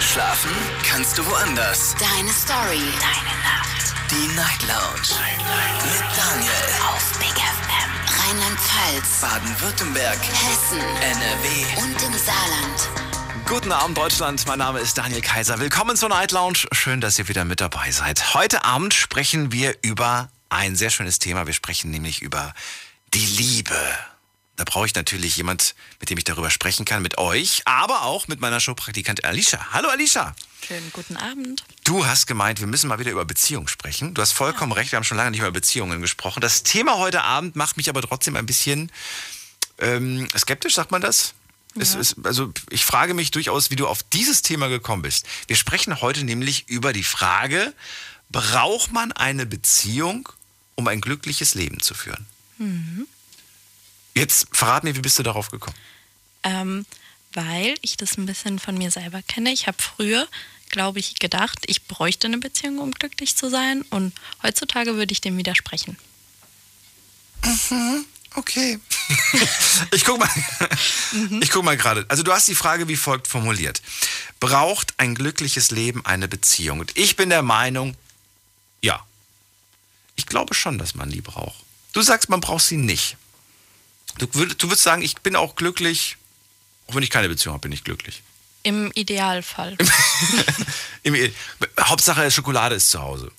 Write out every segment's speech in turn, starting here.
Schlafen kannst du woanders. Deine Story. Deine Nacht. Die Night Lounge. Night, Night. Mit Daniel. Auf Big FM. Rheinland-Pfalz. Baden-Württemberg. Hessen. NRW. Und im Saarland. Guten Abend Deutschland, mein Name ist Daniel Kaiser. Willkommen zur Night Lounge. Schön, dass ihr wieder mit dabei seid. Heute Abend sprechen wir über ein sehr schönes Thema. Wir sprechen nämlich über die Liebe. Da brauche ich natürlich jemand, mit dem ich darüber sprechen kann, mit euch, aber auch mit meiner Showpraktikantin Alicia. Hallo Alicia. Schönen guten Abend. Du hast gemeint, wir müssen mal wieder über Beziehungen sprechen. Du hast vollkommen recht, wir haben schon lange nicht mehr über Beziehungen gesprochen. Das Thema heute Abend macht mich aber trotzdem ein bisschen ähm, skeptisch, sagt man das? Es ist, also ich frage mich durchaus, wie du auf dieses Thema gekommen bist. Wir sprechen heute nämlich über die Frage, braucht man eine Beziehung, um ein glückliches Leben zu führen? Jetzt verrat mir, wie bist du darauf gekommen? Ähm, weil ich das ein bisschen von mir selber kenne. Ich habe früher, glaube ich, gedacht, ich bräuchte eine Beziehung, um glücklich zu sein. Und heutzutage würde ich dem widersprechen. Okay. ich guck mal, ich guck mal gerade. Also du hast die Frage wie folgt formuliert: Braucht ein glückliches Leben eine Beziehung? Und ich bin der Meinung, ja. Ich glaube schon, dass man die braucht. Du sagst, man braucht sie nicht. Du, würd, du würdest sagen, ich bin auch glücklich, auch wenn ich keine Beziehung habe, bin ich glücklich. Im Idealfall. Im, E- Hauptsache Schokolade ist zu Hause.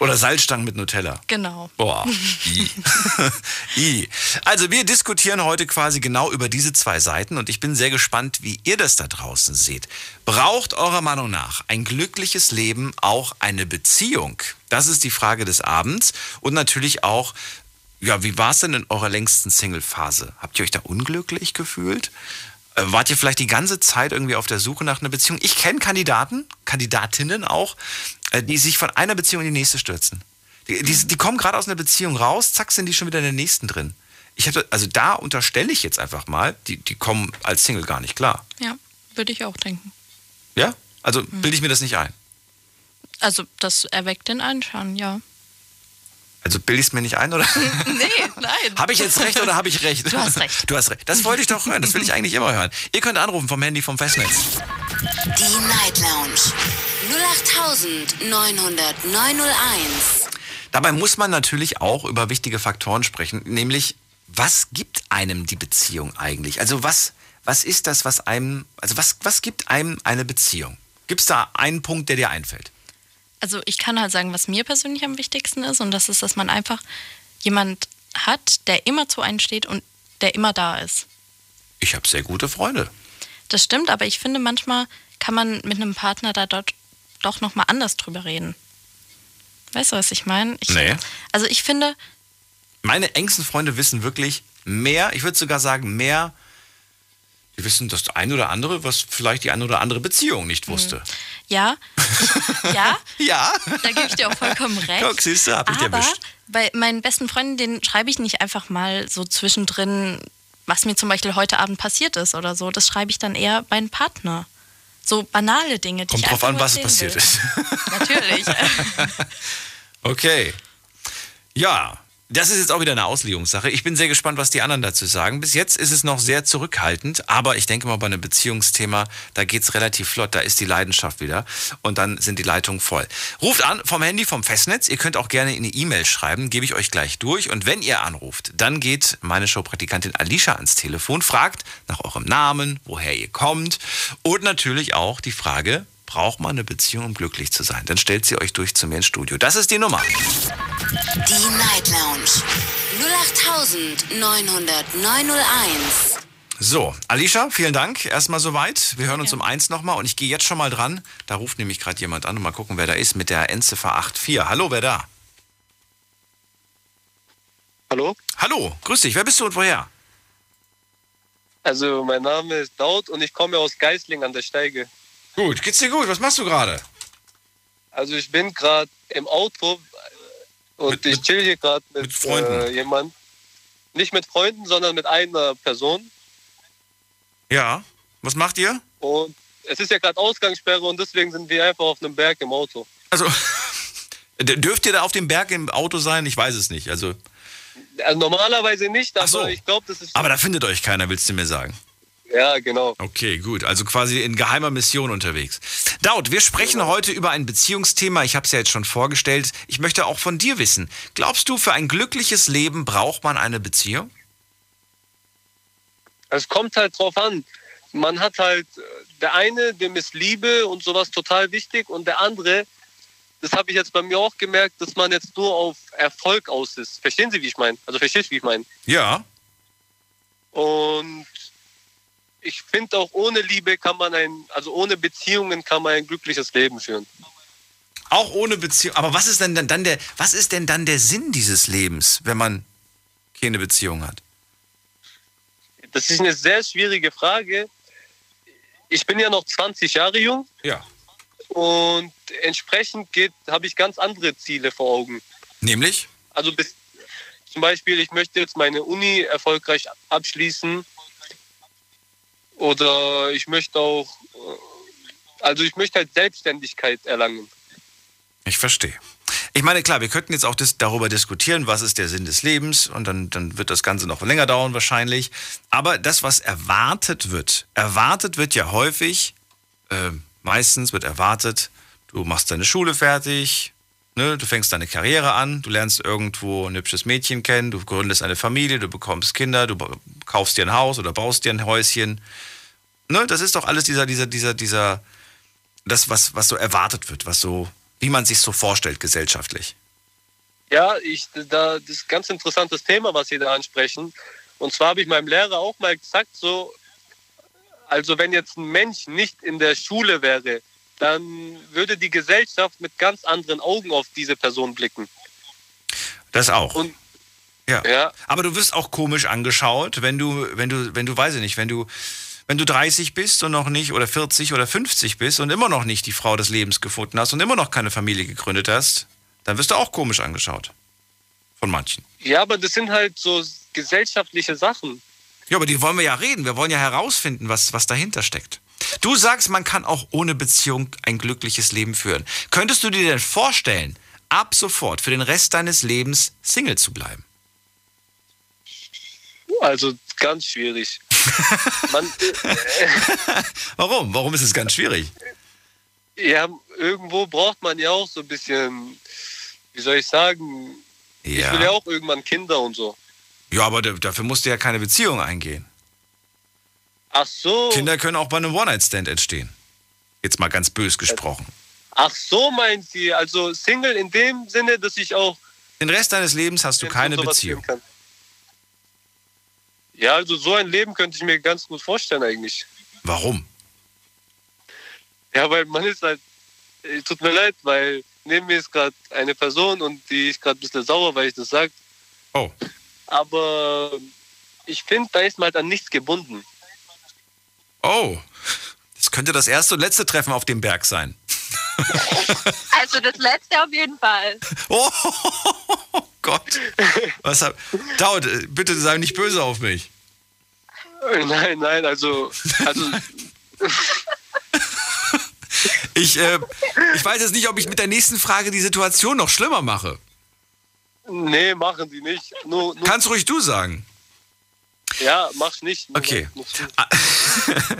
Oder Salzstangen mit Nutella. genau. Boah. I. I. Also wir diskutieren heute quasi genau über diese zwei Seiten und ich bin sehr gespannt, wie ihr das da draußen seht. Braucht eurer Meinung nach ein glückliches Leben auch eine Beziehung? Das ist die Frage des Abends und natürlich auch, ja, wie war es denn in eurer längsten Single-Phase? Habt ihr euch da unglücklich gefühlt? Äh, Wart ihr vielleicht die ganze Zeit irgendwie auf der Suche nach einer Beziehung? Ich kenne Kandidaten, Kandidatinnen auch, äh, die sich von einer Beziehung in die nächste stürzen. Die, die, die kommen gerade aus einer Beziehung raus, zack, sind die schon wieder in der nächsten drin. Ich hatte, also da unterstelle ich jetzt einfach mal, die, die kommen als Single gar nicht klar. Ja, würde ich auch denken. Ja? Also bilde ich mir das nicht ein. Also, das erweckt den Anschein, ja. Also bilde ich es mir nicht ein, oder? Nee, nein. Habe ich jetzt recht oder habe ich recht? Du hast recht. Du hast recht. Das wollte ich doch hören. Das will ich eigentlich immer hören. Ihr könnt anrufen vom Handy vom Festnetz. Die Night Lounge. 08901. Dabei muss man natürlich auch über wichtige Faktoren sprechen, nämlich was gibt einem die Beziehung eigentlich? Also was, was ist das, was einem, also was, was gibt einem eine Beziehung? Gibt es da einen Punkt, der dir einfällt? Also, ich kann halt sagen, was mir persönlich am wichtigsten ist. Und das ist, dass man einfach jemand hat, der immer zu einem steht und der immer da ist. Ich habe sehr gute Freunde. Das stimmt, aber ich finde, manchmal kann man mit einem Partner da dort doch nochmal anders drüber reden. Weißt du, was ich meine? Ich, Nee. Also ich finde, Meine engsten Freunde wissen wirklich mehr, ich würde sogar sagen mehr, die wissen das eine oder andere, was vielleicht die eine oder andere Beziehung nicht wusste. Ja, ja, Ja. da gebe ich dir auch vollkommen recht. Guck, siehst du, hab ich aber erwischt. bei meinen besten Freunden, denen schreibe ich nicht einfach mal so zwischendrin, was mir zum Beispiel heute Abend passiert ist oder so. Das schreibe ich dann eher meinen Partner. So banale Dinge, die Kommt ich drauf an, was passiert will. ist. Natürlich. Okay. Ja, das ist jetzt auch wieder eine Auslegungssache. Ich bin sehr gespannt, was die anderen dazu sagen. Bis jetzt ist es noch sehr zurückhaltend, aber ich denke mal, bei einem Beziehungsthema, da geht's relativ flott. Da ist die Leidenschaft wieder und dann sind die Leitungen voll. Ruft an vom Handy, vom Festnetz. Ihr könnt auch gerne eine E-Mail schreiben, gebe ich euch gleich durch. Und wenn ihr anruft, dann geht meine Showpraktikantin Alicia ans Telefon, fragt nach eurem Namen, woher ihr kommt und natürlich auch die Frage, braucht man eine Beziehung, um glücklich zu sein? Dann stellt sie euch durch zu mir ins Studio. Das ist die Nummer. Die Night Lounge. 08901. So, Alicia, vielen Dank. Erstmal soweit. Wir hören uns um eins nochmal und ich gehe jetzt schon mal dran. Da ruft nämlich gerade jemand an und mal gucken, wer da ist mit der Endziffer 84. Hallo, wer da? Hallo, Hallo, grüß dich. Wer bist du und woher? also mein Name ist Daud und ich komme aus Geisling an der Steige. Gut, geht's dir gut? Was machst du gerade? Also ich bin gerade im Auto äh, und Mit- ich chill hier gerade mit, mit Freunden? Äh, jemand. Nicht mit Freunden, sondern mit einer Person. Ja. Was macht ihr? Und es ist ja gerade Ausgangssperre und deswegen sind wir einfach auf einem Berg im Auto. Also, dürft ihr da auf dem Berg im Auto sein? Ich weiß es nicht. Also, Also normalerweise nicht, aber so. ich glaube, das ist. aber da findet euch keiner, willst du mir sagen? Ja, genau. Okay, gut. Also quasi in geheimer Mission unterwegs. Daud, wir sprechen heute über ein Beziehungsthema. Ich habe es ja jetzt schon vorgestellt. Ich möchte auch von dir wissen. Glaubst du, für ein glückliches Leben braucht man eine Beziehung? Es kommt halt drauf an. Man hat halt, der eine, dem ist Liebe und sowas total wichtig und der andere, das habe ich jetzt bei mir auch gemerkt, dass man jetzt nur auf Erfolg aus ist. Verstehen Sie, wie ich meine? Also verstehst du, wie ich meine? Ja. Und ich finde auch ohne Liebe kann man ein, also ohne Beziehungen kann man ein glückliches Leben führen. Auch ohne Beziehung. Aber was ist denn dann, der, was ist denn dann der Sinn dieses Lebens, wenn man keine Beziehung hat? Das ist eine sehr schwierige Frage. Ich bin ja noch 20 Jahre jung Ja. und entsprechend habe ich ganz andere Ziele vor Augen. Nämlich? Also bis, zum Beispiel, ich möchte jetzt meine Uni erfolgreich abschließen oder ich möchte auch, äh, also ich möchte halt Selbstständigkeit erlangen. Ich verstehe. Ich meine, klar, wir könnten jetzt auch das, darüber diskutieren, was ist der Sinn des Lebens und dann, dann wird das Ganze noch länger dauern wahrscheinlich. Aber das, was erwartet wird, erwartet wird ja häufig, äh, meistens wird erwartet, du machst deine Schule fertig, ne, du fängst deine Karriere an, du lernst irgendwo ein hübsches Mädchen kennen, du gründest eine Familie, du bekommst Kinder, du kaufst dir ein Haus oder baust dir ein Häuschen. Ne, das ist doch alles dieser, dieser, dieser, dieser, das, was, was so erwartet wird, was so, wie man sich so vorstellt gesellschaftlich. Ja, ich, da, das ist ein ganz interessantes Thema, was Sie da ansprechen. Und zwar habe ich meinem Lehrer auch mal gesagt, so, also wenn jetzt ein Mensch nicht in der Schule wäre, dann würde die Gesellschaft mit ganz anderen Augen auf diese Person blicken. Das auch. Und ja. ja, Aber du wirst auch komisch angeschaut, wenn du, wenn du, wenn du, weiß ich nicht, wenn du, wenn du 30 bist und noch nicht oder 40 oder 50 bist und immer noch nicht die Frau des Lebens gefunden hast und immer noch keine Familie gegründet hast, dann wirst du auch komisch angeschaut. Von manchen. ja, aber das sind halt so gesellschaftliche Sachen. Ja, aber die wollen wir ja reden. Wir wollen ja herausfinden, was, was dahinter steckt. Du sagst, man kann auch ohne Beziehung ein glückliches Leben führen. Könntest du dir denn vorstellen, ab sofort für den Rest deines Lebens Single zu bleiben? Also ganz schwierig. Man, Warum? Warum ist es ganz schwierig? ja, irgendwo braucht man ja auch so ein bisschen, wie soll ich sagen, ich will ja auch irgendwann Kinder und so. Ja, aber da- dafür musst du ja keine Beziehung eingehen. Ach so. Kinder können auch bei einem One-Night-Stand entstehen. Jetzt mal ganz bös gesprochen. Ach so meint sie. Also Single in dem Sinne, dass ich auch Den Rest deines Lebens hast du keine Beziehung. Ja, also so ein Leben könnte ich mir ganz gut vorstellen eigentlich. Warum? Ja, weil man ist halt, äh, tut mir leid, weil neben mir ist gerade eine Person und die ist gerade ein bisschen sauer, weil ich das sage. Oh, Aber ich finde, da ist man halt an nichts gebunden. Oh. Das könnte das erste und letzte Treffen auf dem Berg sein. Also das letzte auf jeden Fall. Oh Gott. Was hab... Daud, bitte sei nicht böse auf mich. Äh, Nein, nein, also, also Ich, äh, ich weiß jetzt nicht, ob ich mit der nächsten Frage die Situation noch schlimmer mache. nee, machen sie nicht. Nur, nur Kannst ruhig du sagen. Ja, mach's nicht. Okay. nur-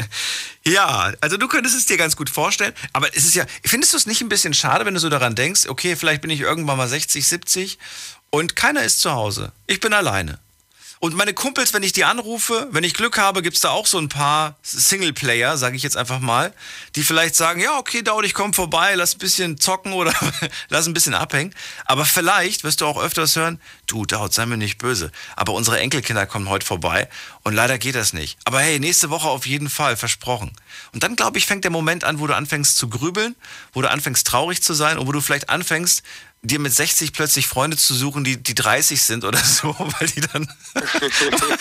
Ja, also du könntest es dir ganz gut vorstellen, aber es ist ja, findest du es nicht ein bisschen schade, wenn du so daran denkst, okay, vielleicht bin ich irgendwann mal 60, 70 und keiner ist zu Hause. Ich bin alleine. Und meine Kumpels, wenn ich die anrufe, wenn ich Glück habe, gibt's da auch so ein paar Singleplayer, sage ich jetzt einfach mal, die vielleicht sagen, ja, okay, Daud, ich komm vorbei, lass ein bisschen zocken oder lass ein bisschen abhängen. Aber vielleicht wirst du auch öfters hören, du, Daud, sei mir nicht böse, aber unsere Enkelkinder kommen heute vorbei und leider geht das nicht. Aber hey, nächste Woche auf jeden Fall, versprochen. Und dann, glaube ich, fängt der Moment an, wo du anfängst zu grübeln, wo du anfängst traurig zu sein und wo du vielleicht anfängst, dir mit 60 plötzlich Freunde zu suchen, die, die 30 sind oder so, weil die dann,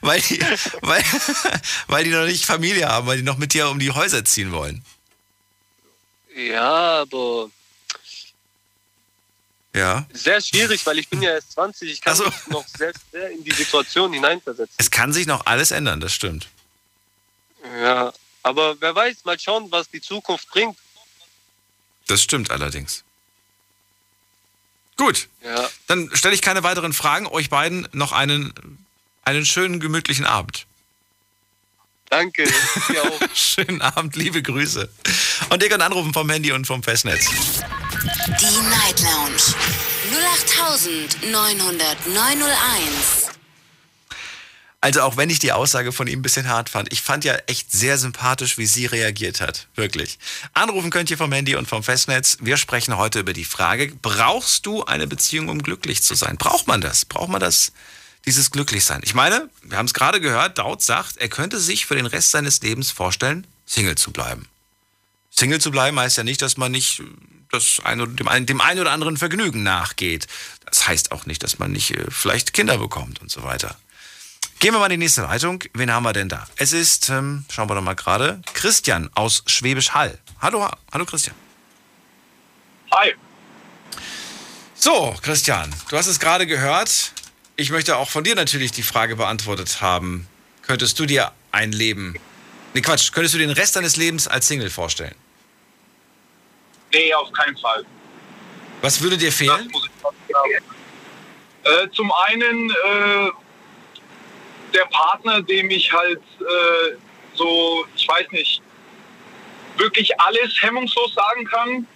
weil die, weil, weil die noch nicht Familie haben, weil die noch mit dir um die Häuser ziehen wollen. Ja, aber Ja. sehr schwierig, weil ich bin ja erst 20. Ich kann Ach so. mich noch sehr, sehr in die Situation hineinversetzen. Es kann sich noch alles ändern, das stimmt. Ja, aber wer weiß, mal schauen, was die Zukunft bringt. Das stimmt allerdings. Gut, Ja, dann stelle ich keine weiteren Fragen. Euch beiden noch einen, einen schönen, gemütlichen Abend. Danke. Schönen Abend, liebe Grüße. Und ihr könnt anrufen vom Handy und vom Festnetz. Die Night Lounge 0890901. Also auch wenn ich die Aussage von ihm ein bisschen hart fand, ich fand ja echt sehr sympathisch, wie sie reagiert hat. Wirklich. Anrufen könnt ihr vom Handy und vom Festnetz. Wir sprechen heute über die Frage, brauchst du eine Beziehung, um glücklich zu sein? Braucht man das? Braucht man das, dieses Glücklichsein? Ich meine, wir haben es gerade gehört, Daut sagt, er könnte sich für den Rest seines Lebens vorstellen, Single zu bleiben. Single zu bleiben heißt ja nicht, dass man nicht das ein oder, dem, einen, dem einen oder anderen Vergnügen nachgeht. Das heißt auch nicht, dass man nicht äh, vielleicht Kinder bekommt und so weiter. Gehen wir mal in die nächste Leitung. Wen haben wir denn da? Es ist, ähm, schauen wir doch mal gerade, Christian aus Schwäbisch Hall. Hallo, hallo Christian. Hi. So, Christian, du hast es gerade gehört. Ich möchte auch von dir natürlich die Frage beantwortet haben. Könntest du dir ein Leben, nee Quatsch, könntest du den Rest deines Lebens als Single vorstellen? Nee, auf keinen Fall. Was würde dir Das fehlen? muss ich sagen. Äh, zum einen äh, der Partner, dem ich halt äh, so, ich weiß nicht, wirklich alles hemmungslos sagen kann.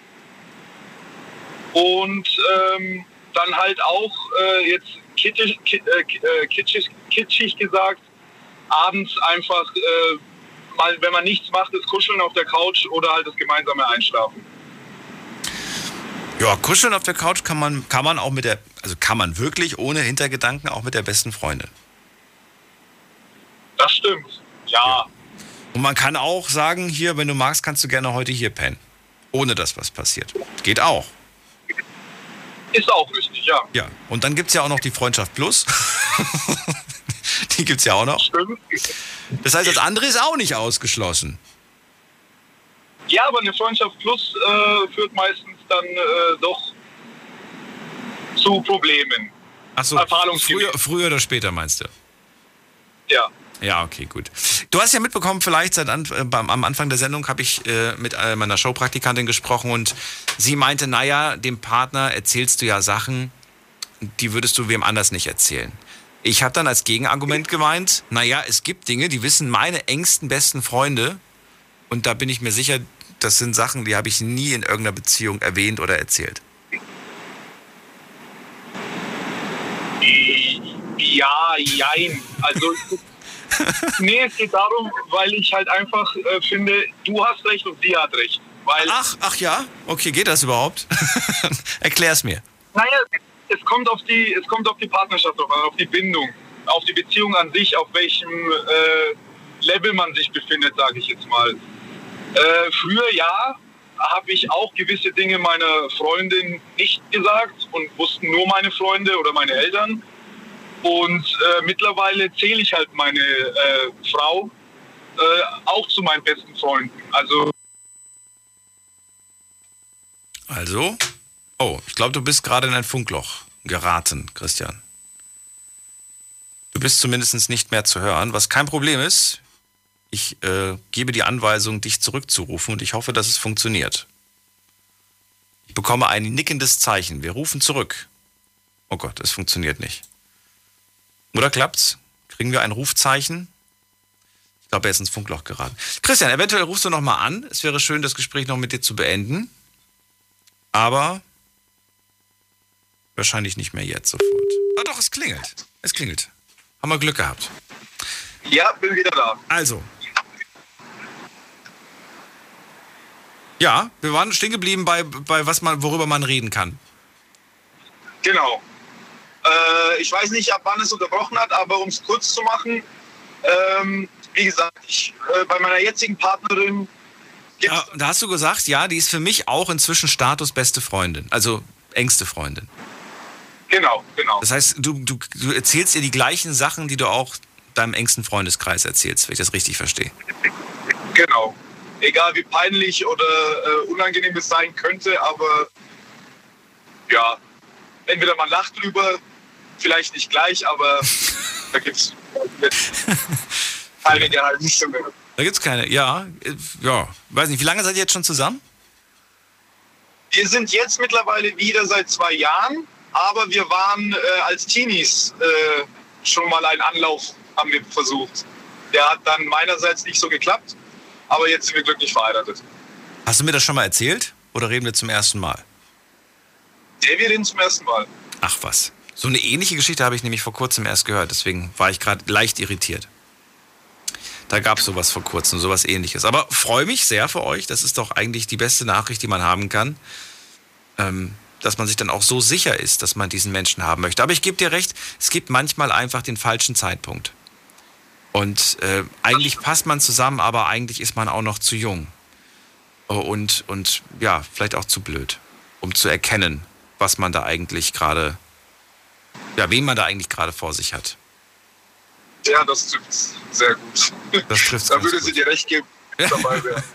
Und ähm, dann halt auch äh, jetzt kitschig, ki- äh, äh, kitschig, kitschig gesagt, abends einfach äh, mal, wenn man nichts macht, das Kuscheln auf der Couch oder halt das gemeinsame Einschlafen. Ja, kuscheln auf der Couch kann man, kann man auch mit der, also kann man wirklich ohne Hintergedanken auch mit der besten Freundin. Das stimmt. Ja, Und man kann auch sagen, hier, wenn du magst, kannst du gerne heute hier pennen. Ohne dass was passiert. Geht auch. ist auch richtig, ja. Ja. Und dann gibt es ja auch noch die Freundschaft Plus. die gibt es ja auch noch. Stimmt. Das heißt, das andere ist auch nicht ausgeschlossen. Ja, aber eine Freundschaft plus äh, führt meistens dann äh, doch zu Problemen. Achso, früher, früher oder später meinst du? Ja. Ja, okay, gut. Du hast ja mitbekommen, vielleicht seit an, äh, am Anfang der Sendung habe ich äh, mit äh, meiner Showpraktikantin gesprochen und sie meinte, naja, dem Partner erzählst du ja Sachen, die würdest du wem anders nicht erzählen. Ich habe dann als Gegenargument gemeint, naja, es gibt Dinge, die wissen meine engsten besten Freunde und da bin ich mir sicher, das sind Sachen, die habe ich nie in irgendeiner Beziehung erwähnt oder erzählt. Ja, jein. Also, nee, es geht darum, weil ich halt einfach äh, finde, du hast recht und sie hat recht. Weil, Ach, ach ja? Okay, geht das überhaupt? Erklär's mir. naja, es kommt auf die, es kommt auf die Partnerschaft drauf an, auf die Bindung, auf die Beziehung an sich, auf welchem äh, Level man sich befindet, sage ich jetzt mal. Äh, früher ja, habe ich auch gewisse Dinge meiner Freundin nicht gesagt und wussten nur meine Freunde oder meine Eltern. Und äh, mittlerweile zähle ich halt meine äh, Frau äh, auch zu meinen besten Freunden. Also Also? Oh, ich glaube, du bist gerade in ein Funkloch geraten, Christian. Du bist zumindest nicht mehr zu hören, was kein Problem ist. Ich äh, gebe die Anweisung, dich zurückzurufen und ich hoffe, dass es funktioniert. Ich bekomme ein nickendes Zeichen. Wir rufen zurück. Oh Gott, es funktioniert nicht. Oder klappt's? Kriegen wir ein Rufzeichen? Ich glaube, er ist ins Funkloch geraten. Christian, eventuell rufst du noch mal an. Es wäre schön, das Gespräch noch mit dir zu beenden. Aber wahrscheinlich nicht mehr jetzt sofort. Ah doch, es klingelt. Es klingelt. Haben wir Glück gehabt. ja, bin wieder da. Also. Ja, wir waren stehen geblieben bei, bei was man, worüber man reden kann. Genau. Äh, ich weiß nicht, ab wann es unterbrochen hat, aber um es kurz zu machen, ähm, wie gesagt, ich, äh, bei meiner jetzigen Partnerin Ja, da hast du gesagt, ja, die ist für mich auch inzwischen Status beste Freundin, also engste Freundin. Genau, genau. Das heißt, du, du, du erzählst ihr die gleichen Sachen, die du auch deinem engsten Freundeskreis erzählst, wenn ich das richtig verstehe. Genau. Egal wie peinlich oder äh, unangenehm es sein könnte, aber ja, entweder man lacht drüber, vielleicht nicht gleich, aber da gibt es einige halt nicht so mehr. Da gibt's keine, ja, ja, weiß nicht, wie lange seid ihr jetzt schon zusammen? Wir sind jetzt mittlerweile wieder seit zwei Jahren, aber wir waren äh, als Teenies äh, schon mal einen Anlauf, haben wir versucht. Der hat dann meinerseits nicht so geklappt, aber jetzt sind wir glücklich verheiratet. Hast du mir das schon mal erzählt oder reden wir zum ersten Mal? Der wir reden zum ersten Mal. Ach was. So eine ähnliche Geschichte habe ich nämlich vor kurzem erst gehört, deswegen war ich gerade leicht irritiert. Da gab es sowas vor kurzem, sowas ähnliches. Aber freue mich sehr für euch. Das ist doch eigentlich die beste Nachricht, die man haben kann. Ähm, dass man sich dann auch so sicher ist, dass man diesen Menschen haben möchte. Aber ich gebe dir recht, es gibt manchmal einfach den falschen Zeitpunkt. Und äh, eigentlich passt man zusammen, aber eigentlich ist man auch noch zu jung. Und, und ja, vielleicht auch zu blöd, um zu erkennen, was man da eigentlich gerade, ja, wen man da eigentlich gerade vor sich hat. Ja, das trifft sehr gut. Das trifft Da würde sie dir recht geben, dabei wäre.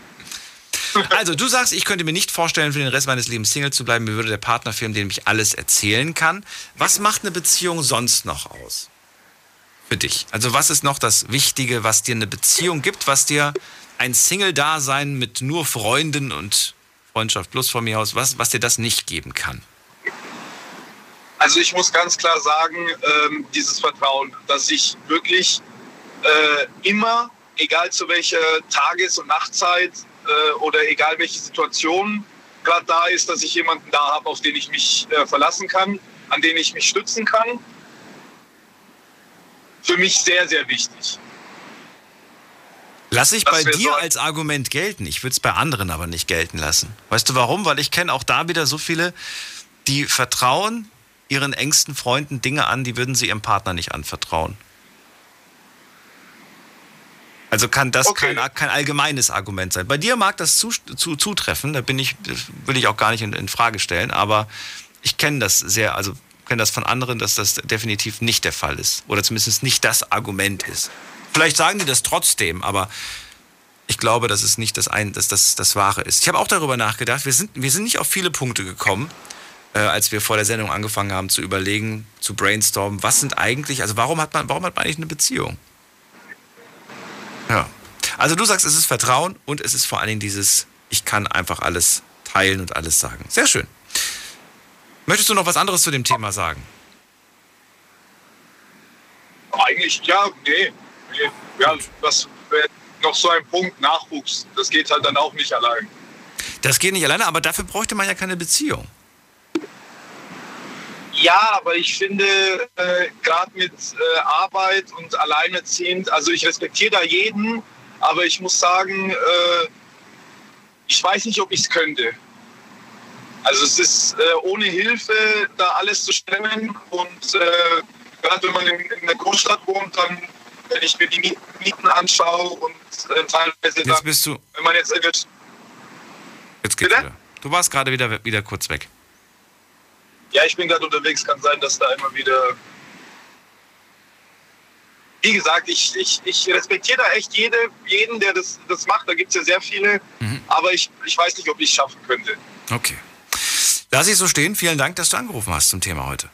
Also, du sagst, ich könnte mir nicht vorstellen, für den Rest meines Lebens Single zu bleiben. Mir würde der Partner fehlen, dem ich alles erzählen kann. Was macht eine Beziehung sonst noch aus? Für dich. Also, was ist noch das Wichtige, was dir eine Beziehung gibt, was dir ein Single-Dasein mit nur Freunden und Freundschaft plus von mir aus, was, was dir das nicht geben kann? Also ich muss ganz klar sagen, ähm, dieses Vertrauen, dass ich wirklich äh, immer, egal zu welcher Tages- und Nachtzeit äh, oder egal welche Situation gerade da ist, dass ich jemanden da habe, auf den ich mich äh, verlassen kann, an den ich mich stützen kann. Für mich sehr, sehr wichtig. Lass ich bei dir so- als Argument gelten. Ich würde es bei anderen aber nicht gelten lassen. Weißt du warum? Weil ich kenne auch da wieder so viele, die vertrauen ihren engsten Freunden Dinge an, die würden sie ihrem Partner nicht anvertrauen. Also kann das Okay. kein, kein allgemeines Argument sein. Bei dir mag das zu, zu, zutreffen, da bin ich, das will ich auch gar nicht in, in Frage stellen, aber ich kenne das sehr, also kenne das von anderen, dass das definitiv nicht der Fall ist. Oder zumindest nicht das Argument ist. Vielleicht sagen die das trotzdem, aber ich glaube, dass es nicht das, ein, dass das, das Wahre ist. Ich habe auch darüber nachgedacht, wir sind, wir sind nicht auf viele Punkte gekommen, äh, als wir vor der Sendung angefangen haben zu überlegen, zu brainstormen, was sind eigentlich, also warum hat man, warum hat man eigentlich eine Beziehung? Ja. Also du sagst, es ist Vertrauen und es ist vor allen Dingen dieses, ich kann einfach alles teilen und alles sagen. Sehr schön. Möchtest du noch was anderes zu dem Thema sagen? Eigentlich, ja, nee. Ja, was wäre noch so ein Punkt, Nachwuchs. Das geht halt dann auch nicht allein. Das geht nicht alleine, aber dafür bräuchte man ja keine Beziehung. Ja, aber ich finde, äh, gerade mit äh, Arbeit und alleinerziehend, also ich respektiere da jeden, aber ich muss sagen, äh, ich weiß nicht, ob ich es könnte. Also es ist äh, ohne Hilfe da alles zu stemmen und äh, gerade wenn man in, in der Großstadt wohnt, dann, wenn ich mir die Mieten, anschaue und äh, teilweise dann, Jetzt bist du, wenn man jetzt jetzt geht's Bitte? wieder. Du warst gerade wieder, wieder kurz weg. Ja, ich bin gerade unterwegs, kann sein, dass da immer wieder. Wie gesagt, ich, ich, ich respektiere da echt jede, jeden, der das, das macht. Da gibt es ja sehr viele. Aber ich, ich weiß nicht, ob ich es schaffen könnte. Okay. Lass ich so stehen. Vielen Dank, dass du angerufen hast zum Thema heute.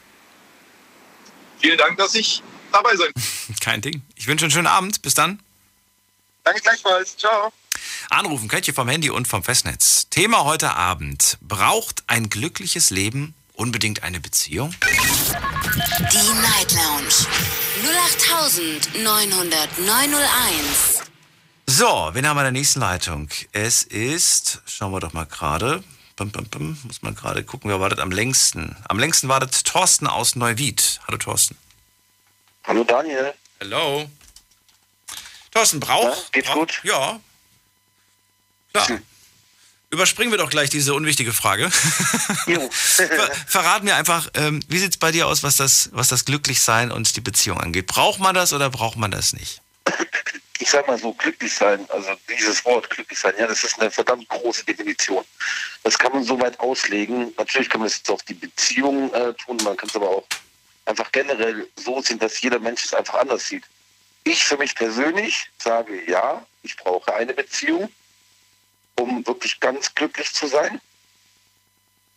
Vielen Dank, dass ich dabei sein. Kein Ding. Ich wünsche einen schönen Abend. Bis dann. Danke gleichfalls. Ciao. Anrufen könnt ihr vom Handy und vom Festnetz. Thema heute Abend. Braucht ein glückliches Leben unbedingt eine Beziehung? Die Night Lounge 08901. So, wen haben wir in der nächsten Leitung? Es ist, schauen wir doch mal gerade. Bum, bum, bum, muss man gerade gucken, wer wartet am längsten. Am längsten wartet Thorsten aus Neuwied. Hallo Thorsten. Hallo Daniel. Hallo. Thorsten, braucht. Ja, geht's gut? Ja. Klar. Überspringen wir doch gleich diese unwichtige Frage. Ver verrat mir einfach, ähm, wie sieht's bei dir aus, was das, was das Glücklichsein und die Beziehung angeht? Braucht man das oder braucht man das nicht? ich sag mal so, glücklich sein, also dieses Wort glücklich sein, ja, das ist eine verdammt große Definition. Das kann man so weit auslegen. Natürlich kann man es jetzt auf die Beziehung äh, tun, man kann es aber auch einfach generell so sehen, dass jeder Mensch es einfach anders sieht. Ich für mich persönlich sage ja, ich brauche eine Beziehung, um wirklich ganz glücklich zu sein.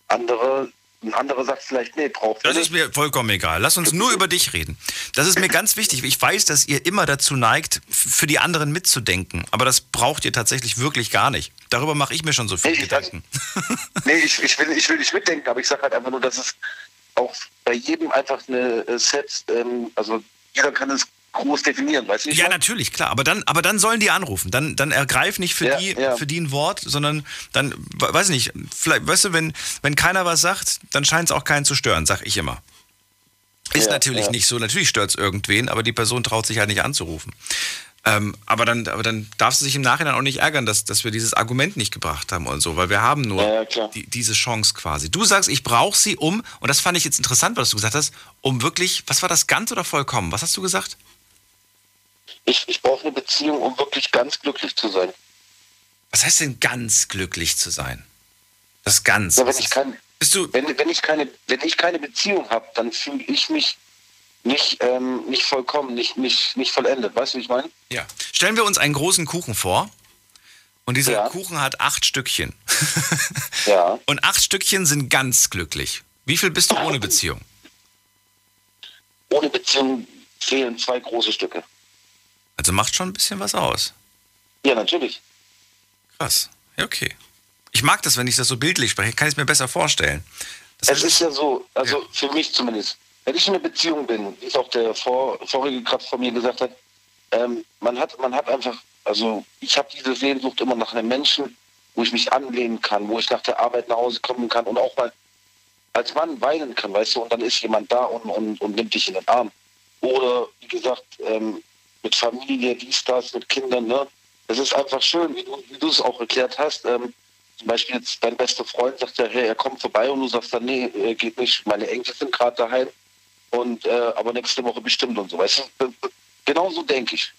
Andere, ein anderer sagt vielleicht, nee, braucht Das er ist nicht. mir vollkommen egal. Lass uns nur über dich reden. Das ist mir ganz wichtig. Ich weiß, dass ihr immer dazu neigt, für die anderen mitzudenken. Aber das braucht ihr tatsächlich wirklich gar nicht. Darüber mache ich mir schon so viel Nee, ich- Gedanken. Nee, ich, ich, will, ich will nicht mitdenken, aber ich sage halt einfach nur, dass es auch bei jedem einfach eine äh, selbst, ähm, also jeder kann es groß definieren, weißt du? Ja, meine? natürlich, klar. Aber dann, aber dann sollen die anrufen. Dann, dann ergreif nicht für, Ja, die, ja. für die ein Wort, sondern dann, we- weiß nicht, vielleicht, weißt du, wenn, wenn keiner was sagt, dann scheint es auch keinen zu stören, sag ich immer. Ist Ja, natürlich nicht so. Natürlich stört es irgendwen, aber die Person traut sich halt nicht anzurufen. Ähm, aber, dann, aber dann darfst du sich im Nachhinein auch nicht ärgern, dass, dass wir dieses Argument nicht gebracht haben und so, weil wir haben nur Ja, ja, die, diese Chance quasi. Du sagst, ich brauche sie um, und das fand ich jetzt interessant, was du gesagt hast, um wirklich, was war das, ganz oder vollkommen? Was hast du gesagt? Ich, ich brauche eine Beziehung, um wirklich ganz glücklich zu sein. Was heißt denn ganz glücklich zu sein? Das ganz. Ja, wenn ich kein, bist du, wenn, wenn ich keine, wenn ich keine Beziehung habe, dann fühle ich mich nicht, ähm, nicht vollkommen, nicht, nicht, nicht vollendet. Weißt du, wie ich meine? ja. Stellen wir uns einen großen Kuchen vor. Und dieser Ja. Kuchen hat acht Stückchen. Ja. Und acht Stückchen sind ganz glücklich. Wie viel bist du ohne Beziehung? Ohne Beziehung fehlen zwei große Stücke. Also macht schon ein bisschen was aus. Ja, natürlich. Krass. Ja, okay. Ich mag das, wenn ich das so bildlich spreche, kann ich es mir besser vorstellen. Das Es ist ja so, also Ja. für mich zumindest, wenn ich in einer Beziehung bin, wie es auch der vor, vorige Kraft von mir gesagt hat, ähm, man hat, man hat einfach, also ich habe diese Sehnsucht immer nach einem Menschen, wo ich mich anlehnen kann, wo ich nach der Arbeit nach Hause kommen kann und auch mal als Mann weinen kann, weißt du, und dann ist jemand da und, und, und nimmt dich in den Arm. Oder wie gesagt, ähm, mit Familie, dies, das, mit Kindern, ne? Das ist einfach schön, wie du, es auch erklärt hast. Ähm, zum Beispiel jetzt dein bester Freund sagt ja, hey, er kommt vorbei und du sagst dann, nee, äh, geht nicht, meine Enkel sind gerade daheim und äh, aber nächste Woche bestimmt und so, weißt du? Genau so denke ich.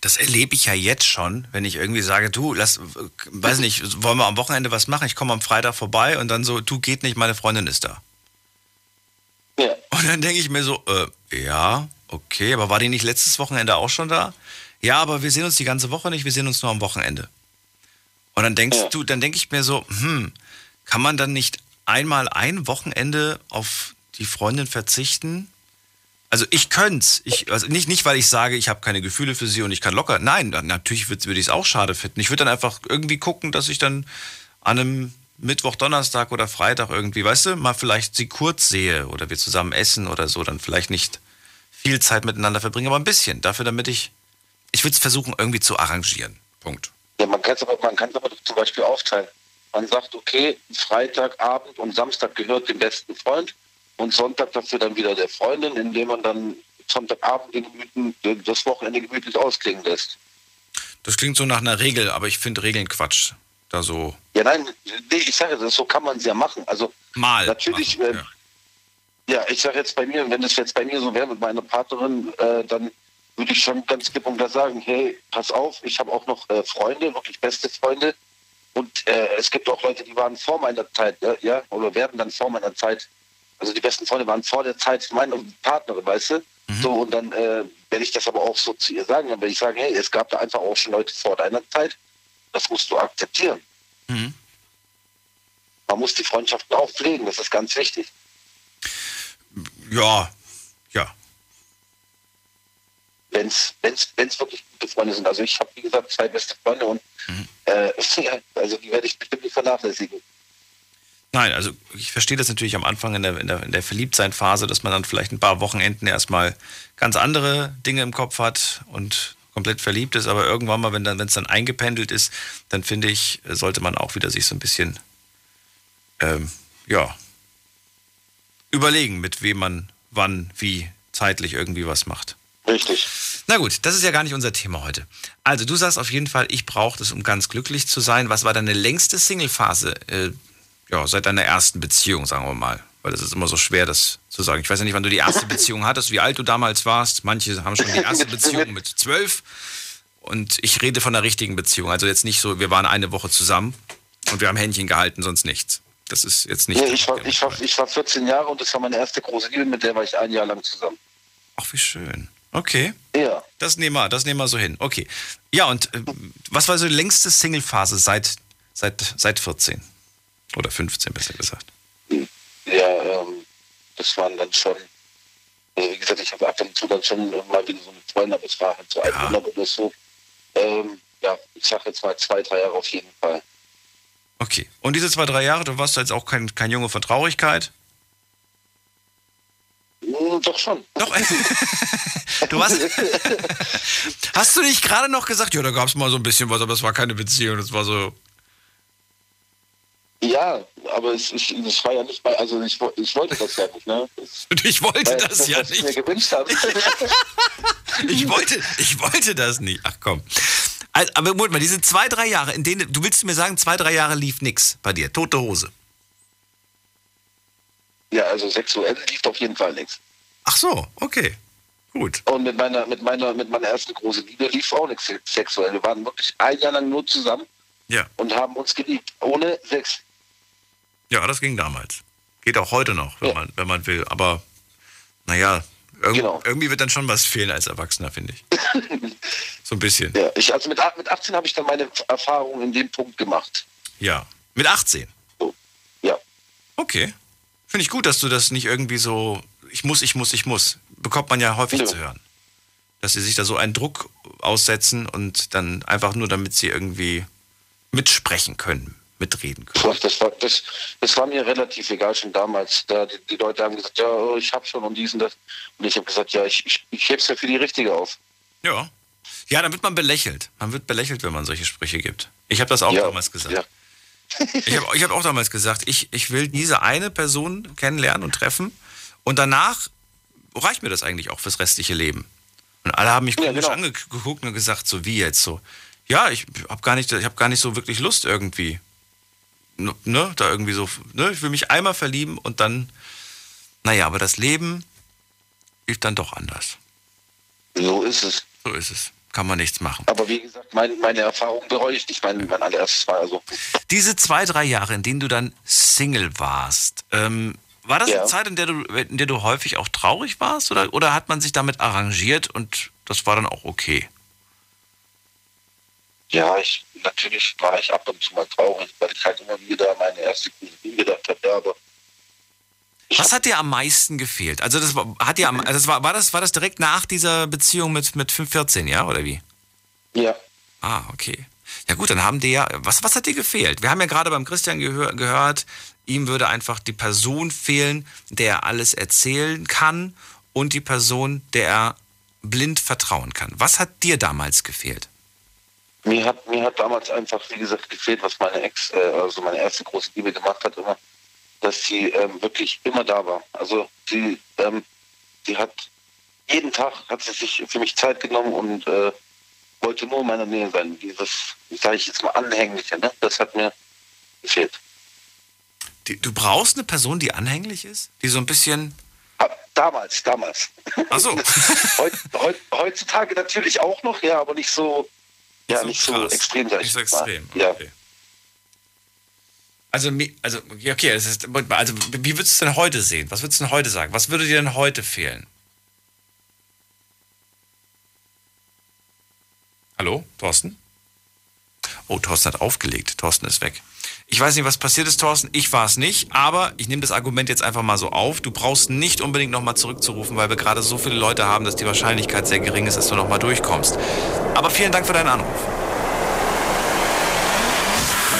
Das erlebe ich ja jetzt schon, wenn ich irgendwie sage, du, lass, äh, weiß nicht, wollen wir am Wochenende was machen? Ich komme am Freitag vorbei und dann so, du geht nicht, meine Freundin ist da. Ja, Und dann denke ich mir so, äh, ja, okay, aber war die nicht letztes Wochenende auch schon da? Ja, aber wir sehen uns die ganze Woche nicht, wir sehen uns nur am Wochenende. Und dann denkst Ja. du, dann denke ich mir so, hm, kann man dann nicht einmal ein Wochenende auf die Freundin verzichten? Also ich könnte ich, also nicht, nicht, weil ich sage, ich habe keine Gefühle für sie und ich kann locker. Nein, natürlich würd- würde ich es auch schade finden. Ich würde dann einfach irgendwie gucken, dass ich dann an einem Mittwoch, Donnerstag oder Freitag irgendwie, weißt du, mal vielleicht sie kurz sehe oder wir zusammen essen oder so, dann vielleicht nicht viel Zeit miteinander verbringen, aber ein bisschen. Dafür, damit ich, ich würde es versuchen irgendwie zu arrangieren. Punkt. ja man kann es aber, man kann's aber zum Beispiel aufteilen. Man sagt, okay, Freitagabend und Samstag gehört dem besten Freund und Sonntag dafür dann wieder der Freundin, indem man dann Sonntagabend den gemütlichen, das Wochenende gemütlich ausklingen lässt. Das klingt so nach einer Regel, aber ich finde Regeln Quatsch. Da so Ja, nein, nee, ich sage, das, so kann man es ja machen. Also mal. Natürlich, machen, äh, ja, ich sage jetzt bei mir, wenn es jetzt bei mir so wäre mit meiner Partnerin, äh, dann würde ich schon ganz klipp und klar sagen, hey, pass auf, ich habe auch noch äh, Freunde, wirklich beste Freunde. Und äh, es gibt auch Leute, die waren vor meiner Zeit, ja, oder werden dann vor meiner Zeit. Also die besten Freunde waren vor der Zeit meiner Partnerin, weißt du? So, und dann äh, werde ich das aber auch so zu ihr sagen. Dann werde ich sagen, hey, es gab da einfach auch schon Leute vor deiner Zeit. Das musst du akzeptieren. Mhm. Man muss die Freundschaften auch pflegen, das ist ganz wichtig. Ja, ja. wenn es wenn's, wenn's wirklich gute Freunde sind. Also ich habe, wie gesagt, zwei beste Freunde und Mhm. äh, also die werde ich bestimmt nicht vernachlässigen. Nein, also ich verstehe das natürlich am Anfang in der, in der, in der Verliebtsein-Phase, dass man dann vielleicht ein paar Wochenenden erstmal ganz andere Dinge im Kopf hat und komplett verliebt ist, aber irgendwann mal, wenn dann, wenn es dann eingependelt ist, dann finde ich, sollte man auch wieder sich so ein bisschen ähm, ja, überlegen, mit wem man wann, wie zeitlich irgendwie was macht. Richtig. Na gut, das ist ja gar nicht unser Thema heute. Also du sagst auf jeden Fall, ich brauche das, um ganz glücklich zu sein. Was war deine längste Single-Phase? Äh, ja, seit deiner ersten Beziehung, sagen wir mal. Weil das ist immer so schwer, das zu sagen. Ich weiß ja nicht, wann du die erste Beziehung hattest, wie alt du damals warst. Manche haben schon die erste Beziehung mit zwölf. Und ich rede von der richtigen Beziehung. Also jetzt nicht so, wir waren eine Woche zusammen und wir haben Händchen gehalten, sonst nichts. Das ist jetzt nicht. Nee, ich, war, ich, war, ich war 14 Jahre und das war meine erste große Liebe, mit der war ich ein Jahr lang zusammen. Ach, wie schön. Okay. Ja. Das nehmen wir, das nehmen wir so hin. Okay. Ja, und äh, was war so die längste Single-Phase seit, seit, seit 14? Oder 15, besser gesagt. Ja, ähm, das waren dann schon, also wie gesagt, ich habe ab und zu dann schon mal wieder so eine Freundin, aber es war halt so ein Ja. Monat oder so. Ähm, ja, ich sage jetzt mal zwei, drei Jahre auf jeden Fall. Okay. Und diese zwei, drei Jahre, du warst jetzt auch kein, kein Junge von Traurigkeit? Hm, Doch schon. Doch. du hast, hast du nicht gerade noch gesagt, ja, da gab es mal so ein bisschen was, aber es war keine Beziehung, das war so. Ja, aber es, ich, es war ja nicht mal, also ich, ich wollte das ja nicht, ne? Das Ich wollte war das ja was ich mir nicht. gewünscht habe. Ich wollte, ich wollte das nicht. Ach komm. Also, aber Moment mal, diese zwei, drei Jahre, in denen, du willst mir sagen, zwei, drei Jahre lief nix bei dir, tote Hose. ja, also sexuell lief auf jeden Fall nichts. Ach so, okay. Gut. Und mit meiner, mit meiner, mit meiner ersten großen Liebe lief auch nichts sexuell. Wir waren wirklich ein Jahr lang nur zusammen Ja. und haben uns geliebt. Ohne Sex. Ja, das ging damals. Geht auch heute noch, wenn, Ja. man, wenn man will. Aber naja, irg Genau. irgendwie wird dann schon was fehlen als Erwachsener, finde ich. so ein bisschen. Ja, ich, also mit, mit 18 habe ich dann meine Erfahrungen in dem Punkt gemacht. Ja. Mit 18. Ja. Okay. Finde ich gut, dass du das nicht irgendwie so, ich muss, ich muss, ich muss. Bekommt man ja häufig Ja. zu hören. Dass sie sich da so einen Druck aussetzen und dann einfach nur, damit sie irgendwie mitsprechen können, mitreden können. Das war, das, das war mir relativ egal schon damals. Da die, die Leute haben gesagt, ja, oh, ich habe schon und dies und das. Und ich habe gesagt, ja, ich, ich, ich heb's ja für die Richtige auf. Ja. Ja, dann wird man belächelt. Man wird belächelt, wenn man solche Sprüche gibt. Ich habe das auch ja, damals gesagt. Ja. Ich habe ich hab auch damals gesagt, ich, ich will diese eine Person kennenlernen und treffen und danach reicht mir das eigentlich auch fürs restliche Leben. Und alle haben mich Ja, komisch genau. angeguckt und gesagt, so wie jetzt so. Ja, ich habe gar nicht, ich habe gar nicht so wirklich Lust irgendwie, ne, da irgendwie so, ne, ich will mich einmal verlieben und dann, naja, aber das Leben lief dann doch anders. So ist es. So ist es. Kann man nichts machen. Aber wie gesagt, mein, meine Erfahrung bereue ich nicht. Mein, mein allererstes Mal. Also, Diese zwei, drei Jahre, in denen du dann Single warst, ähm, war das Ja. eine Zeit, in der, du, in der du häufig auch traurig warst? Oder, oder hat man sich damit arrangiert und das war dann auch okay? ja, ich, natürlich war ich ab und zu mal traurig, weil ich halt immer wieder meine erste Cousine gedacht habe. Ja, aber Was hat dir am meisten gefehlt? Also das war, hat dir am, also das war, war, das, war das direkt nach dieser Beziehung mit, mit 5, 14, ja? Oder wie? ja, Ah, okay. Ja gut, dann haben dir ja, was, was hat dir gefehlt? Wir haben ja gerade beim Christian gehör, gehört, ihm würde einfach die Person fehlen, der er alles erzählen kann und die Person, der er blind vertrauen kann. Was hat dir damals gefehlt? mir hat, mir hat damals einfach, wie gesagt, gefehlt, was meine Ex, äh, also meine erste große Liebe gemacht hat, immer, dass sie ähm, wirklich immer da war. Also sie, ähm, sie hat jeden Tag hat sie sich für mich Zeit genommen und äh, wollte nur in meiner Nähe sein. Dieses, sage ich jetzt mal, anhängliche, ne? das hat mir gefehlt. Die, du brauchst eine Person, die anhänglich ist? Die so ein bisschen. Damals, damals. Ach so. Heut, heut, heutzutage natürlich auch noch, ja, aber nicht so, ja, so nicht so extrem, sag ich Nicht so mal. extrem. Ja. Also, also, okay, ist, also, wie würdest du denn heute sehen? Was würdest du denn heute sagen? Was würde dir denn heute fehlen? Hallo, Thorsten? Oh, Thorsten hat aufgelegt. Thorsten ist weg. Ich weiß nicht, was passiert ist, Thorsten. Ich war es nicht, aber ich nehme das Argument jetzt einfach mal so auf. Du brauchst nicht unbedingt nochmal zurückzurufen, weil wir gerade so viele Leute haben, dass die Wahrscheinlichkeit sehr gering ist, dass du nochmal durchkommst. Aber vielen Dank für deinen Anruf.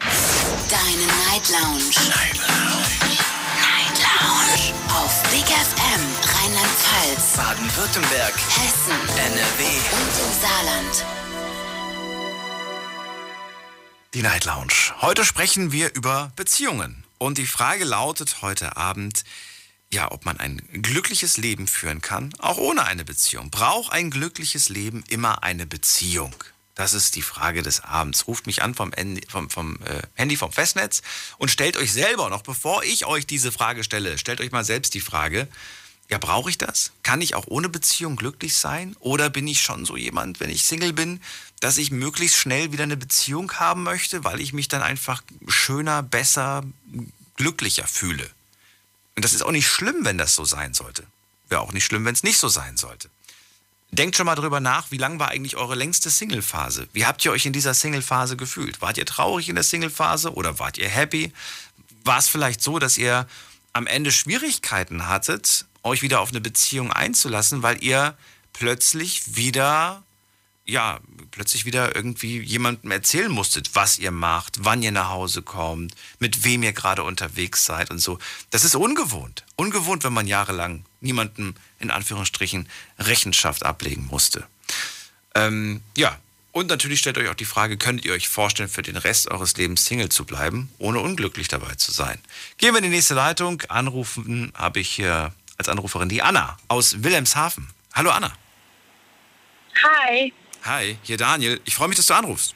Deine Night Lounge. Night Lounge. Night Lounge. Auf Big FM Rheinland-Pfalz, Baden-Württemberg, Hessen NRW. und im Saarland. Die Night Lounge. Heute sprechen wir über Beziehungen. Und die Frage lautet heute Abend, ja, ob man ein glückliches Leben führen kann, auch ohne eine Beziehung. Braucht ein glückliches Leben immer eine Beziehung? Das ist die Frage des Abends. Ruft mich an vom, Handy, vom, vom äh, Handy vom Festnetz und stellt euch selber, noch bevor ich euch diese Frage stelle, stellt euch mal selbst die Frage, ja, brauche ich das? Kann ich auch ohne Beziehung glücklich sein? Oder bin ich schon so jemand, wenn ich Single bin, dass ich möglichst schnell wieder eine Beziehung haben möchte, weil ich mich dann einfach schöner, besser, glücklicher fühle? Und das ist auch nicht schlimm, wenn das so sein sollte. wäre auch nicht schlimm, wenn es nicht so sein sollte. Denkt schon mal drüber nach, wie lang war eigentlich eure längste Single-Phase? Wie habt ihr euch in dieser Single-Phase gefühlt? Wart ihr traurig in der Single-Phase oder wart ihr happy? War es vielleicht so, dass ihr am Ende Schwierigkeiten hattet, euch wieder auf eine Beziehung einzulassen, weil ihr plötzlich wieder, ja, plötzlich wieder irgendwie jemandem erzählen musstet, was ihr macht, wann ihr nach Hause kommt, mit wem ihr gerade unterwegs seid und so. Das ist ungewohnt. Ungewohnt, wenn man jahrelang niemandem in Anführungsstrichen Rechenschaft ablegen musste. Ähm, ja, und natürlich stellt euch auch die Frage, könnt ihr euch vorstellen, für den Rest eures Lebens Single zu bleiben, ohne unglücklich dabei zu sein? Gehen wir in die nächste Leitung. Anrufen habe ich hier als Anruferin die Anna aus Wilhelmshaven. Hallo Anna. Hi. Hi, hier Daniel. Ich freue mich, dass du anrufst.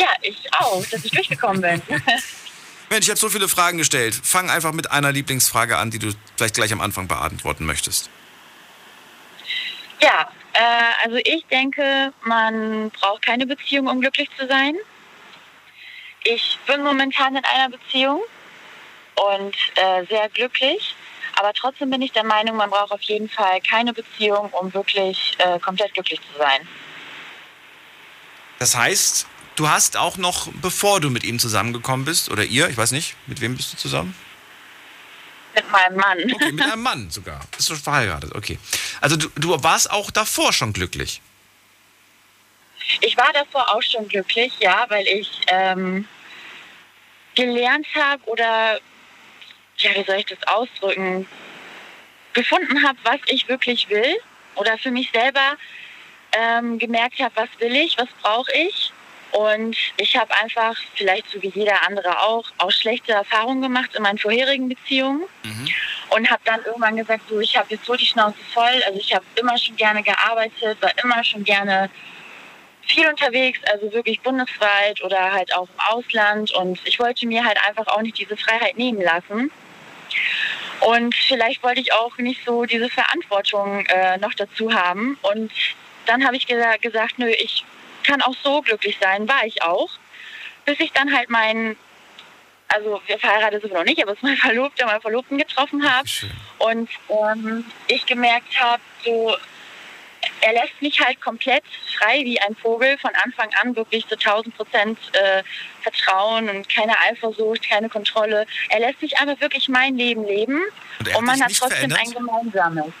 Ja, ich auch, dass ich durchgekommen bin. Mensch, ich habe so viele Fragen gestellt. Fang einfach mit einer Lieblingsfrage an, die du vielleicht gleich am Anfang beantworten möchtest. ja, äh, also ich denke, man braucht keine Beziehung, um glücklich zu sein. Ich bin momentan in einer Beziehung und äh, sehr glücklich. Aber trotzdem bin ich der Meinung, man braucht auf jeden Fall keine Beziehung, um wirklich äh, komplett glücklich zu sein. Das heißt, du hast auch noch, bevor du mit ihm zusammengekommen bist, oder ihr, ich weiß nicht, mit wem bist du zusammen? Mit meinem Mann. Okay, mit einem Mann sogar. Bist du verheiratet, okay. Also du, du warst auch davor schon glücklich. Ich war davor auch schon glücklich, ja, weil ich ähm, gelernt habe oder, ja, wie soll ich das ausdrücken, gefunden habe, was ich wirklich will oder für mich selber ähm, gemerkt habe, was will ich, was brauche ich. Und ich habe einfach, vielleicht so wie jeder andere auch, auch schlechte Erfahrungen gemacht in meinen vorherigen Beziehungen und habe dann irgendwann gesagt, so, ich habe jetzt so die Schnauze voll. Also ich habe immer schon gerne gearbeitet, war immer schon gerne viel unterwegs, also wirklich bundesweit oder halt auch im Ausland. Und ich wollte mir halt einfach auch nicht diese Freiheit nehmen lassen. Und vielleicht wollte ich auch nicht so diese Verantwortung äh, noch dazu haben. Und dann habe ich gesa gesagt, nö, ich kann auch so glücklich sein, war ich auch. Bis ich dann halt meinen, also wir verheiratet sind wir noch nicht, aber es mein Verlobter, meinen Verlobten getroffen habe. Und ähm, ich gemerkt habe, so, er lässt mich halt komplett frei wie ein Vogel von Anfang an wirklich zu 1000 Prozent äh, Vertrauen und keine Eifersucht, keine Kontrolle. Er lässt mich einfach wirklich mein Leben leben Und er und man hat trotzdem verändert? ein gemeinsames.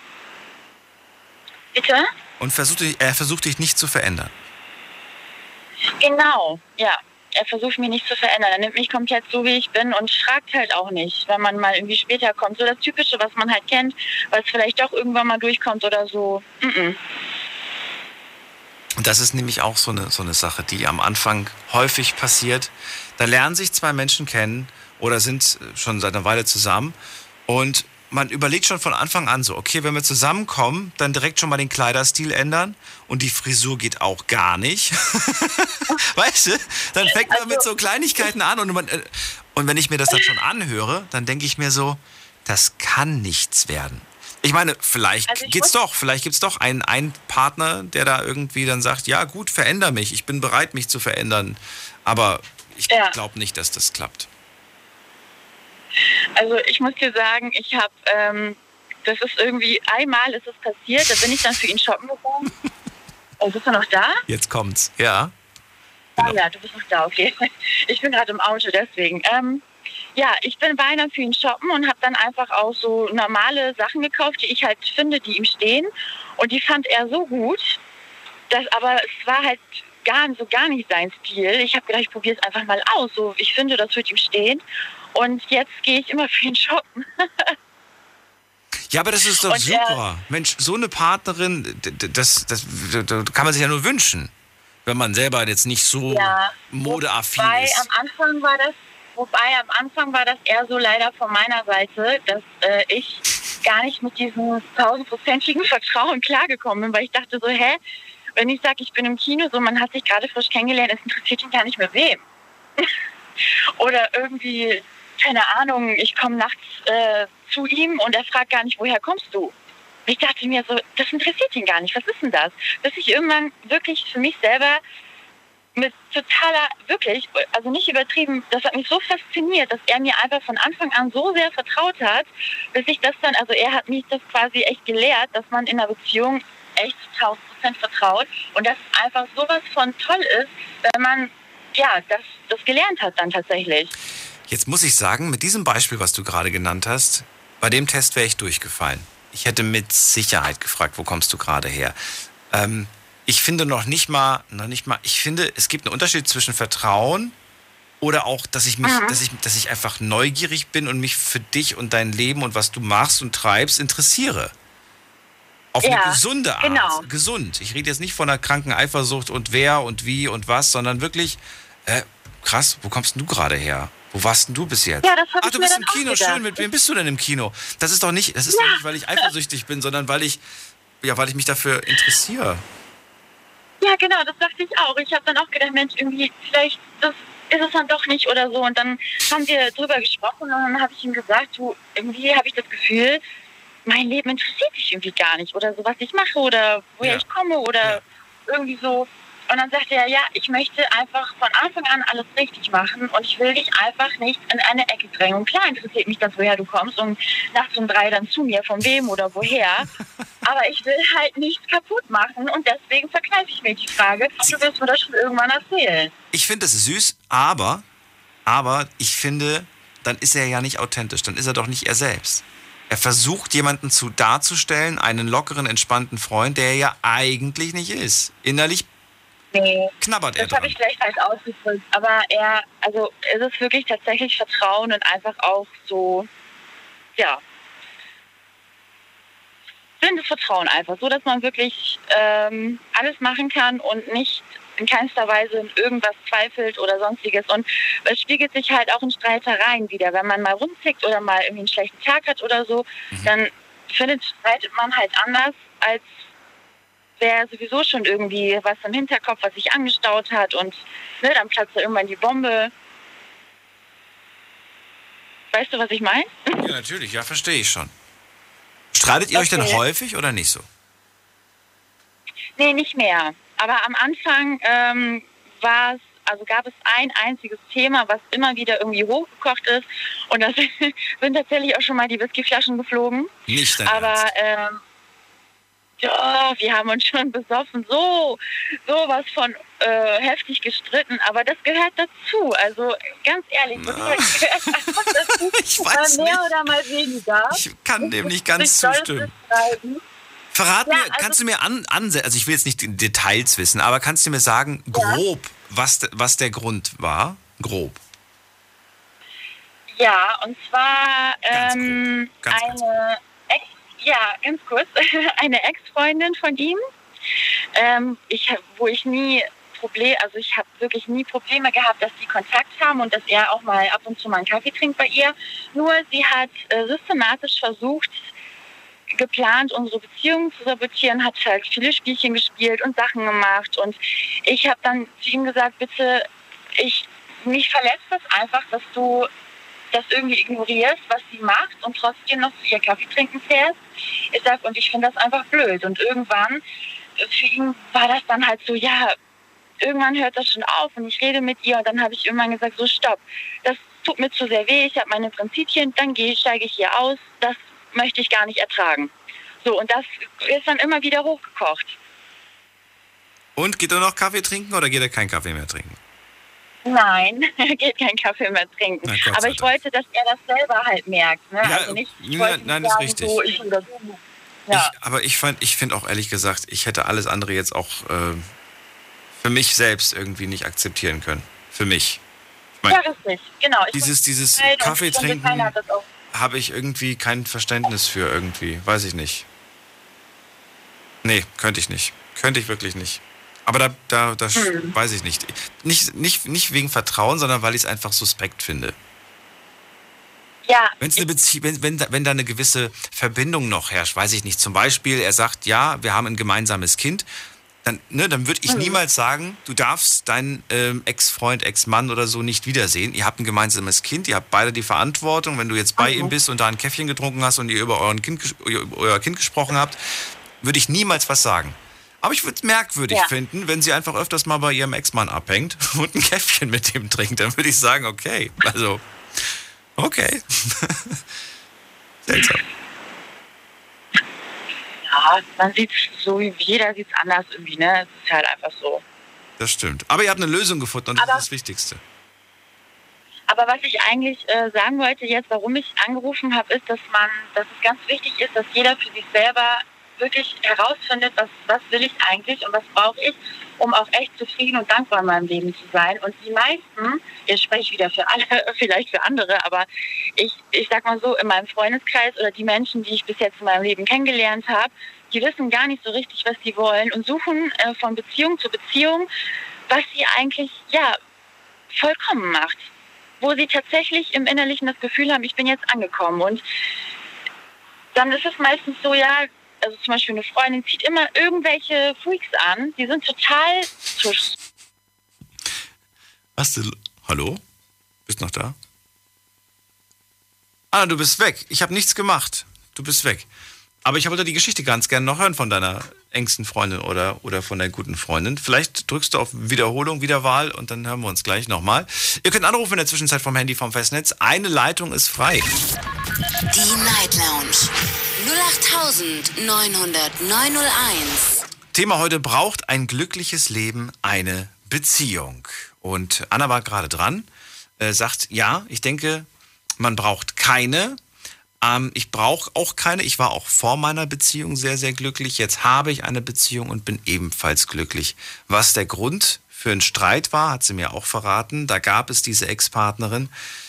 Bitte? Und versucht, er versucht dich nicht zu verändern. Genau, ja. Er versucht mich nicht zu verändern. Er nimmt mich komplett so, wie ich bin und fragt halt auch nicht, wenn man mal irgendwie später kommt. So das Typische, was man halt kennt, was vielleicht doch irgendwann mal durchkommt oder so. Mm -mm. Und das ist nämlich auch so eine, so eine Sache, die am Anfang häufig passiert. Da lernen sich zwei Menschen kennen oder sind schon seit einer Weile zusammen und man überlegt schon von Anfang an so, okay, wenn wir zusammenkommen, dann direkt schon mal den Kleiderstil ändern und die Frisur geht auch gar nicht. weißt du? Dann fängt man mit so Kleinigkeiten an und, man, äh, und wenn ich mir das dann schon anhöre, dann denke ich mir so, das kann nichts werden. Ich meine, vielleicht Also ich geht's doch, vielleicht gibt's doch einen, einen Partner, der da irgendwie dann sagt, ja gut, veränder mich, ich bin bereit, mich zu verändern. Aber ich Ja. glaube nicht, dass das klappt. Also ich muss dir sagen, ich habe, ähm, das ist irgendwie, einmal ist es passiert, da bin ich dann für ihn shoppen gegangen. Oh, bist du noch da? Jetzt kommt's. Ja. Ah, ja, du bist noch da, okay. Ich bin gerade im Auto, deswegen. Ähm, ja, ich bin bei einer für ihn shoppen und habe dann einfach auch so normale Sachen gekauft, die ich halt finde, die ihm stehen. Und die fand er so gut, dass, aber es war halt gar, so gar nicht sein Stil. Ich habe gedacht, ich probiere es einfach mal aus. So, ich finde, das wird ihm stehen. Und jetzt gehe ich immer für ihn shoppen. Ja, aber das ist doch Und er- super. Mensch, so eine Partnerin, das, das, das kann man sich ja nur wünschen. Wenn man selber jetzt nicht so Ja, modeaffin ist. am Anfang war das, wobei am Anfang war das eher so leider von meiner Seite, dass äh, ich gar nicht mit diesem tausendprozentigen Vertrauen klargekommen bin, weil ich dachte so, hä, wenn ich sage, ich bin im Kino, so man hat sich gerade frisch kennengelernt, es interessiert ihn gar nicht mehr wem. Oder irgendwie, keine Ahnung, ich komme nachts äh, zu ihm und er fragt gar nicht, woher kommst du? Ich dachte mir so, das interessiert ihn gar nicht, was ist denn das? Bis ich irgendwann wirklich für mich selber mit totaler, wirklich, also nicht übertrieben, das hat mich so fasziniert, dass er mir einfach von Anfang an so sehr vertraut hat, bis ich das dann, also er hat mich das quasi echt gelehrt, dass man in einer Beziehung echt zu 1000 Prozent vertraut und dass es einfach sowas von toll ist, wenn man, ja, das, das gelernt hat dann tatsächlich. Jetzt muss ich sagen, mit diesem Beispiel, was du gerade genannt hast, bei dem Test wäre ich durchgefallen. Ich hätte mit Sicherheit gefragt, wo kommst du gerade her? Ähm, ich finde noch nicht mal, noch nicht mal, ich finde, es gibt einen Unterschied zwischen Vertrauen oder auch, dass ich mich, Mhm. dass ich, dass ich einfach neugierig bin und mich für dich und dein Leben und was du machst und treibst interessiere. Auf eine Ja, gesunde Art. genau. Gesund. Ich rede jetzt nicht von einer kranken Eifersucht und wer und wie und was, sondern wirklich, äh, krass, wo kommst denn du gerade her? Wo warst denn du bis jetzt? Ja, das Ach, du bist im Kino, gedacht. schön. Mit wem bist du denn im Kino? Das ist doch nicht, das ist doch nicht, weil ich eifersüchtig bin, sondern weil ich, ja, weil ich mich dafür interessiere. Ja, genau, das dachte ich auch. Ich habe dann auch gedacht, Mensch, irgendwie, vielleicht das ist es dann doch nicht oder so. Und dann haben wir drüber gesprochen und dann habe ich ihm gesagt, du, irgendwie habe ich das Gefühl, mein Leben interessiert dich irgendwie gar nicht oder so, was ich mache oder woher Ja. ich komme oder irgendwie so. Und dann sagte er, ja, ich möchte einfach von Anfang an alles richtig machen und ich will dich einfach nicht in eine Ecke drängen. Und klar interessiert mich das, woher du kommst und nachts um drei dann zu mir, von wem oder woher. Aber ich will halt nichts kaputt machen und deswegen verkneife ich mir die Frage. Du wirst mir das schon irgendwann erzählen. Ich finde es süß, aber, aber ich finde, dann ist er ja nicht authentisch, dann ist er doch nicht er selbst. Er versucht jemanden zu darzustellen, einen lockeren, entspannten Freund, der er ja eigentlich nicht ist. Innerlich Nee. knabbert er Das habe ich vielleicht falsch ausgedrückt. Aber er, also es ist wirklich tatsächlich Vertrauen und einfach auch so, ja, blindes Vertrauen einfach. So, dass man wirklich ähm, alles machen kann und nicht in keinster Weise in irgendwas zweifelt oder sonstiges. Und es spiegelt sich halt auch in Streitereien wieder. Wenn man mal rumzickt oder mal irgendwie einen schlechten Tag hat oder so, dann findet, streitet man halt anders, als wäre sowieso schon irgendwie was im Hinterkopf, was sich angestaut hat und ne, dann platzt da irgendwann die Bombe. Weißt du, was ich meine? Ja, natürlich, ja, verstehe ich schon. Streitet ihr euch denn Okay. häufig oder nicht so? Nee, nicht mehr. Aber am Anfang ähm, war es, also gab es ein einziges Thema, was immer wieder irgendwie hochgekocht ist. Und das sind tatsächlich auch schon mal die Whiskyflaschen geflogen. Nicht dein Aber ähm, ja, wir haben uns schon besoffen, so sowas von äh, heftig gestritten, aber das gehört dazu. Also ganz ehrlich, das gehört einfach dazu. Ich weiß mal mehr nicht. oder mal weniger. Ich kann dem nicht ganz zustimmen. Verrat Ja, mir, also- kannst du mir an, anse also ich will jetzt nicht die Details wissen, aber kannst du mir sagen, grob, was, de- was der Grund war? Grob. Ja, und zwar Ganz ähm, Ganz, ganz eine ja, ganz kurz, eine Ex-Freundin von ihm, ähm, ich, wo ich nie Problem, also ich habe wirklich nie Probleme gehabt, dass die Kontakt haben und dass er auch mal ab und zu mal einen Kaffee trinkt bei ihr. Nur sie hat äh, systematisch versucht, geplant, unsere Beziehung zu sabotieren, hat halt viele Spielchen gespielt und Sachen gemacht. Und ich habe dann zu ihm gesagt, bitte, ich, mich verletzt das einfach, dass du das irgendwie ignorierst, was sie macht und trotzdem noch ihr Kaffee trinken fährst. Ich sag, und ich finde das einfach blöd. Und irgendwann, für ihn war das dann halt so, ja, irgendwann hört das schon auf und ich rede mit ihr und dann habe ich irgendwann gesagt, so stopp, das tut mir zu sehr weh, ich habe meine Prinzipien, dann gehe, steige ich hier aus, das möchte ich gar nicht ertragen. So, und das ist dann immer wieder hochgekocht. Und geht er noch Kaffee trinken oder geht er keinen Kaffee mehr trinken? Nein, er geht kein Kaffee mehr trinken. Na, Aber ich wollte, dass er das selber halt merkt. Ne? Ja, also nicht, ich ja, nein, nicht ist sagen, richtig. So, ich. Ja. Ich, aber ich, fand- ich finde auch ehrlich gesagt, ich hätte alles andere jetzt auch äh, für mich selbst irgendwie nicht akzeptieren können. Für mich. Ich ja, meine, richtig. Genau. Ich dieses, dieses Kaffee trinken habe ich irgendwie kein Verständnis für irgendwie. Weiß ich nicht. Nee, könnte ich nicht. Könnte ich wirklich nicht. Aber da, da, da Hm. weiß ich nicht. nicht. Nicht nicht wegen Vertrauen, sondern weil ich es einfach suspekt finde. Ja, Wenn's eine Bezie wenn, wenn, da- wenn da eine gewisse Verbindung noch herrscht, weiß ich nicht. Zum Beispiel, er sagt, ja, wir haben ein gemeinsames Kind, dann, ne, dann würde ich niemals sagen, du darfst deinen ähm, Ex-Freund, Ex-Mann oder so nicht wiedersehen. Ihr habt ein gemeinsames Kind, ihr habt beide die Verantwortung. Wenn du jetzt bei ihm bist und da ein Käffchen getrunken hast und ihr über, euren kind, über euer Kind gesprochen habt, würde ich niemals was sagen. Aber ich würde es merkwürdig Ja. finden, wenn sie einfach öfters mal bei ihrem Ex-Mann abhängt und ein Käffchen mit dem trinkt. Dann würde ich sagen, okay. Also, okay. Seltsam. Ja, man sieht so, jeder sieht es anders irgendwie, ne? Es ist halt einfach so. Das stimmt. Aber ihr habt eine Lösung gefunden und das Aber- ist das Wichtigste. Aber was ich eigentlich äh, sagen wollte jetzt, warum ich angerufen habe, ist, dass man, dass es ganz wichtig ist, dass jeder für sich selber wirklich herausfindet, was, was will ich eigentlich und was brauche ich, um auch echt zufrieden und dankbar in meinem Leben zu sein. Und die meisten, jetzt spreche ich wieder für alle, vielleicht für andere, aber ich, ich sag mal so, in meinem Freundeskreis oder die Menschen, die ich bis jetzt in meinem Leben kennengelernt habe, die wissen gar nicht so richtig, was sie wollen und suchen äh, von Beziehung zu Beziehung, was sie eigentlich, ja, vollkommen macht wo sie tatsächlich im Innerlichen das Gefühl haben, ich bin jetzt angekommen. Und dann ist es meistens so, ja, also zum Beispiel eine Freundin zieht immer irgendwelche Freaks an, die sind total tusch. Hast du. Hallo? Bist noch da? Ah, du bist weg. Ich habe nichts gemacht. Du bist weg. Aber ich wollte die Geschichte ganz gerne noch hören von deiner engsten Freundin oder, oder von deiner guten Freundin. Vielleicht drückst du auf Wiederholung, Wiederwahl und dann hören wir uns gleich nochmal. Ihr könnt anrufen in der Zwischenzeit vom Handy vom Festnetz. Eine Leitung ist frei. Die Night Lounge 0890901. Thema heute braucht ein glückliches Leben eine Beziehung. Und Anna war gerade dran, äh, sagt, ja, ich denke, man braucht keine. Ähm, ich brauche auch keine. Ich war auch vor meiner Beziehung sehr, sehr glücklich. Jetzt habe ich eine Beziehung und bin ebenfalls glücklich. Was der Grund für einen Streit war, hat sie mir auch verraten. Da gab es diese Ex-Partnerin,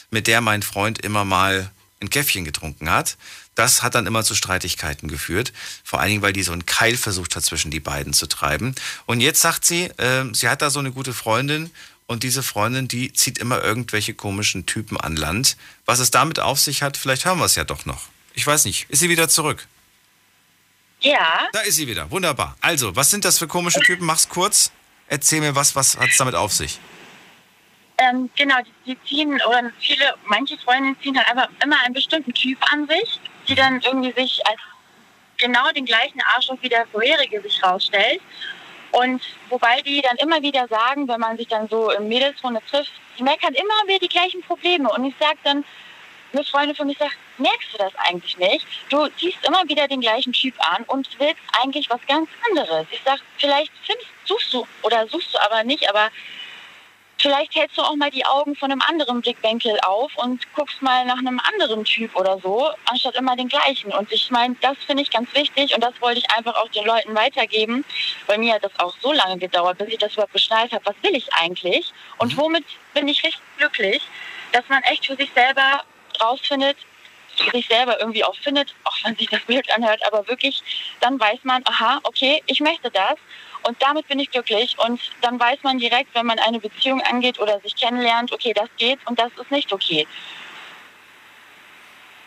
mit der mein Freund immer mal ein Käffchen getrunken hat. Das hat dann immer zu Streitigkeiten geführt. Vor allen Dingen, weil die so einen Keil versucht hat, zwischen die beiden zu treiben. Und jetzt sagt sie, äh, sie hat da so eine gute Freundin und diese Freundin, die zieht immer irgendwelche komischen Typen an Land. Was es damit auf sich hat, vielleicht hören wir es ja doch noch. Ich weiß nicht. Ist sie wieder zurück? Ja, Da ist sie wieder. Wunderbar. Also, was sind das für komische Typen? Mach's kurz. Erzähl mir was, was hat es damit auf sich? ähm, genau, die, die ziehen, oder viele, manche Freundinnen ziehen halt einfach immer einen bestimmten Typ an sich, die dann irgendwie sich als genau den gleichen Arschloch wie der vorherige sich rausstellt. Und wobei die dann immer wieder sagen, wenn man sich dann so im Mädelsrunde trifft, die meckern immer wieder die gleichen Probleme. Und ich sage dann, eine Freundin von mir sagt, merkst du das eigentlich nicht? Du ziehst immer wieder den gleichen Typ an und willst eigentlich was ganz anderes. Ich sage, vielleicht findest, suchst du oder suchst du aber nicht, aber vielleicht hältst du auch mal die Augen von einem anderen Blickwinkel auf und guckst mal nach einem anderen Typ oder so, anstatt immer den gleichen. Und ich meine, das finde ich ganz wichtig und das wollte ich einfach auch den Leuten weitergeben. Bei mir hat das auch so lange gedauert, bis ich das überhaupt geschnallt habe, was will ich eigentlich und womit bin ich richtig glücklich, dass man echt für sich selber rausfindet, sich selber irgendwie auch findet, auch wenn sich das blöd anhört, aber wirklich, dann weiß man, aha, okay, ich möchte das und damit bin ich glücklich und dann weiß man direkt, wenn man eine Beziehung angeht oder sich kennenlernt, okay, das geht und das ist nicht okay.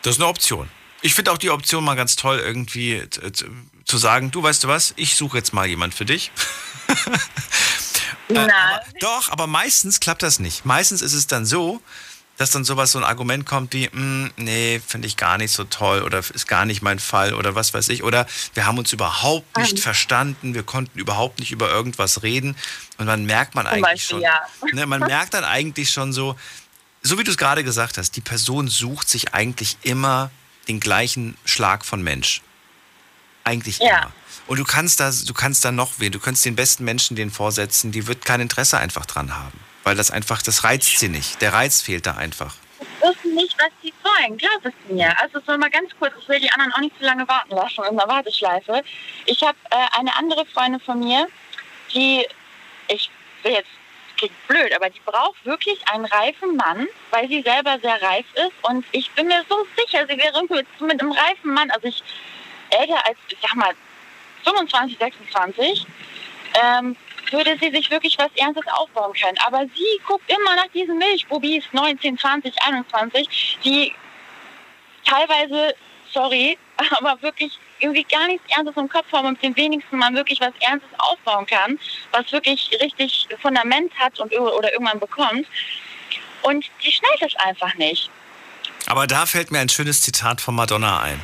Das ist eine Option. Ich finde auch die Option mal ganz toll, irgendwie äh, zu sagen, du weißt du was, ich suche jetzt mal jemand für dich. Nein. Aber, doch, aber meistens klappt das nicht. Meistens ist es dann so, dass dann sowas, so ein Argument kommt wie, "Mm, nee, finde ich gar nicht so toll oder ist gar nicht mein Fall oder was weiß ich. Oder wir haben uns überhaupt nicht verstanden, wir konnten überhaupt nicht über irgendwas reden. Und dann merkt man eigentlich Beispiel, schon, ja. ne, man merkt dann eigentlich schon so, so wie du es gerade gesagt hast, die Person sucht sich eigentlich immer den gleichen Schlag von Mensch. Eigentlich Ja. immer. Und du kannst da, du kannst da noch wen, du kannst den besten Menschen den vorsetzen, die wird kein Interesse einfach dran haben. Weil das einfach, das reizt sie nicht. Der Reiz fehlt da einfach. wissen nicht, was sie wollen. Glaub es mir. Also so mal ganz kurz, ich will die anderen auch nicht zu lange warten lassen in der Warteschleife. Ich habe äh, eine andere Freundin von mir, die, ich will jetzt, klingt blöd, aber die braucht wirklich einen reifen Mann, weil sie selber sehr reif ist. Und ich bin mir so sicher, sie wäre mit, mit einem reifen Mann, also ich älter als, ich sag mal, 25, 26, ähm, würde sie sich wirklich was Ernstes aufbauen können. Aber sie guckt immer nach diesen Milchbubis 19, 20, 21, die teilweise, sorry, aber wirklich irgendwie gar nichts Ernstes im Kopf haben und mit dem wenigsten man wirklich was Ernstes aufbauen kann, was wirklich richtig Fundament hat und oder irgendwann bekommt. Und die schnallt es einfach nicht. Aber da fällt mir ein schönes Zitat von Madonna ein.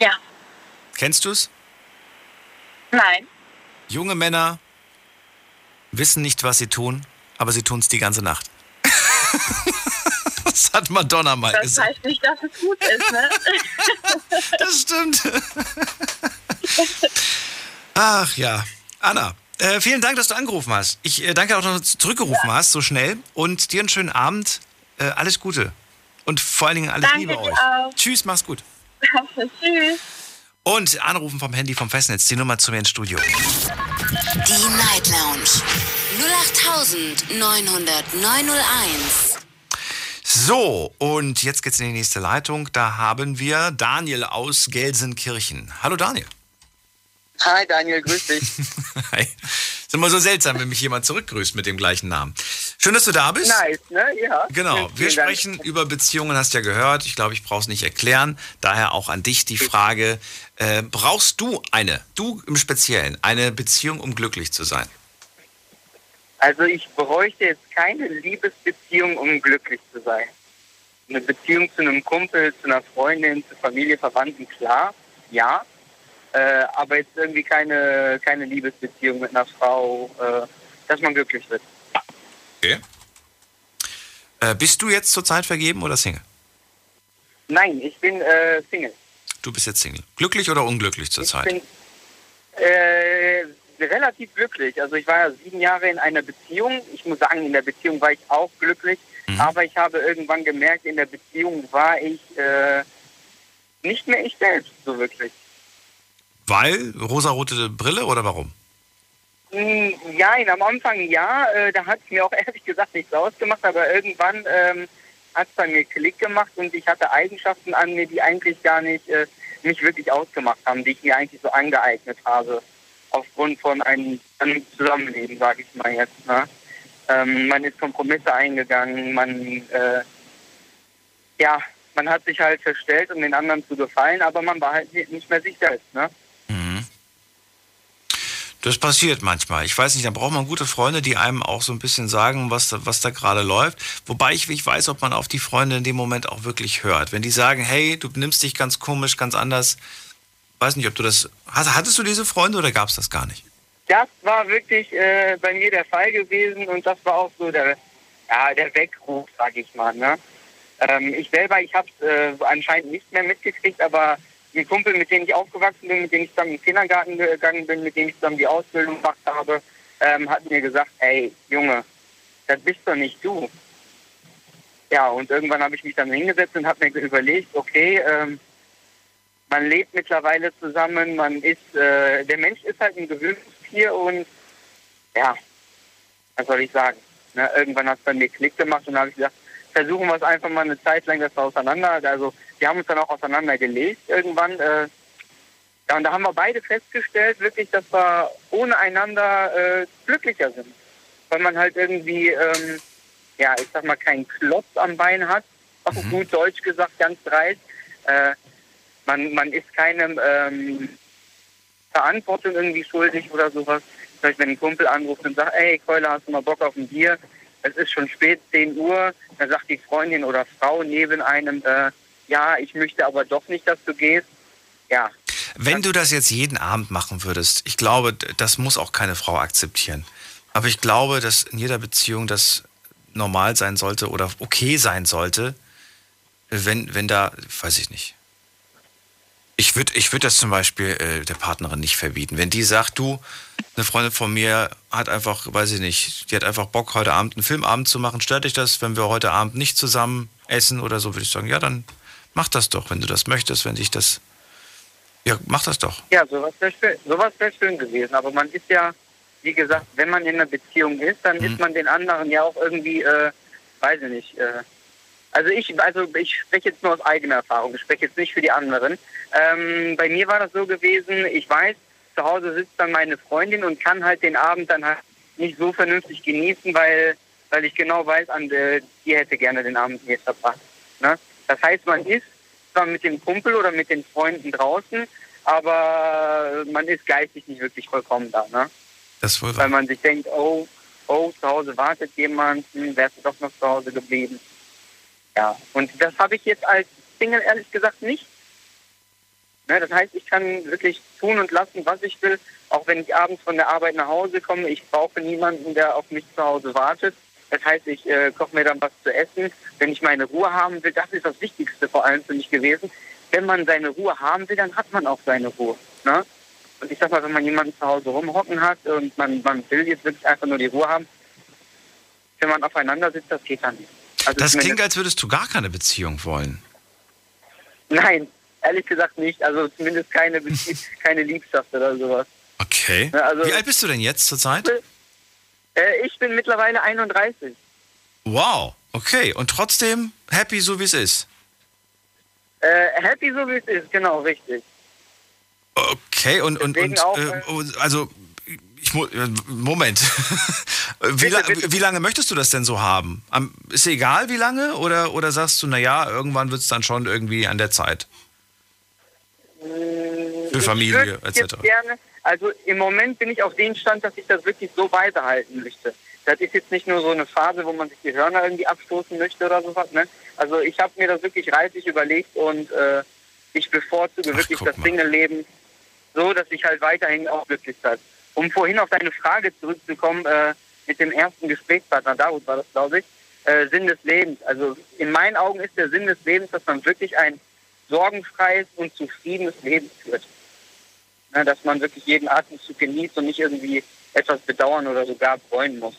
Ja. Kennst du es? Nein. Junge Männer wissen nicht, was sie tun, aber sie tun es die ganze Nacht. das hat Madonna mal Das gesagt. heißt nicht, dass es gut ist, ne? Das stimmt. Ach ja. Anna, äh, vielen Dank, dass du angerufen hast. Ich äh, danke auch, dass du zurückgerufen hast, so schnell. Und dir einen schönen Abend. Äh, alles Gute. Und vor allen Dingen alles Danke Liebe euch. auch. Tschüss, mach's gut. Tschüss. Und anrufen vom Handy vom Festnetz, die Nummer zu mir ins Studio. Die Night Lounge 0890901. So, und jetzt geht's in die nächste Leitung. Da haben wir Daniel aus Gelsenkirchen. Hallo Daniel. Hi Daniel, grüß dich. Hi. Ist immer so seltsam, wenn mich jemand zurückgrüßt mit dem gleichen Namen. Schön, dass du da bist. nice, ne? Ja. Genau, wir Dank. sprechen über Beziehungen, hast ja gehört. Ich glaube, ich brauche es nicht erklären. Daher auch an dich die Frage, äh, brauchst du eine, du im Speziellen, eine Beziehung, um glücklich zu sein? Also ich bräuchte jetzt keine Liebesbeziehung, um glücklich zu sein. Eine Beziehung zu einem Kumpel, zu einer Freundin, zu Familie, Verwandten, klar, ja. Äh, aber jetzt irgendwie keine, keine Liebesbeziehung mit einer Frau, äh, dass man glücklich wird. Okay. Äh, bist du jetzt zurzeit vergeben oder Single? Nein, ich bin äh, Single. Du bist jetzt Single. Glücklich oder unglücklich Ich zurzeit? bin äh, relativ glücklich. Also ich war ja sieben Jahre in einer Beziehung. Ich muss sagen, in der Beziehung war ich auch glücklich. Mhm. Aber ich habe irgendwann gemerkt, in der Beziehung war ich äh, nicht mehr ich selbst, so wirklich. Weil rosarote Brille oder warum? Hm, Ja, am Anfang ja. Äh, da hat es mir auch ehrlich gesagt nichts ausgemacht. Aber irgendwann ähm, hat es bei mir Klick gemacht und ich hatte Eigenschaften an mir, die eigentlich gar nicht äh, mich wirklich ausgemacht haben, die ich mir eigentlich so angeeignet habe. Aufgrund von einem, einem Zusammenleben, sage ich mal jetzt. Ne? Ähm, man ist Kompromisse eingegangen, man, äh, ja, man hat sich halt verstellt, um den anderen zu gefallen, aber man war halt nicht mehr sich selbst. Ne? Das passiert manchmal. Ich weiß nicht, da braucht man gute Freunde, die einem auch so ein bisschen sagen, was da, was da gerade läuft. Wobei ich nicht weiß, ob man auf die Freunde in dem Moment auch wirklich hört. Wenn die sagen, hey, du nimmst dich ganz komisch, ganz anders, weiß nicht, ob du das. Hast- Hattest du diese Freunde oder gab es das gar nicht? Das war wirklich äh, bei mir der Fall gewesen und das war auch so der, ja, der Weckruf, sag ich mal. Ne? Ähm, ich selber, ich habe es äh, anscheinend nicht mehr mitgekriegt, aber ein Kumpel, mit dem ich aufgewachsen bin, mit dem ich zusammen in den Kindergarten gegangen bin, mit dem ich zusammen die Ausbildung gemacht habe, ähm, hat mir gesagt, ey, Junge, das bist doch nicht du. Ja, und irgendwann habe ich mich dann hingesetzt und habe mir überlegt, okay, ähm, man lebt mittlerweile zusammen, man ist, äh, der Mensch ist halt ein Gewöhnungstier und ja, was soll ich sagen? Ne, irgendwann hat es bei mir Klick gemacht und habe ich gesagt, versuchen wir es einfach mal eine Zeit lang, dass wir auseinander, also wir haben uns dann auch auseinandergelegt irgendwann. Äh, ja, und da haben wir beide festgestellt, wirklich, dass wir ohne einander äh, glücklicher sind. Weil man halt irgendwie, ähm, ja, ich sag mal, keinen Klotz am Bein hat, auf gut Deutsch gesagt, ganz dreist. Äh, man, man ist keinem ähm, Verantwortung irgendwie schuldig oder sowas. Beispiel, wenn ein Kumpel anruft und sagt, ey, Keule, hast du mal Bock auf ein Bier? Es ist schon spät, 10 Uhr. Dann sagt die Freundin oder Frau neben einem, äh, ja, ich möchte aber doch nicht, dass du gehst. Ja, Wenn du das jetzt jeden Abend machen würdest, ich glaube, das muss auch keine Frau akzeptieren. Aber ich glaube, dass in jeder Beziehung das normal sein sollte oder okay sein sollte, wenn, wenn da, weiß ich nicht. Ich würde ich würd das zum Beispiel äh, der Partnerin nicht verbieten. Wenn die sagt, du, eine Freundin von mir hat einfach, weiß ich nicht, die hat einfach Bock, heute Abend einen Filmabend zu machen. Stört dich das, wenn wir heute Abend nicht zusammen essen oder so, würde ich sagen, ja, dann mach das doch, wenn du das möchtest, wenn dich das. Ja, mach das doch. Ja, sowas wäre schön, sowas wär schön gewesen. Aber man ist ja, wie gesagt, wenn man in einer Beziehung ist, dann ist man den anderen ja auch irgendwie, äh, weiß ich nicht. Äh, also ich, also ich spreche jetzt nur aus eigener Erfahrung. Ich spreche jetzt nicht für die anderen. Ähm, bei mir war das so gewesen. Ich weiß, zu Hause sitzt dann meine Freundin und kann halt den Abend dann halt nicht so vernünftig genießen, weil weil ich genau weiß, an äh, die hätte gerne den Abend mir verbracht. Ne? Das heißt, man ist zwar mit dem Kumpel oder mit den Freunden draußen, aber man ist geistig nicht wirklich vollkommen da. Ne? Das wohl Weil man sich denkt, oh, oh, zu Hause wartet jemand, hm, wärst du doch noch zu Hause geblieben. Ja, und das habe ich jetzt als Single ehrlich gesagt nicht. Ne, das heißt, ich kann wirklich tun und lassen, was ich will, Auch wenn ich abends von der Arbeit nach Hause komme, ich brauche niemanden, der auf mich zu Hause wartet. Das heißt, ich äh, koche mir dann was zu essen. Wenn ich meine Ruhe haben will, das ist das Wichtigste vor allem für mich gewesen. Wenn man seine Ruhe haben will, dann hat man auch seine Ruhe. Ne? Und ich sag mal, wenn man jemanden zu Hause rumhocken hat und man, man will jetzt wirklich einfach nur die Ruhe haben, wenn man aufeinander sitzt, das geht dann nicht. Also Das klingt, als würdest du gar keine Beziehung wollen. Nein, ehrlich gesagt nicht. Also zumindest keine, Bezie- keine Liebschaft oder sowas. Okay. Also- Wie alt bist du denn jetzt zurzeit? Äh, ich bin mittlerweile 31. Wow. Okay. Und trotzdem happy, so wie es ist. Äh, happy so wie es ist, genau, richtig. Okay. Und, und, Deswegen und auch, äh, also, ich, äh, Moment. wie, la wie lange möchtest du das denn so haben? Ist egal, wie lange? Oder, oder sagst du, naja, irgendwann wird es dann schon irgendwie an der Zeit? Für Familie, etc. Gerne, also im Moment bin ich auf dem Stand, dass ich das wirklich so beibehalten möchte. Das ist jetzt nicht nur so eine Phase, wo man sich die Hörner irgendwie abstoßen möchte oder sowas. Ne? Also ich habe mir das wirklich reisig überlegt und äh, ich bevorzuge wirklich das Single-Leben so, dass ich halt weiterhin auch glücklich bin. Um vorhin auf deine Frage zurückzukommen, äh, mit dem ersten Gesprächspartner, David war das, glaube ich, äh, Sinn des Lebens. Also in meinen Augen ist der Sinn des Lebens, dass man wirklich ein sorgenfreies und zufriedenes Leben führt. Ne, dass man wirklich jeden Atemzug genießt und nicht irgendwie etwas bedauern oder sogar bereuen muss.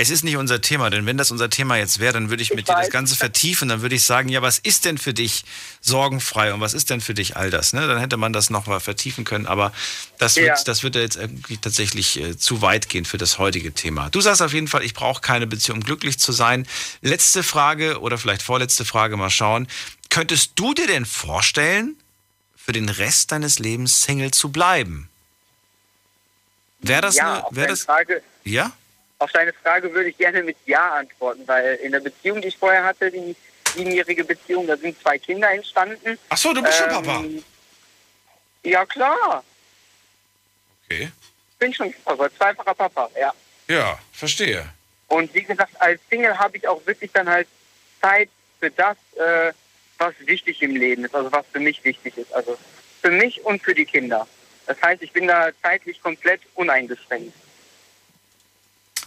Es ist nicht unser Thema, denn wenn das unser Thema jetzt wäre, dann würde ich mit dir das Ganze vertiefen. Dann würde ich sagen, ja, was ist denn für dich sorgenfrei und was ist denn für dich all das? Ne? Dann hätte man das noch mal vertiefen können, aber das wird, Ja. das wird jetzt irgendwie tatsächlich äh, zu weit gehen für das heutige Thema. Du sagst auf jeden Fall, ich brauche keine Beziehung, um glücklich zu sein. Letzte Frage oder vielleicht vorletzte Frage, mal schauen. Könntest du dir denn vorstellen, für den Rest deines Lebens Single zu bleiben? Wäre das ja, eine, deine das, Frage, ja? Auf deine Frage würde ich gerne mit Ja antworten, weil in der Beziehung, die ich vorher hatte, die siebenjährige Beziehung, da sind zwei Kinder entstanden. Ach so, du bist schon Ähm, Papa. Ja, klar. Okay. Ich bin schon Papa, zweifacher Papa, ja. Ja, verstehe. Und wie gesagt, als Single habe ich auch wirklich dann halt Zeit für das, äh, was wichtig im Leben ist, also was für mich wichtig ist. Also für mich und für die Kinder. Das heißt, ich bin da zeitlich komplett uneingeschränkt.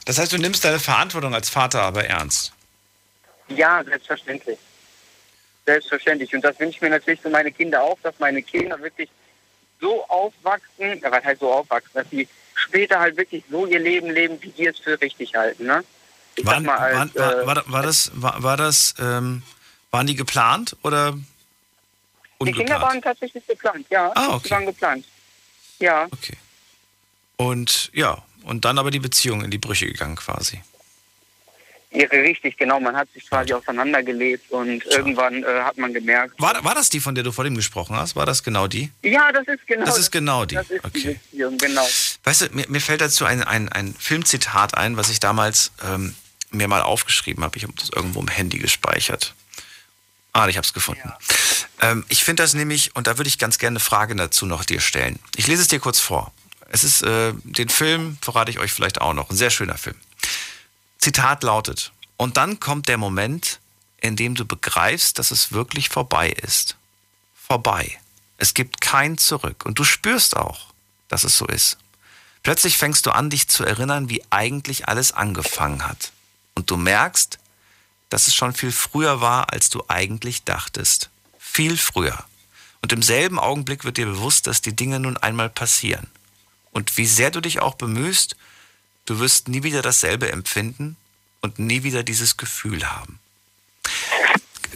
Das heißt, du nimmst deine Verantwortung als Vater aber ernst. Ja, selbstverständlich. Selbstverständlich. Und das wünsche ich mir natürlich für meine Kinder auch, dass meine Kinder wirklich so aufwachsen, was heißt so aufwachsen, dass sie später halt wirklich so ihr Leben leben, wie die es für richtig halten. Ne? Ich Waren, mal, als, waren, war, äh, war, war das, war, war das, ähm, waren die geplant oder die ungeplant? Kinder waren tatsächlich geplant, ja. Ah, Die waren geplant. Ja. Und ja, und dann aber die Beziehung in die Brüche gegangen quasi. Ihre richtig, genau. Man hat sich quasi auseinandergelebt und irgendwann äh, hat man gemerkt. War, war das die, von der du vor dem gesprochen hast? War das genau die? Ja, das ist genau. Das ist genau die. Das ist die Okay. Beziehung, genau. Weißt du, mir, mir fällt dazu ein, ein, ein Filmzitat ein, was ich damals ähm, mir mal aufgeschrieben habe. Ich habe das irgendwo im Handy gespeichert. Ah, ich habe es gefunden. Ähm, ich finde das nämlich, und da würde ich ganz gerne eine Frage dazu noch dir stellen. Ich lese es dir kurz vor. Es ist, äh, den Film verrate ich euch vielleicht auch noch. Ein sehr schöner Film. Zitat lautet, und dann kommt der Moment, in dem du begreifst, dass es wirklich vorbei ist. Vorbei. Es gibt kein Zurück. Und du spürst auch, dass es so ist. Plötzlich fängst du an, dich zu erinnern, wie eigentlich alles angefangen hat. Und du merkst, dass es schon viel früher war, als du eigentlich dachtest. Viel früher. Und im selben Augenblick wird dir bewusst, dass die Dinge nun einmal passieren. Und wie sehr du dich auch bemühst, du wirst nie wieder dasselbe empfinden und nie wieder dieses Gefühl haben.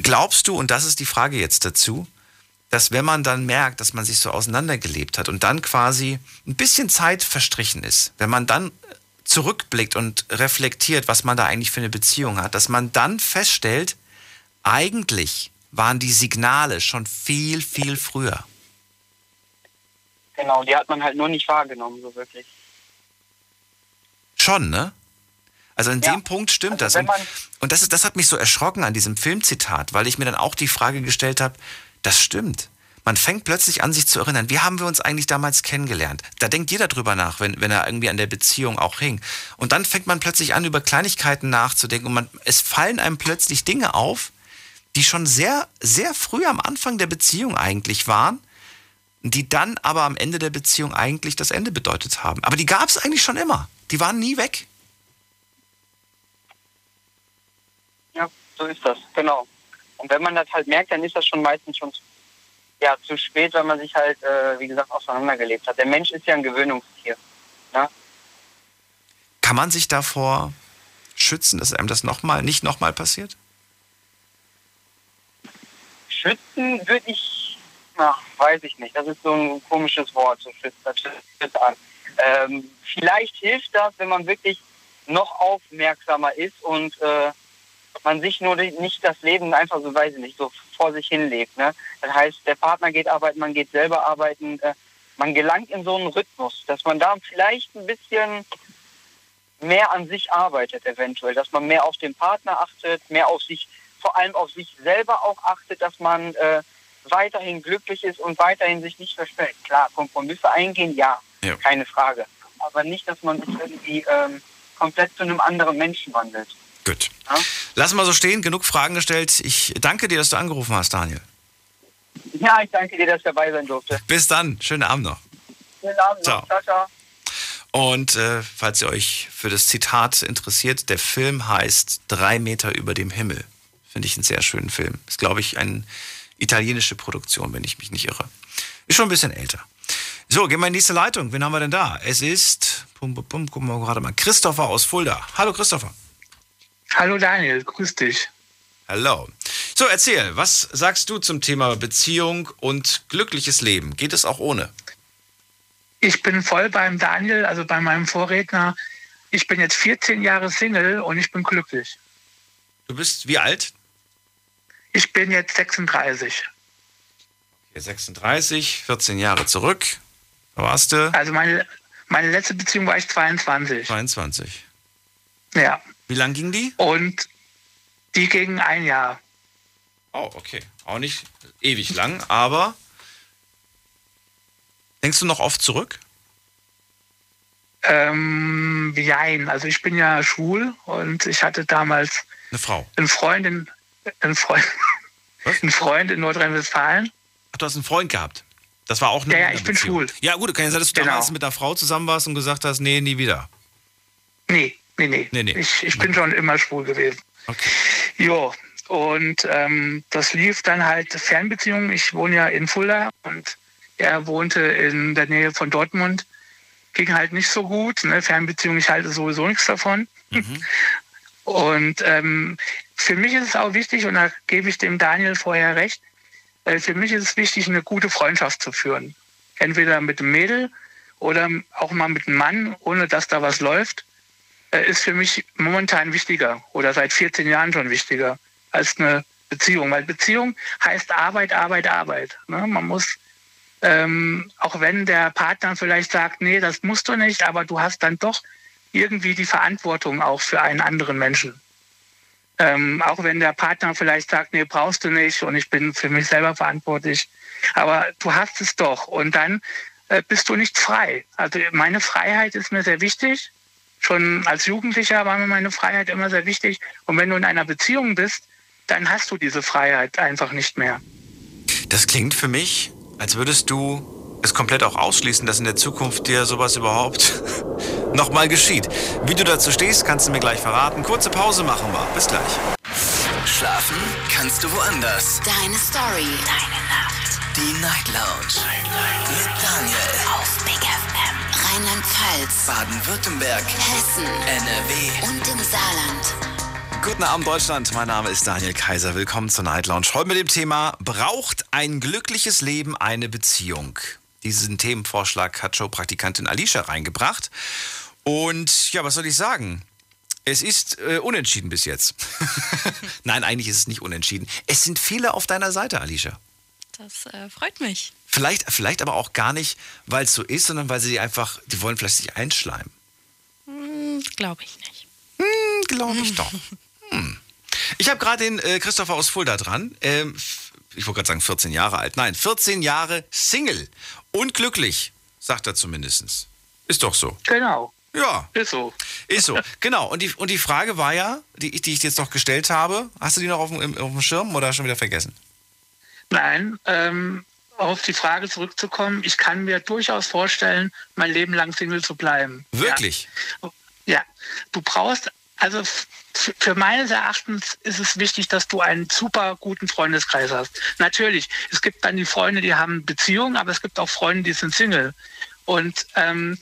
Glaubst du, und das ist die Frage jetzt dazu, dass wenn man dann merkt, dass man sich so auseinandergelebt hat und dann quasi ein bisschen Zeit verstrichen ist, wenn man dann zurückblickt und reflektiert, was man da eigentlich für eine Beziehung hat, dass man dann feststellt, eigentlich waren die Signale schon viel, viel früher. Genau, die hat man halt nur nicht wahrgenommen, so wirklich. Schon, ne? Also in Ja. dem Punkt stimmt Also das. Und, und das, ist, das hat mich so erschrocken an diesem Filmzitat, weil ich mir dann auch die Frage gestellt habe, das stimmt. Man fängt plötzlich an, sich zu erinnern, wie haben wir uns eigentlich damals kennengelernt? Da denkt jeder drüber nach, wenn, wenn er irgendwie an der Beziehung auch hing. Und dann fängt man plötzlich an, über Kleinigkeiten nachzudenken und man, es fallen einem plötzlich Dinge auf, die schon sehr, sehr früh am Anfang der Beziehung eigentlich waren, die dann aber am Ende der Beziehung eigentlich das Ende bedeutet haben. Aber die gab es eigentlich schon immer. Die waren nie weg. Ja, so ist das, genau. Und wenn man das halt merkt, dann ist das schon meistens schon ja, zu spät, weil man sich halt, äh, wie gesagt, auseinandergelebt hat. Der Mensch ist ja ein Gewöhnungstier. Ne? Kann man sich davor schützen, dass einem das noch mal, nicht nochmal passiert? Schützen würde ich, na, weiß ich nicht. Das ist so ein komisches Wort, so an. Ähm, vielleicht hilft das, wenn man wirklich noch aufmerksamer ist und äh, man sich nur nicht das Leben einfach so, weiß ich nicht, so vor sich hin lebt. Ne? Das heißt, der Partner geht arbeiten, man geht selber arbeiten. Äh, man gelangt in so einen Rhythmus, dass man da vielleicht ein bisschen mehr an sich arbeitet eventuell, dass man mehr auf den Partner achtet, mehr auf sich, vor allem auf sich selber auch achtet, dass man äh, weiterhin glücklich ist und weiterhin sich nicht verstellt. Klar, Kompromisse eingehen, ja, ja. keine Frage. Aber nicht, dass man sich irgendwie ähm, komplett zu einem anderen Menschen wandelt. Gut. Ja? Lass mal so stehen, genug Fragen gestellt. Ich danke dir, dass du angerufen hast, Daniel. Ja, ich danke dir, dass ich dabei sein durfte. Bis dann, schönen Abend noch. Schönen Abend ciao. noch. Ciao, ciao. Und äh, falls ihr euch für das Zitat interessiert, der Film heißt Drei Meter über dem Himmel. Finde ich einen sehr schönen Film. Ist, glaube ich, eine italienische Produktion, wenn ich mich nicht irre. Ist schon ein bisschen älter. So, gehen wir in die nächste Leitung. Wen haben wir denn da? Es ist, pum, pum, pum, gucken wir gerade mal, Christopher aus Fulda. Hallo Christopher. Hallo Daniel, grüß dich. Hallo. So, erzähl, was sagst du zum Thema Beziehung und glückliches Leben? Geht es auch ohne? Ich bin voll beim Daniel, also bei meinem Vorredner. Ich bin jetzt 14 Jahre Single und ich bin glücklich. Du bist wie alt? Ich bin jetzt 36. Okay, 36, 14 Jahre zurück. Da warst du? Also meine, meine letzte Beziehung war ich 22. 22. Ja. Wie lang ging die? Und die ging ein Jahr. Oh, okay. Auch nicht ewig lang, aber denkst du noch oft zurück? Ähm, jein. Also ich bin ja schwul und ich hatte damals eine Frau. Eine Freundin, einen Freund, einen Freund in Nordrhein-Westfalen. Ach, du hast einen Freund gehabt. Das war auch eine Ja, ja ich bin schwul. Ja, gut, kann ja sein, dass du genau. damals mit einer Frau zusammen warst und gesagt hast, nee, nie wieder. Nee, nee, nee. nee, nee. Ich, ich bin schon immer schwul gewesen. Okay. Jo, und ähm, das lief dann halt Fernbeziehungen. Ich wohne ja in Fulda und er wohnte in der Nähe von Dortmund. Ging halt nicht so gut. Ne? Fernbeziehung, ich halte sowieso nichts davon. Mhm. Und ähm, für mich ist es auch wichtig, und da gebe ich dem Daniel vorher recht, äh, für mich ist es wichtig, eine gute Freundschaft zu führen. Entweder mit dem Mädel oder auch mal mit einem Mann, ohne dass da was läuft, äh, ist für mich momentan wichtiger oder seit 14 Jahren schon wichtiger als eine Beziehung. Weil Beziehung heißt Arbeit, Arbeit, Arbeit. Ne? Man muss, ähm, auch wenn der Partner vielleicht sagt, nee, das musst du nicht, aber du hast dann doch irgendwie die Verantwortung auch für einen anderen Menschen. Ähm, auch wenn der Partner vielleicht sagt, nee, brauchst du nicht und ich bin für mich selber verantwortlich. Aber du hast es doch und dann äh, bist du nicht frei. Also meine Freiheit ist mir sehr wichtig. Schon als Jugendlicher war mir meine Freiheit immer sehr wichtig. Und wenn du in einer Beziehung bist, dann hast du diese Freiheit einfach nicht mehr. Das klingt für mich, als würdest du es komplett auch ausschließen, dass in der Zukunft dir sowas überhaupt nochmal geschieht. Wie du dazu stehst, kannst du mir gleich verraten. Kurze Pause machen wir. Bis gleich. Schlafen kannst du woanders. Deine Story. Deine Nacht. Die Night Lounge. Night, Night. Mit Daniel. Auf Big FM. Rheinland-Pfalz. Baden-Württemberg. Hessen. NRW. Und im Saarland. Guten Abend Deutschland, mein Name ist Daniel Kaiser. Willkommen zur Night Lounge. Heute mit dem Thema Braucht ein glückliches Leben eine Beziehung? Diesen Themenvorschlag hat Showpraktikantin Alicia reingebracht. Und ja, was soll ich sagen? Es ist äh, unentschieden bis jetzt. Nein, eigentlich ist es nicht unentschieden. Es sind viele auf deiner Seite, Alicia. Das äh, freut mich. Vielleicht, vielleicht aber auch gar nicht, weil es so ist, sondern weil sie einfach, die wollen vielleicht sich einschleimen. Hm, Glaube ich nicht. Hm, Glaube ich doch. Hm. Ich habe gerade den äh, Christopher aus Fulda dran. Ähm, ich wollte gerade sagen 14 Jahre alt. Nein, 14 Jahre Single. Und glücklich, sagt er zumindest. Ist doch so. Genau. Ja. Ist so. Ist so. genau. Und die, und die Frage war ja, die, die ich jetzt noch gestellt habe, hast du die noch auf dem, auf dem Schirm oder schon wieder vergessen? Nein, ähm, auf die Frage zurückzukommen, ich kann mir durchaus vorstellen, mein Leben lang Single zu bleiben. Wirklich? Ja, ja. du brauchst, also für meines Erachtens ist es wichtig, dass du einen super guten Freundeskreis hast. Natürlich, es gibt dann die Freunde, die haben Beziehungen, aber es gibt auch Freunde, die sind Single. Und ähm,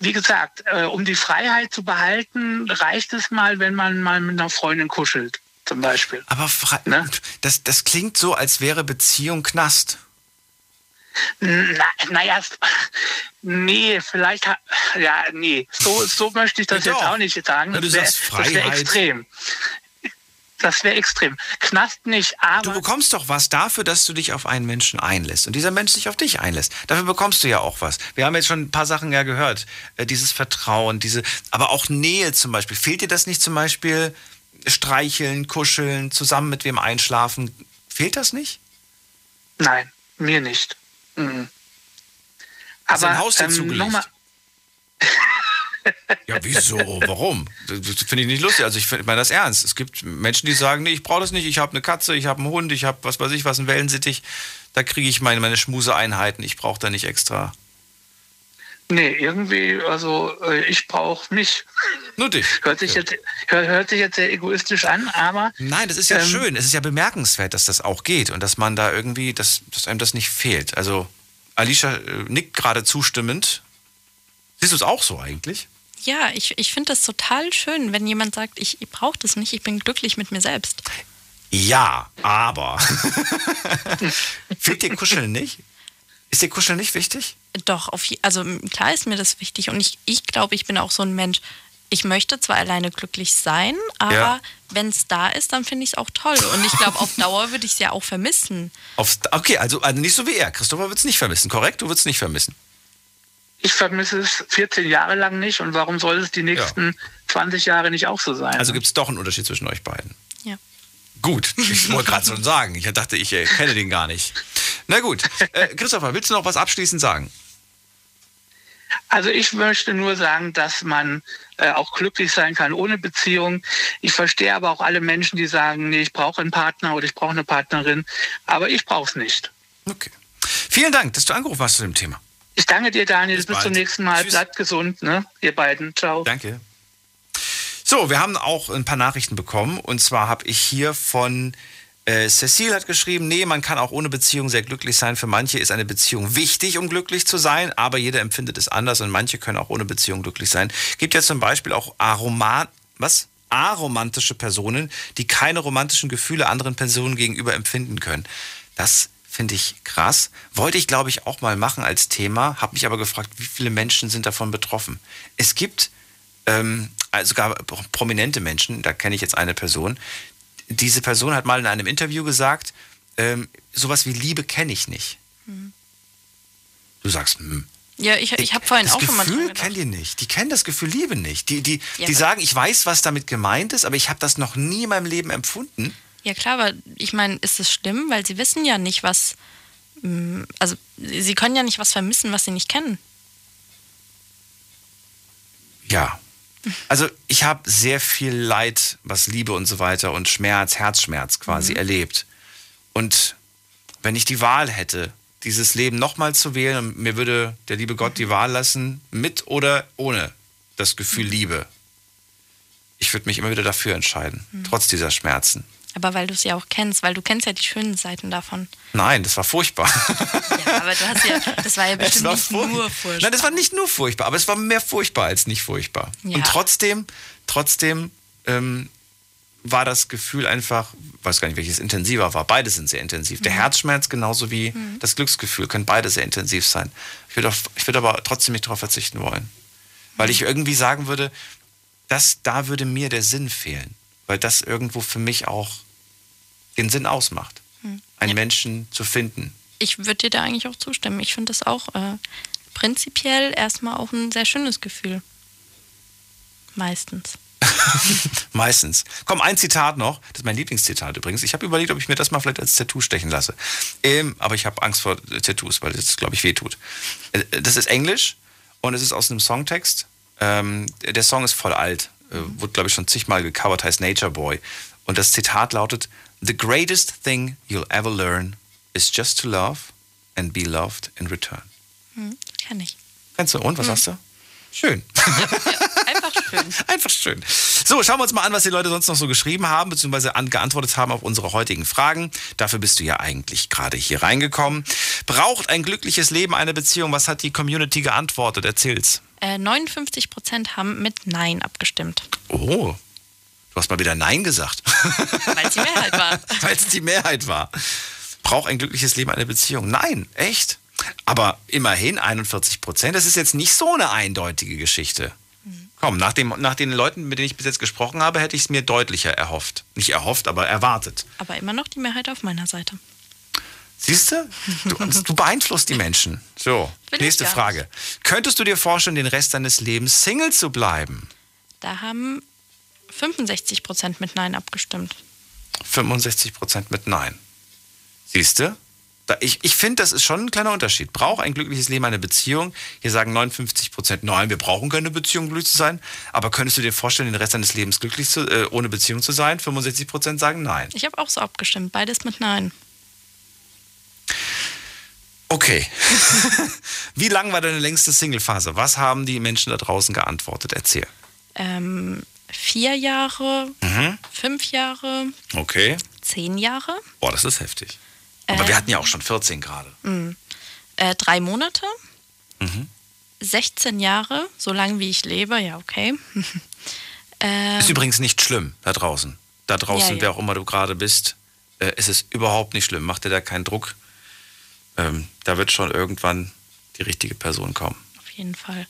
wie gesagt, äh, um die Freiheit zu behalten, reicht es mal, wenn man mal mit einer Freundin kuschelt, zum Beispiel. Aber ne? das, das klingt so, als wäre Beziehung Knast. Na, naja, nee, vielleicht, ja, nee, so, so möchte ich das ja, jetzt auch nicht sagen. Das wäre wär extrem. Das wäre extrem. Knast nicht, aber. Du bekommst doch was dafür, dass du dich auf einen Menschen einlässt und dieser Mensch sich auf dich einlässt. Dafür bekommst du ja auch was. Wir haben jetzt schon ein paar Sachen ja gehört. Äh, dieses Vertrauen, diese, aber auch Nähe zum Beispiel. Fehlt dir das nicht zum Beispiel? Streicheln, kuscheln, zusammen mit wem einschlafen. Fehlt das nicht? Nein, mir nicht. Mhm. Aber ein Haus dir ähm, zugelegt? Ja, wieso? Warum? Das finde ich nicht lustig. Also ich meine das ernst. Es gibt Menschen, die sagen, nee, ich brauche das nicht. Ich habe eine Katze, ich habe einen Hund, ich habe was weiß ich was, einen Wellensittich. Da kriege ich meine, meine Schmuseeinheiten. Ich brauche da nicht extra. Nee, irgendwie, also äh, ich brauche mich. Nur dich. Hört sich, jetzt, hört, hört sich jetzt sehr egoistisch an, aber. Nein, das ist ja ähm, schön. Es ist ja bemerkenswert, dass das auch geht und dass man da irgendwie, dass, dass einem das nicht fehlt. Also Alicia äh, nickt gerade zustimmend. Siehst du es auch so eigentlich? Ja, ich, ich finde das total schön, wenn jemand sagt, ich, ich brauche das nicht, ich bin glücklich mit mir selbst. Ja, aber. Fehlt dir Kuscheln nicht? Ist dir Kuscheln nicht wichtig? Doch, auf, also klar ist mir das wichtig und ich, ich glaube, ich bin auch so ein Mensch. Ich möchte zwar alleine glücklich sein, aber ja. wenn es da ist, dann finde ich es auch toll. Und ich glaube, auf Dauer würde ich es ja auch vermissen. Auf, okay, also, also nicht so wie er. Christopher wird es nicht vermissen, korrekt? Du würdest es nicht vermissen. Ich vermisse es 14 Jahre lang nicht und warum soll es die nächsten ja. 20 Jahre nicht auch so sein? Also gibt es doch einen Unterschied zwischen euch beiden. Ja. Gut, ich wollte gerade schon sagen. Ich dachte, ich äh, kenne den gar nicht. Na gut. Äh, Christopher, willst du noch was abschließend sagen? Also ich möchte nur sagen, dass man äh, auch glücklich sein kann ohne Beziehung. Ich verstehe aber auch alle Menschen, die sagen, nee, ich brauche einen Partner oder ich brauche eine Partnerin, aber ich brauche es nicht. Okay. Vielen Dank, dass du angerufen hast zu dem Thema. Ich danke dir, Daniel. Bis, Bis zum nächsten Mal. Tschüss. Bleibt gesund, ne? Ihr beiden. Ciao. Danke. So, wir haben auch ein paar Nachrichten bekommen. Und zwar habe ich hier von äh, Cecile hat geschrieben, nee, man kann auch ohne Beziehung sehr glücklich sein. Für manche ist eine Beziehung wichtig, um glücklich zu sein, aber jeder empfindet es anders und manche können auch ohne Beziehung glücklich sein. Gibt ja zum Beispiel auch Aromat, was? aromantische Personen, die keine romantischen Gefühle anderen Personen gegenüber empfinden können. Das Finde ich krass. Wollte ich, glaube ich, auch mal machen als Thema. Habe mich aber gefragt, wie viele Menschen sind davon betroffen? Es gibt ähm, sogar prominente Menschen, da kenne ich jetzt eine Person. Diese Person hat mal in einem Interview gesagt, ähm, sowas wie Liebe kenne ich nicht. Mhm. Du sagst, hm. Ja, ich, ich habe vorhin das auch Gefühl schon mal. Das Gefühl kennen die nicht. Die kennen das Gefühl Liebe nicht. Die, die, ja, die sagen, ich weiß, was damit gemeint ist, aber ich habe das noch nie in meinem Leben empfunden. Ja klar, aber ich meine, ist es schlimm, weil sie wissen ja nicht, was, mm, also sie können ja nicht was vermissen, was sie nicht kennen. Ja. Also ich habe sehr viel Leid, was Liebe und so weiter und Schmerz, Herzschmerz quasi mhm. erlebt. Und wenn ich die Wahl hätte, dieses Leben nochmal zu wählen und mir würde der liebe Gott die Wahl lassen, mit oder ohne das Gefühl mhm. Liebe, ich würde mich immer wieder dafür entscheiden, mhm. trotz dieser Schmerzen. Aber weil du es ja auch kennst, weil du kennst ja die schönen Seiten davon. Nein, das war furchtbar. Ja, aber du hast ja, das war ja bestimmt war nicht furch nur furchtbar. Nein, das war nicht nur furchtbar, aber es war mehr furchtbar als nicht furchtbar. Ja. Und trotzdem, trotzdem ähm, war das Gefühl einfach, weiß gar nicht, welches intensiver war. Beide sind sehr intensiv. Mhm. Der Herzschmerz genauso wie mhm. das Glücksgefühl können beide sehr intensiv sein. Ich würde, ich würde aber trotzdem nicht darauf verzichten wollen. Weil ich irgendwie sagen würde, dass da würde mir der Sinn fehlen weil das irgendwo für mich auch den Sinn ausmacht, hm. einen ja. Menschen zu finden. Ich würde dir da eigentlich auch zustimmen. Ich finde das auch äh, prinzipiell erstmal auch ein sehr schönes Gefühl. Meistens. Meistens. Komm, ein Zitat noch. Das ist mein Lieblingszitat übrigens. Ich habe überlegt, ob ich mir das mal vielleicht als Tattoo stechen lasse. Ähm, aber ich habe Angst vor Tattoos, weil das, glaube ich, wehtut. Äh, das ist Englisch und es ist aus einem Songtext. Ähm, der Song ist voll alt. Äh, wurde, glaube ich, schon zigmal gecovert, heißt Nature Boy. Und das Zitat lautet: The greatest thing you'll ever learn is just to love and be loved in return. Hm, kenn ich. Kennst du? Und was Hm. hast du? Schön. Einfach schön. Einfach schön. So, schauen wir uns mal an, was die Leute sonst noch so geschrieben haben, beziehungsweise an, geantwortet haben auf unsere heutigen Fragen. Dafür bist du ja eigentlich gerade hier reingekommen. Braucht ein glückliches Leben eine Beziehung? Was hat die Community geantwortet? Erzähl's. Äh, 59 Prozent haben mit Nein abgestimmt. Oh, du hast mal wieder Nein gesagt. Weil es die Mehrheit war. Weil es die Mehrheit war. Braucht ein glückliches Leben eine Beziehung? Nein, echt? Aber immerhin 41 Prozent. Das ist jetzt nicht so eine eindeutige Geschichte. Komm, nach, dem, nach den Leuten, mit denen ich bis jetzt gesprochen habe, hätte ich es mir deutlicher erhofft. Nicht erhofft, aber erwartet. Aber immer noch die Mehrheit auf meiner Seite. Siehst du? Du, beeinflusst die Menschen. So, Will nächste. Frage. Könntest du dir vorstellen, den Rest deines Lebens Single zu bleiben? Da haben 65 Prozent mit Nein abgestimmt. 65 Prozent mit Nein. Siehst du? Ich ich finde, das ist schon ein kleiner Unterschied. Braucht ein glückliches Leben eine Beziehung? Hier sagen 59 Prozent, nein, wir brauchen keine Beziehung, um glücklich zu sein. Aber könntest du dir vorstellen, den Rest deines Lebens glücklich zu, äh, ohne Beziehung zu sein? 65 Prozent sagen nein. Ich habe auch so abgestimmt. Beides mit Nein. Okay. Wie lang war deine längste Single-Phase? Was haben die Menschen da draußen geantwortet? Erzähl. Ähm, vier Jahre, Mhm. fünf Jahre, Okay. zehn Jahre, Boah, das ist heftig. Aber Äh. wir hatten ja auch schon 14 gerade. mh, äh, drei Monate, Mhm. 16 Jahre, so lange wie ich lebe, ja, okay. ähm, Ist übrigens nicht schlimm da draußen. Da draußen, Ja, ja. wer auch immer du gerade bist, äh, ist es überhaupt nicht schlimm. Mach dir da keinen Druck. Ähm, da wird schon irgendwann die richtige Person kommen. auf jeden Fall.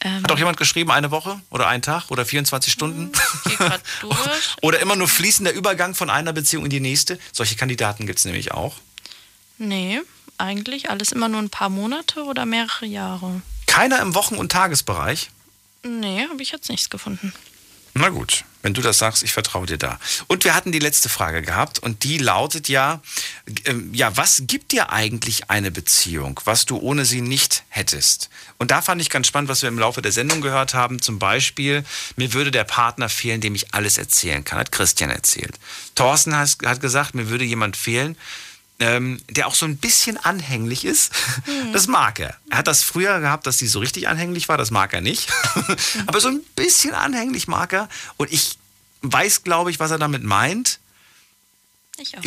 Ähm, Hat auch jemand geschrieben, eine Woche oder ein Tag oder 24 Stunden? durch. oder immer nur fließender Übergang von einer Beziehung in die nächste? Solche Kandidaten gibt es nämlich auch. Nee, eigentlich alles immer nur ein paar Monate oder mehrere Jahre. Keiner im Wochen- und Tagesbereich? Nee, habe ich jetzt nichts gefunden. Na gut, wenn du das sagst, ich vertraue dir da. Und wir hatten die letzte Frage gehabt und die lautet ja, ähm, ja, was gibt dir eigentlich eine Beziehung, was du ohne sie nicht hättest? Und da fand ich ganz spannend, was wir im Laufe der Sendung gehört haben. Zum Beispiel, mir würde der Partner fehlen, dem ich alles erzählen kann, hat Christian erzählt. Thorsten hat, hat gesagt, mir würde jemand fehlen, ähm, der auch so ein bisschen anhänglich ist. Das mag er. Er hat das früher gehabt, dass sie so richtig anhänglich war, das mag er nicht. Aber so ein bisschen anhänglich mag er. Und ich weiß, glaube ich, was er damit meint. Ich auch.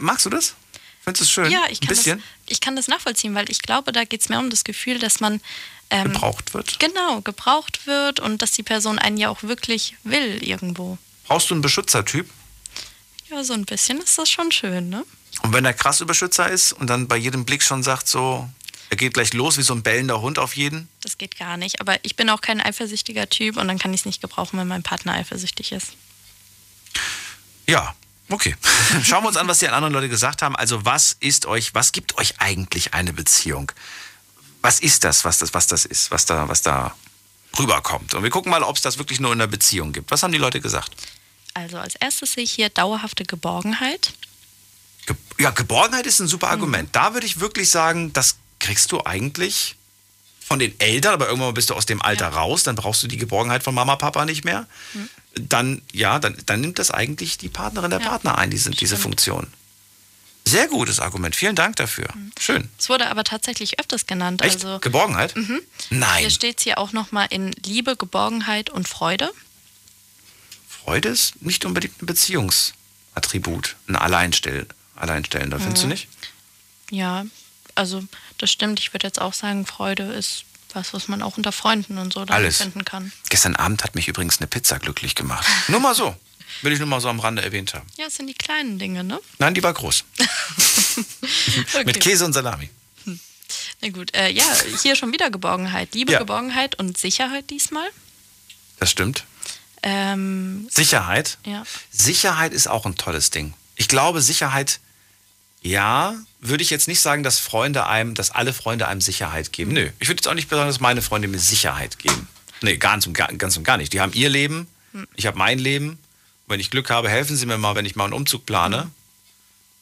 Magst du das? Findest du es schön? Ja, ich kann, das, ich kann das nachvollziehen, weil ich glaube, da geht es mehr um das Gefühl, dass man ähm, gebraucht wird. genau gebraucht wird und dass die Person einen ja auch wirklich will irgendwo. Brauchst du einen Beschützertyp? Ja, so ein bisschen ist das schon schön, ne? Und wenn er krass Überschützer ist und dann bei jedem Blick schon sagt, so, er geht gleich los wie so ein bellender Hund auf jeden? Das geht gar nicht. Aber ich bin auch kein eifersüchtiger Typ und dann kann ich es nicht gebrauchen, wenn mein Partner eifersüchtig ist. Ja, okay. Schauen wir uns an, was die anderen Leute gesagt haben. Also, was ist euch, was gibt euch eigentlich eine Beziehung? Was ist das, was das, was das ist, was da, was da rüberkommt? Und wir gucken mal, ob es das wirklich nur in der Beziehung gibt. Was haben die Leute gesagt? Also als erstes sehe ich hier dauerhafte Geborgenheit. Ja, Geborgenheit ist ein super Argument. Da würde ich wirklich sagen, das kriegst du eigentlich von den Eltern, aber irgendwann bist du aus dem Alter raus, dann brauchst du die Geborgenheit von Mama, Papa nicht mehr. Dann, ja, dann, dann nimmt das eigentlich die Partnerin der Ja, Partner ein, diese, diese stimmt. Funktion. Sehr gutes Argument. Vielen Dank dafür. Schön. Es wurde aber tatsächlich öfters genannt. Echt? Also Geborgenheit? Mhm. Nein. hier steht es hier auch nochmal in Liebe, Geborgenheit und Freude. Freude ist nicht unbedingt ein Beziehungsattribut, ein Alleinstell Alleinstellender, findest du Mhm. nicht? Ja, also das stimmt. Ich würde jetzt auch sagen, Freude ist was, was man auch unter Freunden und so dann finden kann. Gestern Abend hat mich übrigens eine Pizza glücklich gemacht. nur mal so. Will ich nur mal so am Rande erwähnt haben. Ja, es sind die kleinen Dinge, ne? Nein, die war groß. Okay. Mit Käse und Salami. Na gut, äh, ja, hier schon wieder Geborgenheit. Liebe, Ja. Geborgenheit und Sicherheit diesmal. Das stimmt. Ähm, Sicherheit. ja. Sicherheit ist auch ein tolles Ding. Ich glaube, Sicherheit, ja, würde ich jetzt nicht sagen, dass Freunde einem, dass alle Freunde einem Sicherheit geben. Nö. Ich würde jetzt auch nicht sagen, dass meine Freunde mir Sicherheit geben. Nee, ganz und gar, ganz und gar nicht. Die haben ihr Leben, Hm. ich habe mein Leben. Wenn ich Glück habe, helfen sie mir mal, wenn ich mal einen Umzug plane.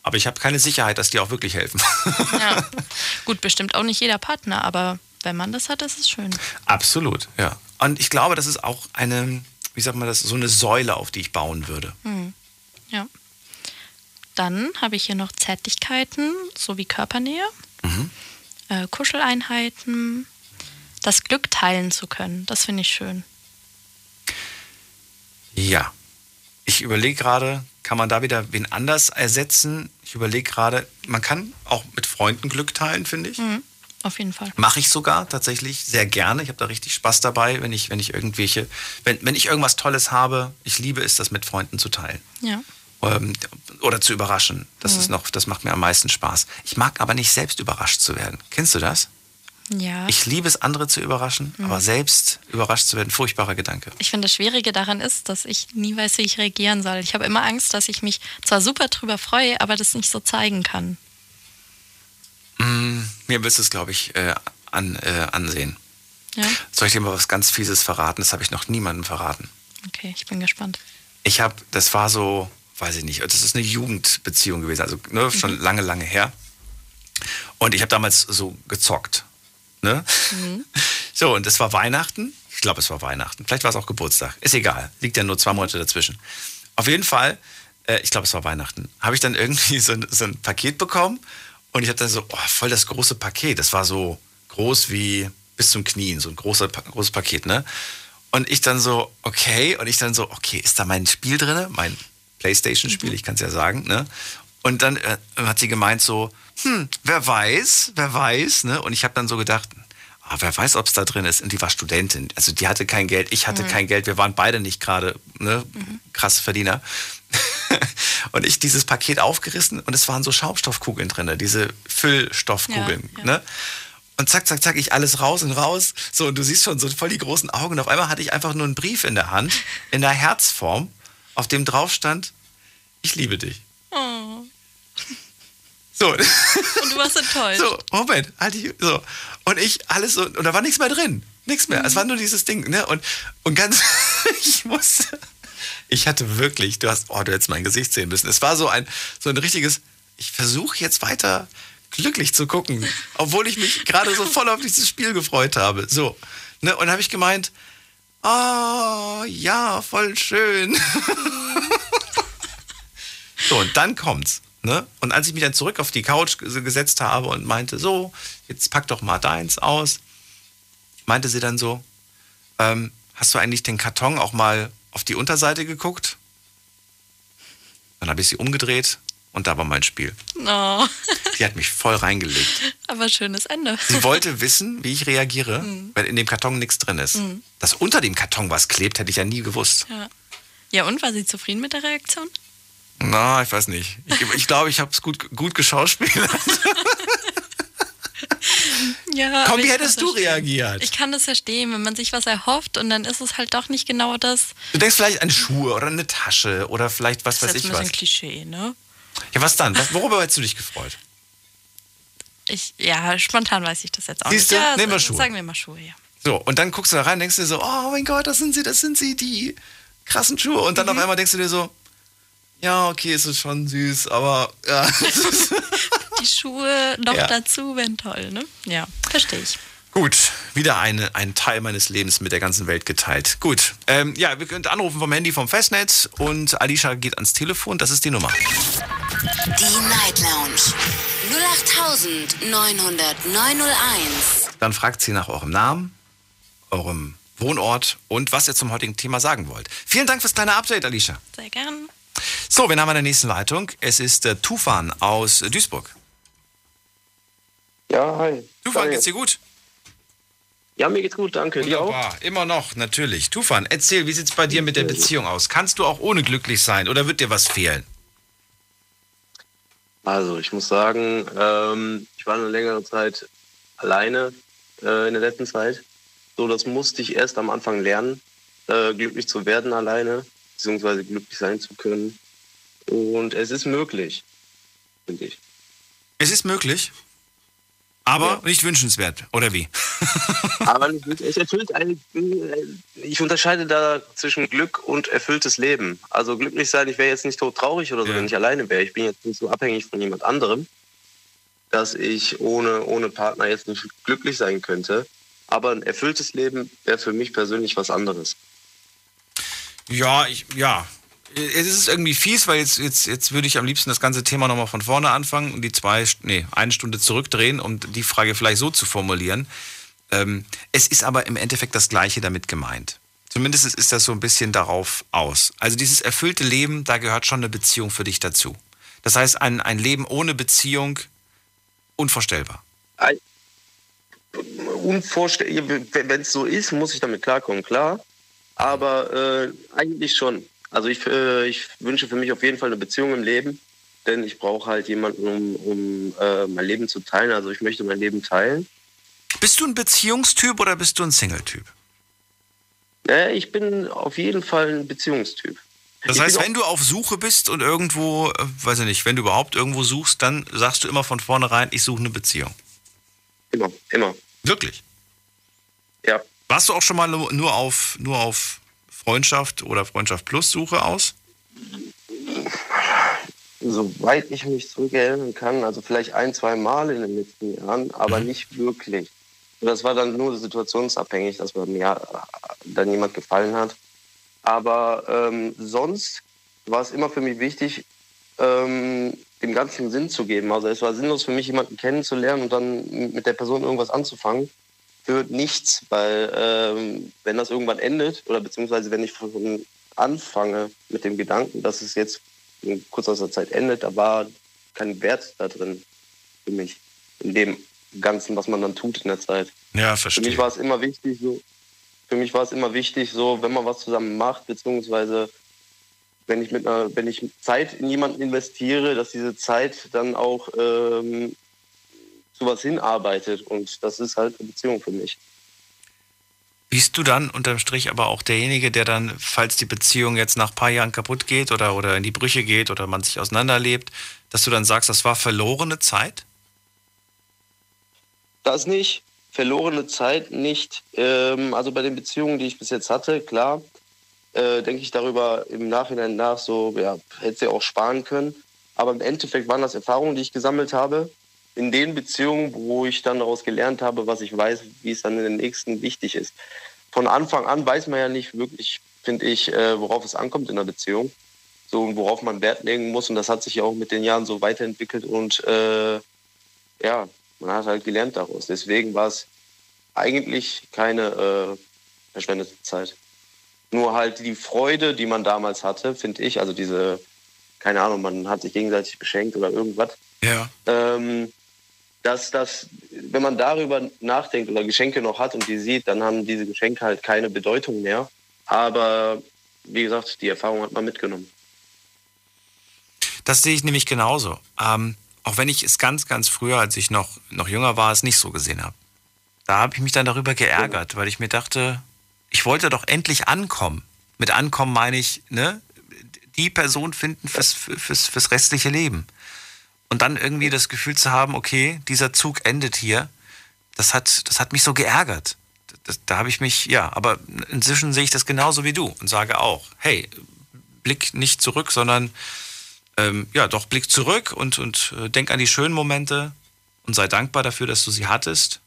Aber ich habe keine Sicherheit, dass die auch wirklich helfen. ja. Gut, bestimmt auch nicht jeder Partner, aber wenn man das hat, ist es schön. Absolut, ja. Und ich glaube, das ist auch eine, wie sagt man das, so eine Säule, auf die ich bauen würde. Hm. Dann habe ich hier noch Zärtlichkeiten sowie Körpernähe. mhm. äh, Kuscheleinheiten, das Glück teilen zu können. Das finde ich schön. Ja. Ich überlege gerade, kann man da wieder wen anders ersetzen? Ich überlege gerade, man kann auch mit Freunden Glück teilen, finde ich. Mhm. Auf jeden Fall. Mache ich sogar tatsächlich sehr gerne. Ich habe da richtig Spaß dabei, wenn ich, wenn ich irgendwelche, wenn, wenn ich irgendwas Tolles habe, ich liebe es, das mit Freunden zu teilen. Ja. Ähm, oder zu überraschen. Das mhm. ist noch, das macht mir am meisten Spaß. Ich mag aber nicht selbst überrascht zu werden. Kennst du das? Ja. Ich liebe es, andere zu überraschen, mhm. aber selbst überrascht zu werden, furchtbarer Gedanke. Ich finde, das Schwierige daran ist, dass ich nie weiß, wie ich reagieren soll. Ich habe immer Angst, dass ich mich zwar super drüber freue, aber das nicht so zeigen kann. Mm, mir wirst du es, glaube ich, äh, an, äh, ansehen. Ja? Soll ich dir mal was ganz Fieses verraten? Das habe ich noch niemandem verraten. Okay, ich bin gespannt. Ich habe, das war so, weiß ich nicht, das ist eine Jugendbeziehung gewesen, also ne, schon mhm. lange, lange her. Und ich habe damals so gezockt. Ne? Mhm. So, und es war Weihnachten. Ich glaube, es war Weihnachten. Vielleicht war es auch Geburtstag. Ist egal. Liegt ja nur zwei Monate dazwischen. Auf jeden Fall, äh, ich glaube, es war Weihnachten, habe ich dann irgendwie so ein, so ein Paket bekommen und ich habe dann so, oh, voll das große Paket. Das war so groß wie bis zum Knien, so ein großer, großes Paket, ne? Und ich dann so, okay, und ich dann so, okay, ist da mein Spiel drin? Mein Playstation-Spiel, mhm. ich kann es ja sagen, ne? Und dann äh, hat sie gemeint so, hm, wer weiß, wer weiß, ne? Und ich habe dann so gedacht, ah, wer weiß, ob es da drin ist. Und die war Studentin. Also die hatte kein Geld, ich hatte mhm. kein Geld. Wir waren beide nicht gerade ne, mhm. krasse Verdiener. und ich dieses Paket aufgerissen und es waren so Schaumstoffkugeln drin, diese Füllstoffkugeln. Ja, ja. Ne? Und zack, zack, zack, ich alles raus und raus. So, und du siehst schon so voll die großen Augen. Und auf einmal hatte ich einfach nur einen Brief in der Hand, in der Herzform, auf dem drauf stand, ich liebe dich. Oh. So. Und du warst enttäuscht. So, Moment, halt ich, so. Und ich alles so, und da war nichts mehr drin. Nichts mehr. Mhm. Es war nur dieses Ding, ne? Und, und ganz, ich musste, ich hatte wirklich, du hast, oh, du hättest mein Gesicht sehen müssen. Es war so ein, so ein richtiges, ich versuche jetzt weiter glücklich zu gucken, obwohl ich mich gerade so voll auf dieses Spiel gefreut habe. So. Ne? Und habe ich gemeint, oh, ja, voll schön. so, und dann kommt's. Ne? Und als ich mich dann zurück auf die Couch gesetzt habe und meinte, so, jetzt pack doch mal deins aus, meinte sie dann so, ähm, hast du eigentlich den Karton auch mal auf die Unterseite geguckt? Dann habe ich sie umgedreht und da war mein Spiel. Oh. Die hat mich voll reingelegt. Aber schönes Ende. Sie wollte wissen, wie ich reagiere, mhm. wenn in dem Karton nichts drin ist. Mhm. Dass unter dem Karton was klebt, hätte ich ja nie gewusst. Ja. ja, und war sie zufrieden mit der Reaktion? Na, ich weiß nicht. Ich glaube, ich, glaub, ich habe es gut, gut geschauspielert. ja, Komm, wie hättest du reagiert? Ich kann das verstehen, wenn man sich was erhofft und dann ist es halt doch nicht genau das. Du denkst vielleicht an Schuhe oder eine Tasche oder vielleicht was das weiß ich was. Das ist ein Klischee, ne? Ja, was dann? Was, worüber hättest du dich gefreut? Ich, ja, spontan weiß ich das jetzt auch Siehst nicht. Du? Ja, Nehmen wir Schuhe. Sagen wir mal Schuhe, ja. So, und dann guckst du da rein und denkst dir so, oh mein Gott, das sind sie, das sind sie, die krassen Schuhe. Und dann mhm. auf einmal denkst du dir so, ja, okay, es ist schon süß, aber ja. Die Schuhe noch ja. dazu wären toll, ne? Ja, verstehe ich. Gut, wieder eine, ein Teil meines Lebens mit der ganzen Welt geteilt. Gut, ähm, ja, wir können anrufen vom Handy vom Festnetz und Alicia geht ans Telefon, das ist die Nummer. Die Night Lounge 0890901. Dann fragt sie nach eurem Namen, eurem Wohnort und was ihr zum heutigen Thema sagen wollt. Vielen Dank fürs kleine Update, Alicia. Sehr gern. So, wir haben in der nächsten Leitung. Es ist äh, Tufan aus Duisburg. Ja, hi. Tufan, geht's dir gut? Ja, mir geht's gut, danke. Wunderbar. Dir auch? Immer noch, natürlich. Tufan, erzähl, wie sieht's bei dir mit der Beziehung aus? Kannst du auch ohne glücklich sein oder wird dir was fehlen? Also, ich muss sagen, ähm, ich war eine längere Zeit alleine äh, in der letzten Zeit. So, das musste ich erst am Anfang lernen, äh, glücklich zu werden alleine beziehungsweise glücklich sein zu können. Und es ist möglich, finde ich. Es ist möglich, aber ja. nicht wünschenswert, oder wie? aber es erfüllt ein, ich unterscheide da zwischen Glück und erfülltes Leben. Also glücklich sein, ich wäre jetzt nicht tot traurig oder so, ja. wenn ich alleine wäre. Ich bin jetzt nicht so abhängig von jemand anderem, dass ich ohne, ohne Partner jetzt nicht glücklich sein könnte. Aber ein erfülltes Leben wäre für mich persönlich was anderes. Ja, ich, ja. Es ist irgendwie fies, weil jetzt, jetzt, jetzt würde ich am liebsten das ganze Thema nochmal von vorne anfangen und die zwei, nee, eine Stunde zurückdrehen, um die Frage vielleicht so zu formulieren. Ähm, es ist aber im Endeffekt das Gleiche damit gemeint. Zumindest ist das so ein bisschen darauf aus. Also dieses erfüllte Leben, da gehört schon eine Beziehung für dich dazu. Das heißt, ein, ein Leben ohne Beziehung, unvorstellbar. Unvorstellbar. Wenn es so ist, muss ich damit klarkommen, klar. Aber äh, eigentlich schon. Also ich, äh, ich wünsche für mich auf jeden Fall eine Beziehung im Leben, denn ich brauche halt jemanden, um, um äh, mein Leben zu teilen. Also ich möchte mein Leben teilen. Bist du ein Beziehungstyp oder bist du ein Single-Typ? Ja, ich bin auf jeden Fall ein Beziehungstyp. Das heißt, wenn du auf Suche bist und irgendwo, äh, weiß ich nicht, wenn du überhaupt irgendwo suchst, dann sagst du immer von vornherein, ich suche eine Beziehung. Immer, immer. Wirklich? Ja. Warst du auch schon mal nur auf, nur auf Freundschaft oder Freundschaft Plus Suche aus? Soweit ich mich zurückerinnern kann, also vielleicht ein, zwei Mal in den letzten Jahren, aber mhm. nicht wirklich. Das war dann nur situationsabhängig, dass mir dann jemand gefallen hat. Aber ähm, sonst war es immer für mich wichtig, ähm, dem Ganzen Sinn zu geben. Also es war sinnlos für mich, jemanden kennenzulernen und dann mit der Person irgendwas anzufangen. Für nichts, weil ähm, wenn das irgendwann endet oder beziehungsweise wenn ich von anfange mit dem Gedanken, dass es jetzt in kurzer Zeit endet, da war kein Wert da drin für mich in dem Ganzen, was man dann tut in der Zeit. Ja, verstehe. Für mich war es immer wichtig, so, für mich war es immer wichtig, so, wenn man was zusammen macht, beziehungsweise wenn ich mit einer, wenn ich Zeit in jemanden investiere, dass diese Zeit dann auch ähm, zu was hinarbeitet. Und das ist halt eine Beziehung für mich. Bist du dann unterm Strich aber auch derjenige, der dann, falls die Beziehung jetzt nach ein paar Jahren kaputt geht oder, oder in die Brüche geht oder man sich auseinanderlebt, dass du dann sagst, das war verlorene Zeit? Das nicht. Verlorene Zeit nicht. Ähm, also bei den Beziehungen, die ich bis jetzt hatte, klar, äh, denke ich darüber im Nachhinein nach, so, ja, hätte sie auch sparen können. Aber im Endeffekt waren das Erfahrungen, die ich gesammelt habe. In den Beziehungen, wo ich dann daraus gelernt habe, was ich weiß, wie es dann in den nächsten wichtig ist. Von Anfang an weiß man ja nicht wirklich, finde ich, äh, worauf es ankommt in einer Beziehung. So, und worauf man Wert legen muss. Und das hat sich ja auch mit den Jahren so weiterentwickelt. Und äh, ja, man hat halt gelernt daraus. Deswegen war es eigentlich keine äh, verschwendete Zeit. Nur halt die Freude, die man damals hatte, finde ich, also diese, keine Ahnung, man hat sich gegenseitig beschenkt oder irgendwas. Ja. Ähm, dass das, wenn man darüber nachdenkt oder Geschenke noch hat und die sieht, dann haben diese Geschenke halt keine Bedeutung mehr. Aber wie gesagt, die Erfahrung hat man mitgenommen. Das sehe ich nämlich genauso. Ähm, auch wenn ich es ganz, ganz früher, als ich noch, noch jünger war, es nicht so gesehen habe. Da habe ich mich dann darüber geärgert, weil ich mir dachte, ich wollte doch endlich ankommen. Mit ankommen meine ich, ne, die Person finden fürs, fürs, fürs restliche Leben. Und dann irgendwie das Gefühl zu haben, okay, dieser Zug endet hier, das hat, das hat mich so geärgert. Das, da habe ich mich, ja, aber inzwischen sehe ich das genauso wie du und sage auch, hey, blick nicht zurück, sondern ähm, ja, doch blick zurück und, und äh, denk an die schönen Momente und sei dankbar dafür, dass du sie hattest.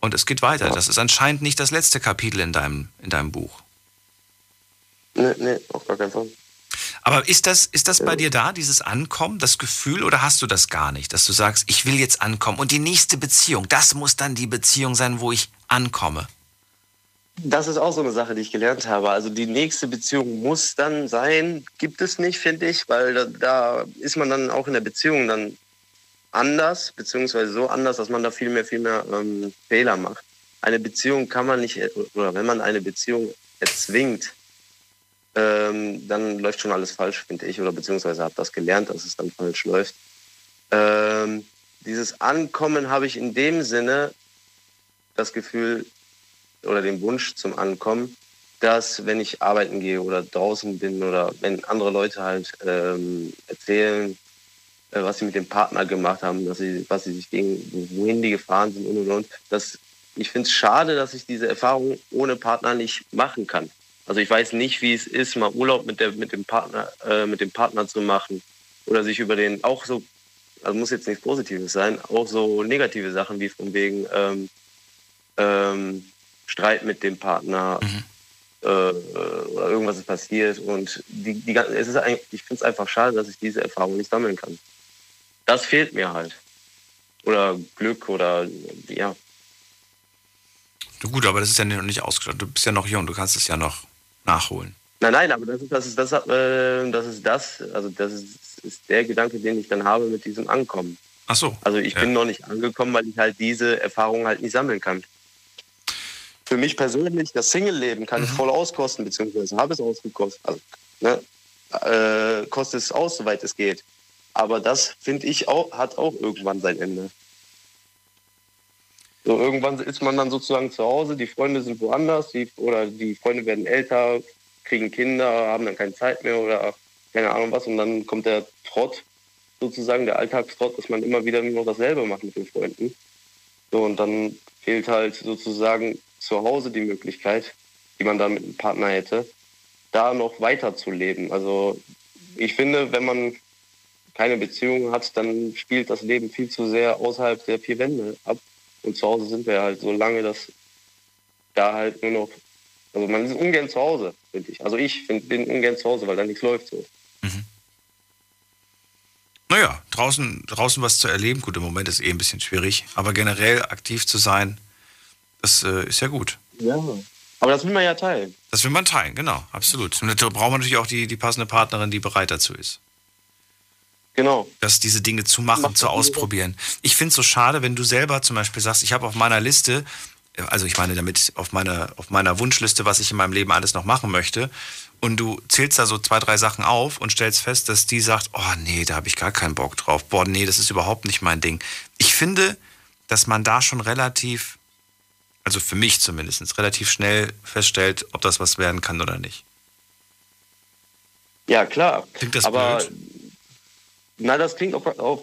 Und es geht weiter. Das ist anscheinend nicht das letzte Kapitel in deinem, in deinem Buch. Nee, nee, auf gar keinen Fall. Aber ist das, ist das bei dir da, dieses Ankommen, das Gefühl, oder hast du das gar nicht, dass du sagst, ich will jetzt ankommen und die nächste Beziehung, das muss dann die Beziehung sein, wo ich ankomme? Das ist auch so eine Sache, die ich gelernt habe. Also die nächste Beziehung muss dann sein, gibt es nicht, finde ich, weil da, da, ist man dann auch in der Beziehung dann anders, beziehungsweise so anders, dass man da viel mehr, viel mehr ähm, Fehler macht. Eine Beziehung kann man nicht, oder wenn man eine Beziehung erzwingt, ähm, dann läuft schon alles falsch, finde ich, oder beziehungsweise habe das gelernt, dass es dann falsch läuft. Ähm, dieses Ankommen habe ich in dem Sinne das Gefühl oder den Wunsch zum Ankommen, dass wenn ich arbeiten gehe oder draußen bin oder wenn andere Leute halt ähm, erzählen, äh, was sie mit dem Partner gemacht haben, dass sie, was sie sich gegen, wohin die gefahren sind und und und. Das, ich finde es schade, dass ich diese Erfahrung ohne Partner nicht machen kann. Also ich weiß nicht, wie es ist, mal Urlaub mit, der, mit, dem, Partner, äh, mit dem Partner zu machen oder sich über den, auch so, also muss jetzt nichts Positives sein, auch so negative Sachen wie von wegen ähm, ähm, Streit mit dem Partner. Mhm. äh, oder irgendwas ist passiert. Und die, die, es ist eigentlich, ich finde es einfach schade, dass ich diese Erfahrung nicht sammeln kann. Das fehlt mir halt. Oder Glück oder ja. Gut, aber das ist ja noch nicht ausgestattet. Du bist ja noch jung, du kannst es ja noch nachholen. Nein, nein, aber das ist das, ist das, äh, das, ist das also das ist, ist, der Gedanke, den ich dann habe mit diesem Ankommen. Ach so. Also ich ja. bin noch nicht angekommen, weil ich halt diese Erfahrung halt nicht sammeln kann. Für mich persönlich, das Single-Leben kann mhm. ich voll auskosten, beziehungsweise habe es ausgekostet. Also, ne, äh, kostet es aus, soweit es geht. Aber das, finde ich, auch, hat auch irgendwann sein Ende. So, irgendwann ist man dann sozusagen zu Hause, die Freunde sind woanders, die, oder die Freunde werden älter, kriegen Kinder, haben dann keine Zeit mehr oder keine Ahnung was. Und dann kommt der Trott, sozusagen der Alltagstrott, dass man immer wieder nur noch dasselbe macht mit den Freunden. So, und dann fehlt halt sozusagen zu Hause die Möglichkeit, die man da mit einem Partner hätte, da noch weiter zu leben. Also ich finde, wenn man keine Beziehung hat, dann spielt das Leben viel zu sehr außerhalb der vier Wände ab. Und zu Hause sind wir halt so lange, dass da halt nur noch also man ist ungern zu Hause, finde ich. Also ich find, bin ungern zu Hause, weil da nichts läuft so. Mhm. Naja, draußen, draußen was zu erleben, gut, im Moment ist eh ein bisschen schwierig, aber generell aktiv zu sein, das äh, ist ja gut. Ja, aber das will man ja teilen. Das will man teilen, genau, absolut. Und da braucht man natürlich auch die, die passende Partnerin, die bereit dazu ist. Genau. Das, diese Dinge zu machen, zu ausprobieren. Ich finde es so schade, wenn du selber zum Beispiel sagst, ich habe auf meiner Liste also ich meine damit auf meiner, auf meiner Wunschliste, was ich in meinem Leben alles noch machen möchte. Und du zählst da so zwei, drei Sachen auf und stellst fest, dass die sagt, oh nee, da habe ich gar keinen Bock drauf. Boah, nee, das ist überhaupt nicht mein Ding. Ich finde, dass man da schon relativ, also für mich zumindest, relativ schnell feststellt, ob das was werden kann oder nicht. Ja, klar. Klingt das Aber blöd? Na, das klingt, auf, auf,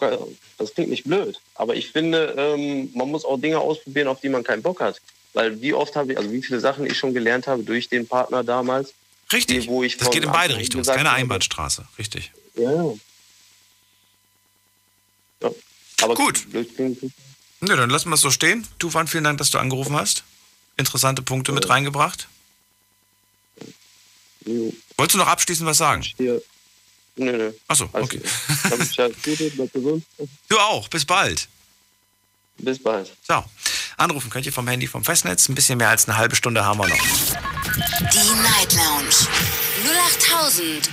das klingt nicht blöd. Aber ich finde, ähm, man muss auch Dinge ausprobieren, auf die man keinen Bock hat. Weil wie oft habe ich, also wie viele Sachen ich schon gelernt habe durch den Partner damals. Richtig. Die, wo ich das geht in beide Richtungen. Das ist keine Einbahnstraße. Richtig. Ja. ja. Aber Gut. Ja, dann lassen wir es so stehen. Tufan, vielen Dank, dass du angerufen hast. Interessante Punkte ja. mit reingebracht. Wolltest du noch abschließend was sagen? Ja. Nö, nö. Achso, okay. du auch, bis bald. Bis bald. So, anrufen könnt ihr vom Handy vom Festnetz. Ein bisschen mehr als eine halbe Stunde haben wir noch. Die Night Lounge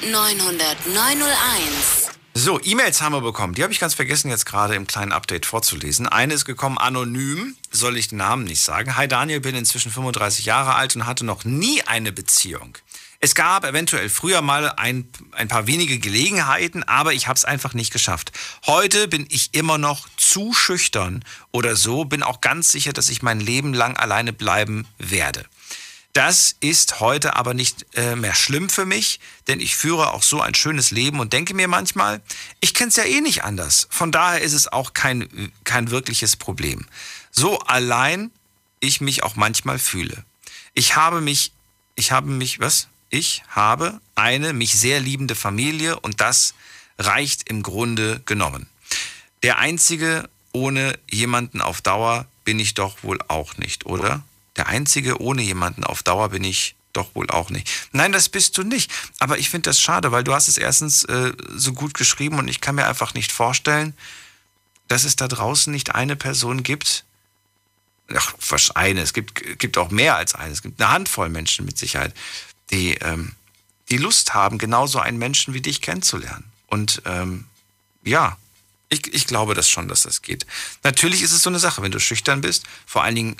0890901. So, E-Mails haben wir bekommen. Die habe ich ganz vergessen, jetzt gerade im kleinen Update vorzulesen. Eine ist gekommen, anonym, soll ich den Namen nicht sagen. Hi Daniel, bin inzwischen 35 Jahre alt und hatte noch nie eine Beziehung. Es gab eventuell früher mal ein, ein paar wenige Gelegenheiten, aber ich habe es einfach nicht geschafft. Heute bin ich immer noch zu schüchtern oder so, bin auch ganz sicher, dass ich mein Leben lang alleine bleiben werde. Das ist heute aber nicht äh, mehr schlimm für mich, denn ich führe auch so ein schönes Leben und denke mir manchmal, ich kenne es ja eh nicht anders. Von daher ist es auch kein, kein wirkliches Problem. So allein ich mich auch manchmal fühle. Ich habe mich, ich habe mich, was? Ich habe eine mich sehr liebende Familie und das reicht im Grunde genommen. Der einzige ohne jemanden auf Dauer bin ich doch wohl auch nicht, oder? Der einzige ohne jemanden auf Dauer bin ich doch wohl auch nicht. Nein, das bist du nicht. Aber ich finde das schade, weil du hast es erstens äh, so gut geschrieben und ich kann mir einfach nicht vorstellen, dass es da draußen nicht eine Person gibt, ach, was eine, es gibt, gibt auch mehr als eine, es gibt eine Handvoll Menschen mit Sicherheit, die, ähm, die Lust haben, genauso einen Menschen wie dich kennenzulernen. Und ähm, ja, ich, ich glaube das schon, dass das geht. Natürlich ist es so eine Sache, wenn du schüchtern bist, vor allen Dingen,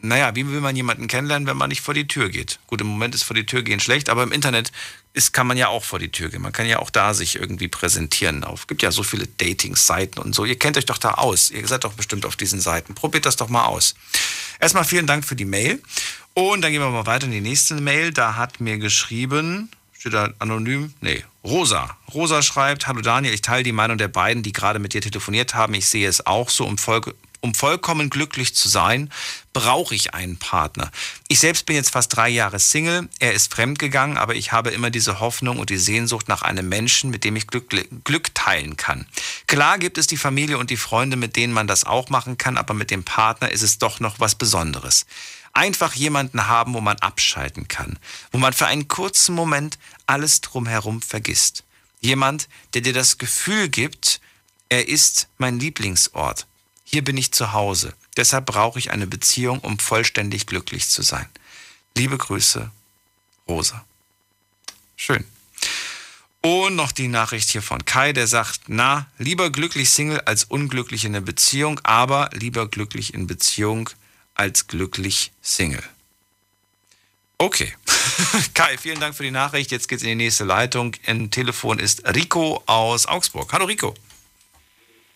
naja, wie will man jemanden kennenlernen, wenn man nicht vor die Tür geht? Gut, im Moment ist vor die Tür gehen schlecht, aber im Internet ist, kann man ja auch vor die Tür gehen. Man kann ja auch da sich irgendwie präsentieren. Es gibt ja so viele Dating-Seiten und so. Ihr kennt euch doch da aus. Ihr seid doch bestimmt auf diesen Seiten. Probiert das doch mal aus. Erstmal vielen Dank für die Mail. Und dann gehen wir mal weiter in die nächste Mail. Da hat mir geschrieben, steht da anonym? Nee, Rosa. Rosa schreibt, hallo Daniel, ich teile die Meinung der beiden, die gerade mit dir telefoniert haben. Ich sehe es auch so und folge, Um vollkommen glücklich zu sein, brauche ich einen Partner. Ich selbst bin jetzt fast drei Jahre Single. Er ist fremdgegangen, aber ich habe immer diese Hoffnung und die Sehnsucht nach einem Menschen, mit dem ich Glück, Glück teilen kann. Klar gibt es die Familie und die Freunde, mit denen man das auch machen kann, aber mit dem Partner ist es doch noch was Besonderes. Einfach jemanden haben, wo man abschalten kann, wo man für einen kurzen Moment alles drumherum vergisst. Jemand, der dir das Gefühl gibt, er ist mein Lieblingsort. Hier bin ich zu Hause. Deshalb brauche ich eine Beziehung, um vollständig glücklich zu sein. Liebe Grüße, Rosa. Schön. Und noch die Nachricht hier von Kai, der sagt, na, lieber glücklich Single als unglücklich in der Beziehung, aber lieber glücklich in Beziehung als glücklich Single. Okay. Kai, vielen Dank für die Nachricht. Jetzt geht's in die nächste Leitung. Im Telefon ist Rico aus Augsburg. Hallo Rico.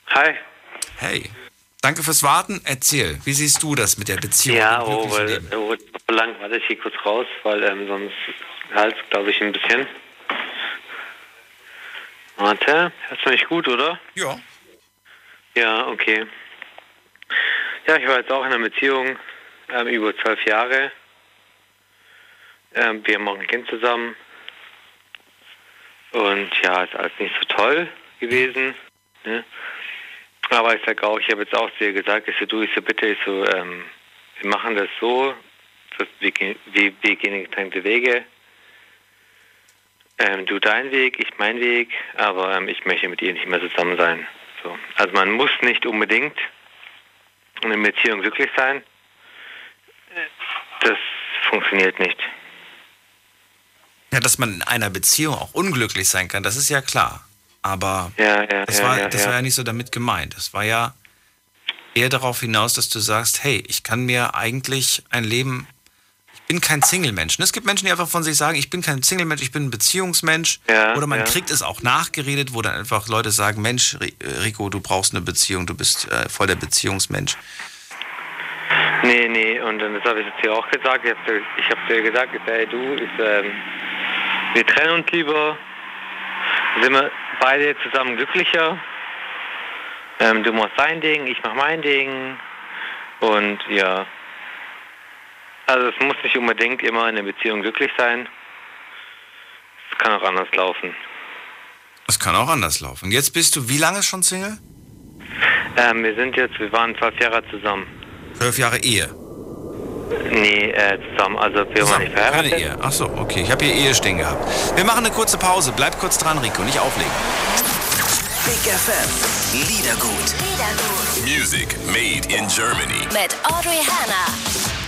Hi. Hey. Danke fürs Warten. Erzähl, wie siehst du das mit der Beziehung? Ja, oh, weil, oh, lang warte ich hier kurz raus, weil ähm, sonst halt, glaube ich, ein bisschen. Warte, hörst du mich gut, oder? Ja. Ja, okay. Ja, ich war jetzt auch in einer Beziehung ähm, über zwölf Jahre. Ähm, wir machen ein Kind zusammen. Und ja, ist alles nicht so toll gewesen. Ne? Aber ich sage auch, ich habe jetzt auch zu ihr gesagt, ich so, du, ich so, bitte, ich so, ähm, wir machen das so, dass wir, wir, wir gehen getrennte Wege. Ähm, du deinen Weg, ich meinen Weg, aber ähm, ich möchte mit ihr nicht mehr zusammen sein. So. Also man muss nicht unbedingt in einer Beziehung glücklich sein. Das funktioniert nicht. Ja, dass man in einer Beziehung auch unglücklich sein kann, das ist ja klar. Aber ja, ja, das, ja, war, das war ja nicht so damit gemeint. Das war ja eher darauf hinaus, dass du sagst, hey, ich kann mir eigentlich ein Leben, ich bin kein Single-Mensch. Es gibt Menschen, die einfach von sich sagen, ich bin kein Single-Mensch, ich bin ein Beziehungsmensch. Oder man kriegt es auch nachgeredet, wo dann einfach Leute sagen, Mensch, Rico, du brauchst eine Beziehung, du bist äh, voll der Beziehungsmensch. Nee, nee, und das habe ich jetzt hier auch gesagt. Ich habe hab dir gesagt, ey, du, ich, ähm, wir trennen uns lieber, sind wir beide zusammen glücklicher. Ähm, du machst dein Ding, ich mach mein Ding. Und ja. Also es muss nicht unbedingt immer in der Beziehung glücklich sein. Es kann auch anders laufen. Es kann auch anders laufen. Jetzt bist du wie lange schon Single? Ähm, wir sind jetzt, wir waren zwölf Jahre zusammen. Zwölf Jahre Ehe? Nee, äh, zusammen. Also wir waren nicht verheiratet. Keine Ehe. Ach so, okay. Ich habe hier Ehe stehen gehabt. Wir machen eine kurze Pause. Bleib kurz dran, Rico. Nicht auflegen. Big FM. Liedergut. Liedergut. Music made in Germany. Mit Audrey Hanna.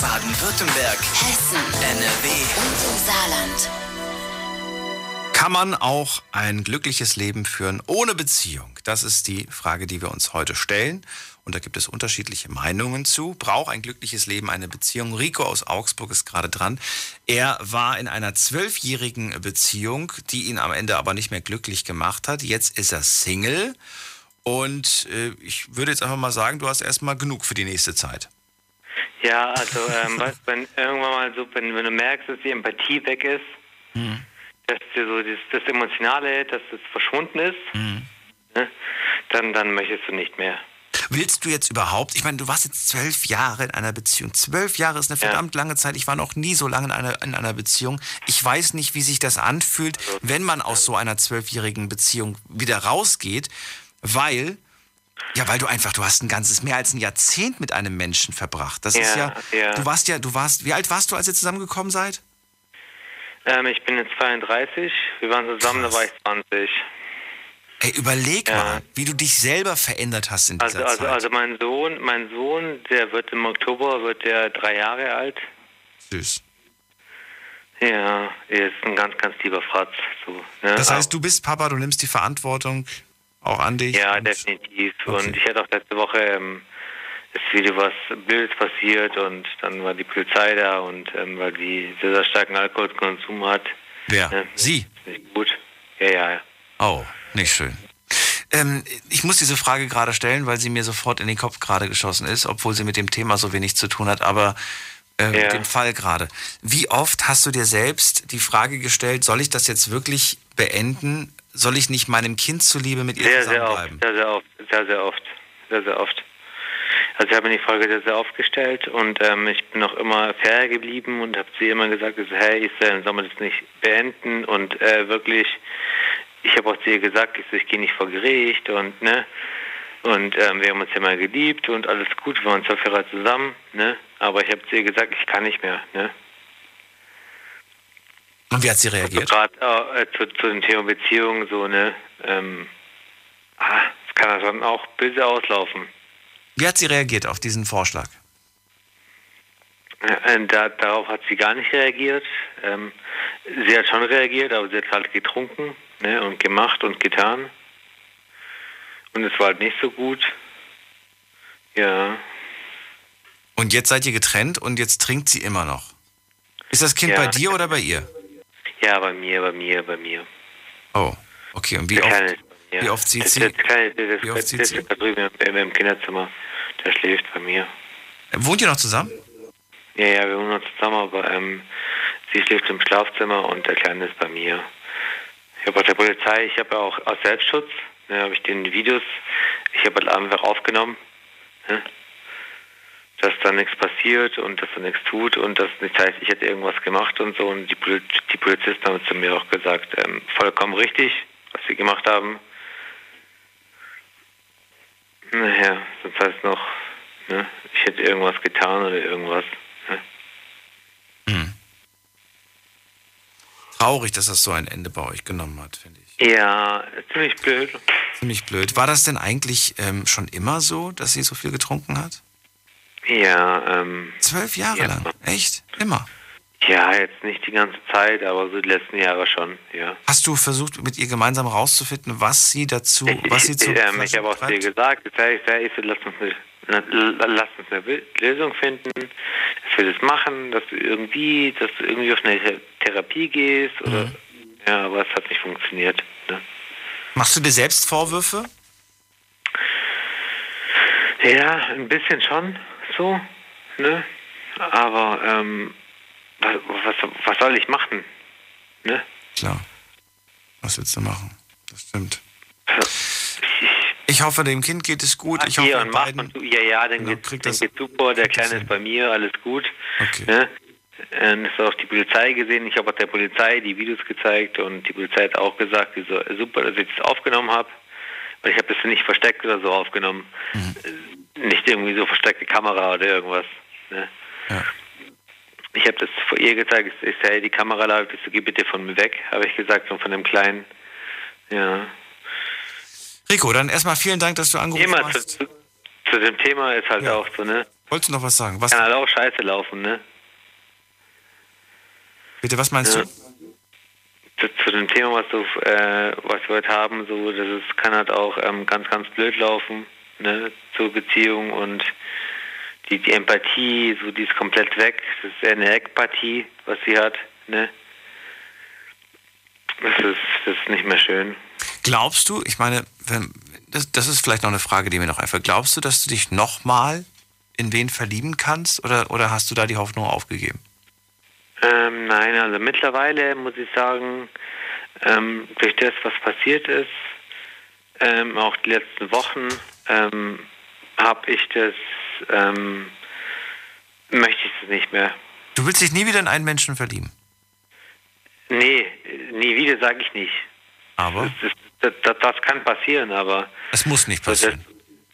Baden-Württemberg, Hessen, NRW und im Saarland. Kann man auch ein glückliches Leben führen ohne Beziehung? Das ist die Frage, die wir uns heute stellen. Und da gibt es unterschiedliche Meinungen zu. Braucht ein glückliches Leben eine Beziehung? Rico aus Augsburg ist gerade dran. Er war in einer zwölfjährigen Beziehung, die ihn am Ende aber nicht mehr glücklich gemacht hat. Jetzt ist er Single. Und äh, ich würde jetzt einfach mal sagen, du hast erstmal genug für die nächste Zeit. Ja, also ähm, was, wenn irgendwann mal so, wenn, wenn du merkst, dass die Empathie weg ist, mhm. dass dir so das, das, Emotionale, dass das verschwunden ist, mhm. ne, dann, dann möchtest du nicht mehr. Willst du jetzt überhaupt, ich meine, du warst jetzt zwölf Jahre in einer Beziehung. Zwölf Jahre ist eine verdammt ja. lange Zeit. Ich war noch nie so lange in einer, in einer Beziehung. Ich weiß nicht, wie sich das anfühlt, also, wenn man aus so einer zwölfjährigen Beziehung wieder rausgeht, weil ja, weil du einfach, du hast ein ganzes, mehr als ein Jahrzehnt mit einem Menschen verbracht. Das ja, ist ja, ja, du warst ja, du warst, wie alt warst du, als ihr zusammengekommen seid? Ähm, ich bin jetzt 32, wir waren zusammen, Krass. da war ich 20. Ey, überleg ja. mal, wie du dich selber verändert hast in dieser also, also, Zeit. Also mein Sohn, mein Sohn, der wird im Oktober, wird der drei Jahre alt. Süß. Ja, er ist ein ganz, ganz lieber Fratz. So, ne? Das heißt, du bist Papa, du nimmst die Verantwortung auch an dich? Ja, definitiv. Okay. Und ich hatte auch letzte Woche ähm, ist wieder was Blödes passiert und dann war die Polizei da und ähm, weil die sehr, sehr starken Alkoholkonsum hat. Wer? Ne? Sie? Nicht gut. Ja, ja, ja. Oh, nicht schön. Ähm, ich muss diese Frage gerade stellen, weil sie mir sofort in den Kopf gerade geschossen ist, obwohl sie mit dem Thema so wenig zu tun hat, aber äh, Ja. mit dem Fall gerade. Wie oft hast du dir selbst die Frage gestellt, soll ich das jetzt wirklich beenden? Soll ich nicht meinem Kind zuliebe mit ihr Sehr, sehr oft. zusammenbleiben? Sehr, sehr oft. Sehr, sehr oft. Sehr, sehr oft. Also ich habe mir die Frage sehr, sehr oft gestellt und ähm, ich bin auch immer fair geblieben und habe sie immer gesagt, hey, ich soll man das nicht beenden und äh, wirklich, ich habe auch zu ihr gesagt, ich, ich gehe nicht vor Gericht und ne und ähm, wir haben uns ja mal geliebt und alles gut, wir waren zwölf Jahre zusammen, ne? Aber ich habe zu ihr gesagt, ich kann nicht mehr, ne? Und wie hat sie Also reagiert? gerade äh, zu, zu dem Thema Beziehung so, ne? Ähm, ah, es kann dann auch böse auslaufen. Wie hat sie reagiert auf diesen Vorschlag? Äh, Da, darauf hat sie gar nicht reagiert. Ähm, sie hat schon reagiert, aber sie hat halt getrunken ne, und gemacht und getan. Und es war halt nicht so gut. Ja. Und jetzt seid ihr getrennt und jetzt trinkt sie immer noch. Ist das Kind Ja. bei dir oder bei ihr? Ja, bei mir, bei mir, bei mir. Oh, okay. Und wie oft, Kleine wie oft zieht Der- sie? Der Kleine, der, Wie oft zieht sie? ist da drüben im, im Kinderzimmer. Der schläft bei mir. Wohnt ihr noch zusammen? Ja, ja, wir wohnen noch zusammen, aber ähm, sie schläft im Schlafzimmer und der Kleine ist bei mir. Ich habe auch der Polizei, ich habe ja auch aus Selbstschutz, ne, habe ich den Videos, ich habe halt einfach aufgenommen, ne, dass da nichts passiert und dass er nichts tut und dass nicht heißt, ich hätte irgendwas gemacht und so. Und die, Poli- die Polizisten haben zu mir auch gesagt, ähm, vollkommen richtig, was sie gemacht haben. Naja, sonst heißt noch, ne, ich hätte irgendwas getan oder irgendwas. Ne? Traurig, dass das so ein Ende bei euch genommen hat, finde ich. Ja, ziemlich blöd. Ziemlich blöd. War das denn eigentlich ähm, schon immer so, dass sie so viel getrunken hat? Ja, ähm. Zwölf Jahre ja. lang? Echt? Immer? Ja, jetzt nicht die ganze Zeit, aber so die letzten Jahre schon, ja. Hast du versucht, mit ihr gemeinsam rauszufinden, was sie dazu, was sie zu Ich, ähm, ich habe auch dir gesagt, ich sage, ich sag, ich lass, uns eine, lass uns eine Lösung finden, dass wir das machen, dass du irgendwie, dass du irgendwie auf eine Th- Therapie gehst oder ja, aber es hat nicht funktioniert. Ne? Machst du dir selbst Vorwürfe? Ja, ein bisschen schon so, ne? Aber ähm, was, was, was soll ich machen? Ne? Klar. Was willst du machen? Das stimmt. Ich hoffe, dem Kind geht es gut. Ich hoffe, und mach beiden, und du, ja, ja, dann dann das- geht's super, der Kleine ist bei mir, alles gut. Okay. Ne? Ähm, Das hat auch die Polizei gesehen. Ich habe auch der Polizei die Videos gezeigt und die Polizei hat auch gesagt, wie so, super, dass ich das aufgenommen habe. Weil ich habe das nicht versteckt oder so aufgenommen. Äh, Nicht irgendwie so versteckte Kamera oder irgendwas. Ne? Ich habe das vor ihr gezeigt. Ich sage, hey, die Kamera läuft, ich so, geh bitte von mir weg, habe ich gesagt, und von dem Kleinen. Ja. Rico, dann erstmal vielen Dank, dass du angerufen zu, hast. zu, zu dem Thema ist halt auch so, ne? Wolltest du noch was sagen? Was, Kann halt auch scheiße laufen, ne? bitte, was meinst Ja. du? zu, zu dem Thema, was, du, äh, was wir heute haben, so, das ist, kann halt auch ähm, ganz, ganz blöd laufen, ne, zur Beziehung und die, die Empathie, so, die ist komplett weg. Das ist eher eine Eckpartie, was sie hat, ne. Das ist, das ist nicht mehr schön. Glaubst du, ich meine, wenn, das, das ist vielleicht noch eine Frage, die mir noch einfällt. Glaubst du, dass du dich nochmal in wen verlieben kannst oder, oder hast du da die Hoffnung aufgegeben? Ähm, nein, also mittlerweile muss ich sagen, ähm, durch das, was passiert ist, ähm, auch die letzten Wochen, ähm, habe ich das, ähm, möchte ich das nicht mehr. Du willst dich nie wieder in einen Menschen verlieben. Nee, nie wieder sage ich nicht. Aber? Das, das, das, das kann passieren, aber Es muss nicht passieren.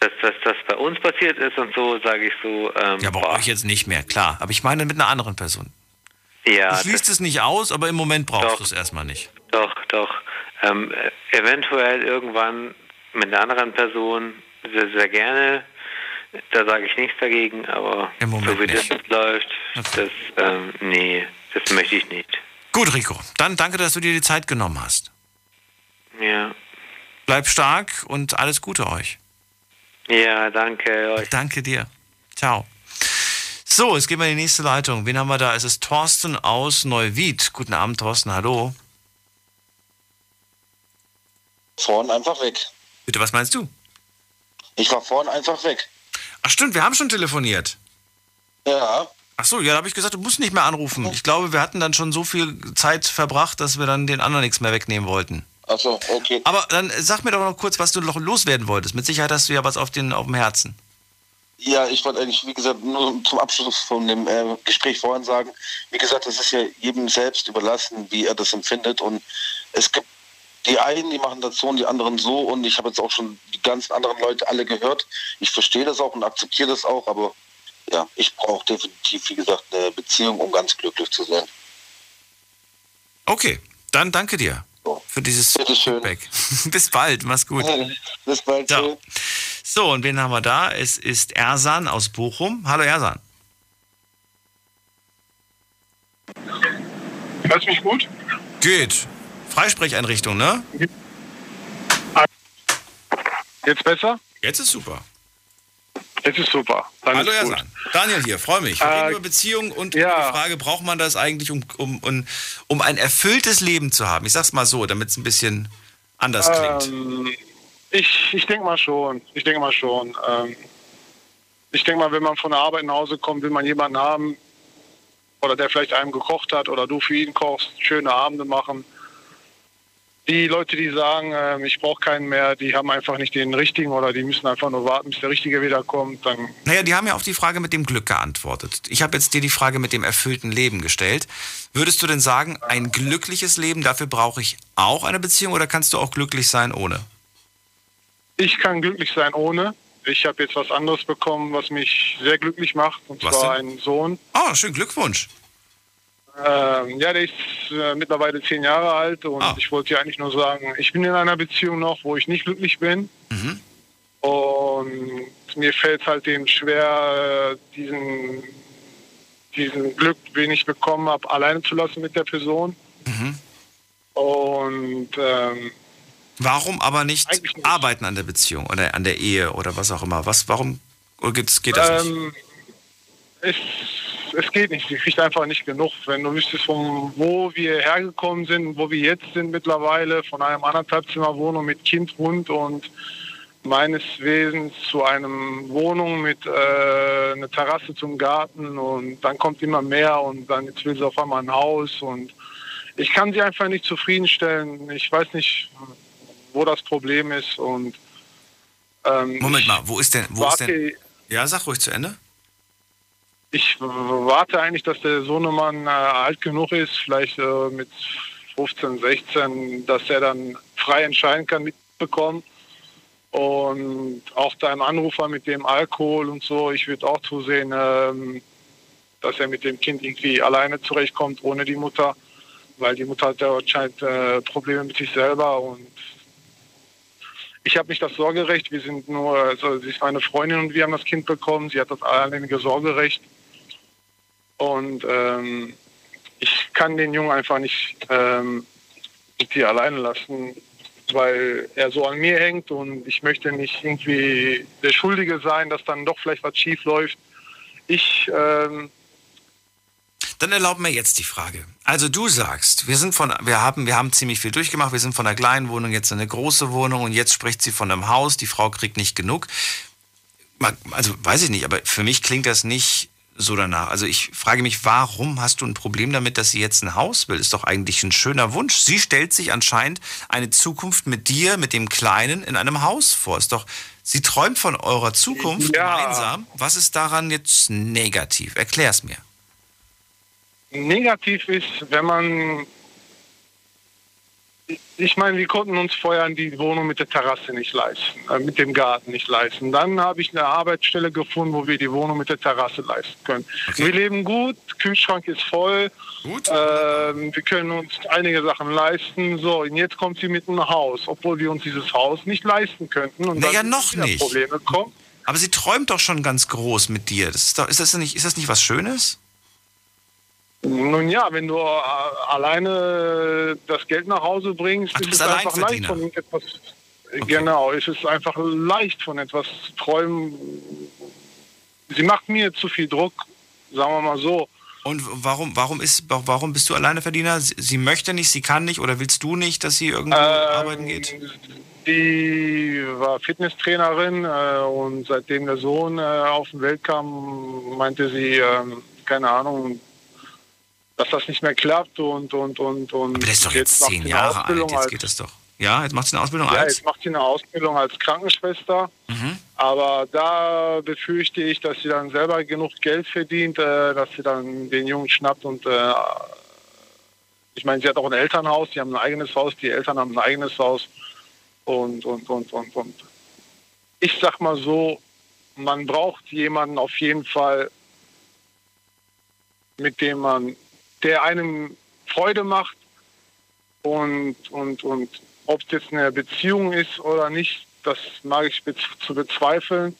dass das, das bei uns passiert ist und so, sage ich so. Ähm, Ja, bei euch jetzt nicht mehr, klar. Aber ich meine mit einer anderen Person. ja, du schließt es nicht aus, aber im Moment brauchst du es erstmal nicht. Doch, doch. Ähm, äh, eventuell irgendwann mit einer anderen Person sehr, sehr gerne. Da sage ich nichts dagegen, aber so wie das nicht. jetzt läuft, das, ähm, nee, das möchte ich nicht. Gut, Rico. Dann danke, dass du dir die Zeit genommen hast. Ja. Bleib stark und alles Gute euch. Ja, danke euch. Danke dir. Ciao. So, jetzt gehen wir in die nächste Leitung. Wen haben wir da? Es ist Thorsten aus Neuwied. Guten Abend, Thorsten. Hallo. Vorn einfach weg. Bitte, was meinst du? Ich war vorn einfach weg. Ach stimmt, wir haben schon telefoniert. Ja. Ach so, ja, da habe ich gesagt, du musst nicht mehr anrufen. Ich glaube, wir hatten dann schon so viel Zeit verbracht, dass wir dann den anderen nichts mehr wegnehmen wollten. Ach so, okay. Aber dann sag mir doch noch kurz, was du noch loswerden wolltest. Mit Sicherheit hast du ja was auf, den, auf dem Herzen. Ja, ich wollte eigentlich, wie gesagt, nur zum Abschluss von dem äh, Gespräch vorhin sagen, wie gesagt, das ist ja jedem selbst überlassen, wie er das empfindet. Und es gibt die einen, die machen das so und die anderen so. Und ich habe jetzt auch schon die ganzen anderen Leute alle gehört. Ich verstehe das auch und akzeptiere das auch, aber ja, ich brauche definitiv, wie gesagt, eine Beziehung, um ganz glücklich zu sein. Okay, dann danke dir für dieses Feedback. Bis bald, mach's gut. Bis bald. Ciao. So, und wen haben wir da? Es ist Ersan aus Bochum. Hallo Ersan. Hörst du mich gut? Geht. Freisprecheinrichtung, ne? Jetzt besser? Jetzt ist super. Jetzt ist super. Dann Hallo ist gut. Ersan. Daniel hier, freue mich. Wir Äh, reden über Beziehungen und ja. die Frage, braucht man das eigentlich, um, um, um, um ein erfülltes Leben zu haben? Ich sag's mal so, damit es ein bisschen anders klingt. Ähm, ich ich denke mal schon. Ich denke mal schon. Ähm, ich denke mal, wenn man von der Arbeit nach Hause kommt, will man jemanden haben, oder der vielleicht einem gekocht hat oder du für ihn kochst, schöne Abende machen. Die Leute, die sagen, ähm, ich brauche keinen mehr, die haben einfach nicht den richtigen oder die müssen einfach nur warten, bis der Richtige wiederkommt. Dann Naja, die haben ja auf die Frage mit dem Glück geantwortet. Ich habe jetzt dir die Frage mit dem erfüllten Leben gestellt. Würdest du denn sagen, ein glückliches Leben, dafür brauche ich auch eine Beziehung oder kannst du auch glücklich sein ohne? Ich kann glücklich sein ohne. Ich habe jetzt was anderes bekommen, was mich sehr glücklich macht, und Was zwar denn? einen Sohn. Oh, schön, Glückwunsch. Ähm, ja, der ist äh, mittlerweile zehn Jahre alt und Ah. ich wollte dir eigentlich nur sagen, ich bin in einer Beziehung noch, wo ich nicht glücklich bin. Mhm. Und mir fällt halt eben schwer, äh, diesen, diesen Glück, den ich bekommen habe, alleine zu lassen mit der Person. Mhm. Und ähm, Warum aber nicht, arbeiten an der Beziehung oder an der Ehe oder was auch immer? Was, warum geht das nicht? Ähm, es, es geht nicht. Sie kriegt einfach nicht genug. Wenn du wüsstest, von wo wir hergekommen sind, wo wir jetzt sind mittlerweile, von einem anderthalb Zimmer Wohnung mit Kind, Hund und meines Wesens zu einem Wohnung mit äh, einer Terrasse zum Garten und dann kommt immer mehr und dann jetzt will sie auf einmal ein Haus und ich kann sie einfach nicht zufriedenstellen. Ich weiß nicht, wo das Problem ist und ähm, Moment mal, wo ist denn, wo ist denn? Ja, sag ruhig zu Ende. Ich warte eigentlich, dass der Sohnemann äh, alt genug ist, vielleicht äh, mit 15, 16, dass er dann frei entscheiden kann, mitbekommen. Und auch dein Anrufer mit dem Alkohol und so, ich würde auch zusehen, ähm, dass er mit dem Kind irgendwie alleine zurechtkommt, ohne die Mutter, weil die Mutter hat ja anscheinend äh, Probleme mit sich selber und ich habe nicht das Sorgerecht, wir sind nur, also sie ist meine Freundin und wir haben das Kind bekommen, sie hat das alleinige Sorgerecht. Und ähm, ich kann den Jungen einfach nicht ähm, mit dir alleine lassen, weil er so an mir hängt und ich möchte nicht irgendwie der Schuldige sein, dass dann doch vielleicht was schief läuft. Ich, ähm, Dann erlaub mir jetzt die Frage. Also du sagst, wir sind von, wir haben, wir haben ziemlich viel durchgemacht, wir sind von einer kleinen Wohnung jetzt in eine große Wohnung und jetzt spricht sie von einem Haus, die Frau kriegt nicht genug. Also weiß ich nicht, aber für mich klingt das nicht so danach. Also ich frage mich, warum hast du ein Problem damit, dass sie jetzt ein Haus will? Ist doch eigentlich ein schöner Wunsch. Sie stellt sich anscheinend eine Zukunft mit dir, mit dem Kleinen in einem Haus vor. Ist doch, sie träumt von eurer Zukunft Ja. gemeinsam. Was ist daran jetzt negativ? Erklär's mir. negativ ist, wenn man. Ich meine, wir konnten uns vorher die Wohnung mit der Terrasse nicht leisten, äh, mit dem Garten nicht leisten. Dann habe ich eine Arbeitsstelle gefunden, wo wir die Wohnung mit der Terrasse leisten können. Wir leben gut, Kühlschrank ist voll, ähm, wir können uns einige Sachen leisten. So, und jetzt kommt sie mit einem Haus, obwohl wir uns dieses Haus nicht leisten könnten. Und Naja, noch nicht. Probleme kommen. Aber sie träumt doch schon ganz groß mit dir. Das ist, doch, ist, das nicht, ist das nicht was Schönes? Nun ja, wenn du äh, alleine das Geld nach Hause bringst, Ach, ist es einfach leicht von etwas. Genau, es ist einfach leicht von etwas zu träumen, sie macht mir zu viel Druck, sagen wir mal so. Und warum, warum, ist, warum bist du Alleineverdiener? Sie möchte nicht, sie kann nicht oder willst du nicht, dass sie irgendwo ähm, arbeiten geht? Die war Fitnesstrainerin äh, und seitdem der Sohn äh, auf die Welt kam, meinte sie, äh, keine Ahnung, dass das nicht mehr klappt und und und und. Aber der ist doch jetzt, jetzt zehn Jahre alt, jetzt geht das doch. Ja, jetzt macht sie eine Ausbildung ja, als? jetzt macht sie eine Ausbildung als Krankenschwester. Mhm. Aber da befürchte ich, dass sie dann selber genug Geld verdient, äh, dass sie dann den Jungen schnappt und äh, ich meine, sie hat auch ein Elternhaus, sie haben ein eigenes Haus, die Eltern haben ein eigenes Haus und und und und und. Ich sag mal so, man braucht jemanden auf jeden Fall, mit dem man, der einem Freude macht und und und ob es jetzt eine Beziehung ist oder nicht, das mag ich zu bezweifeln.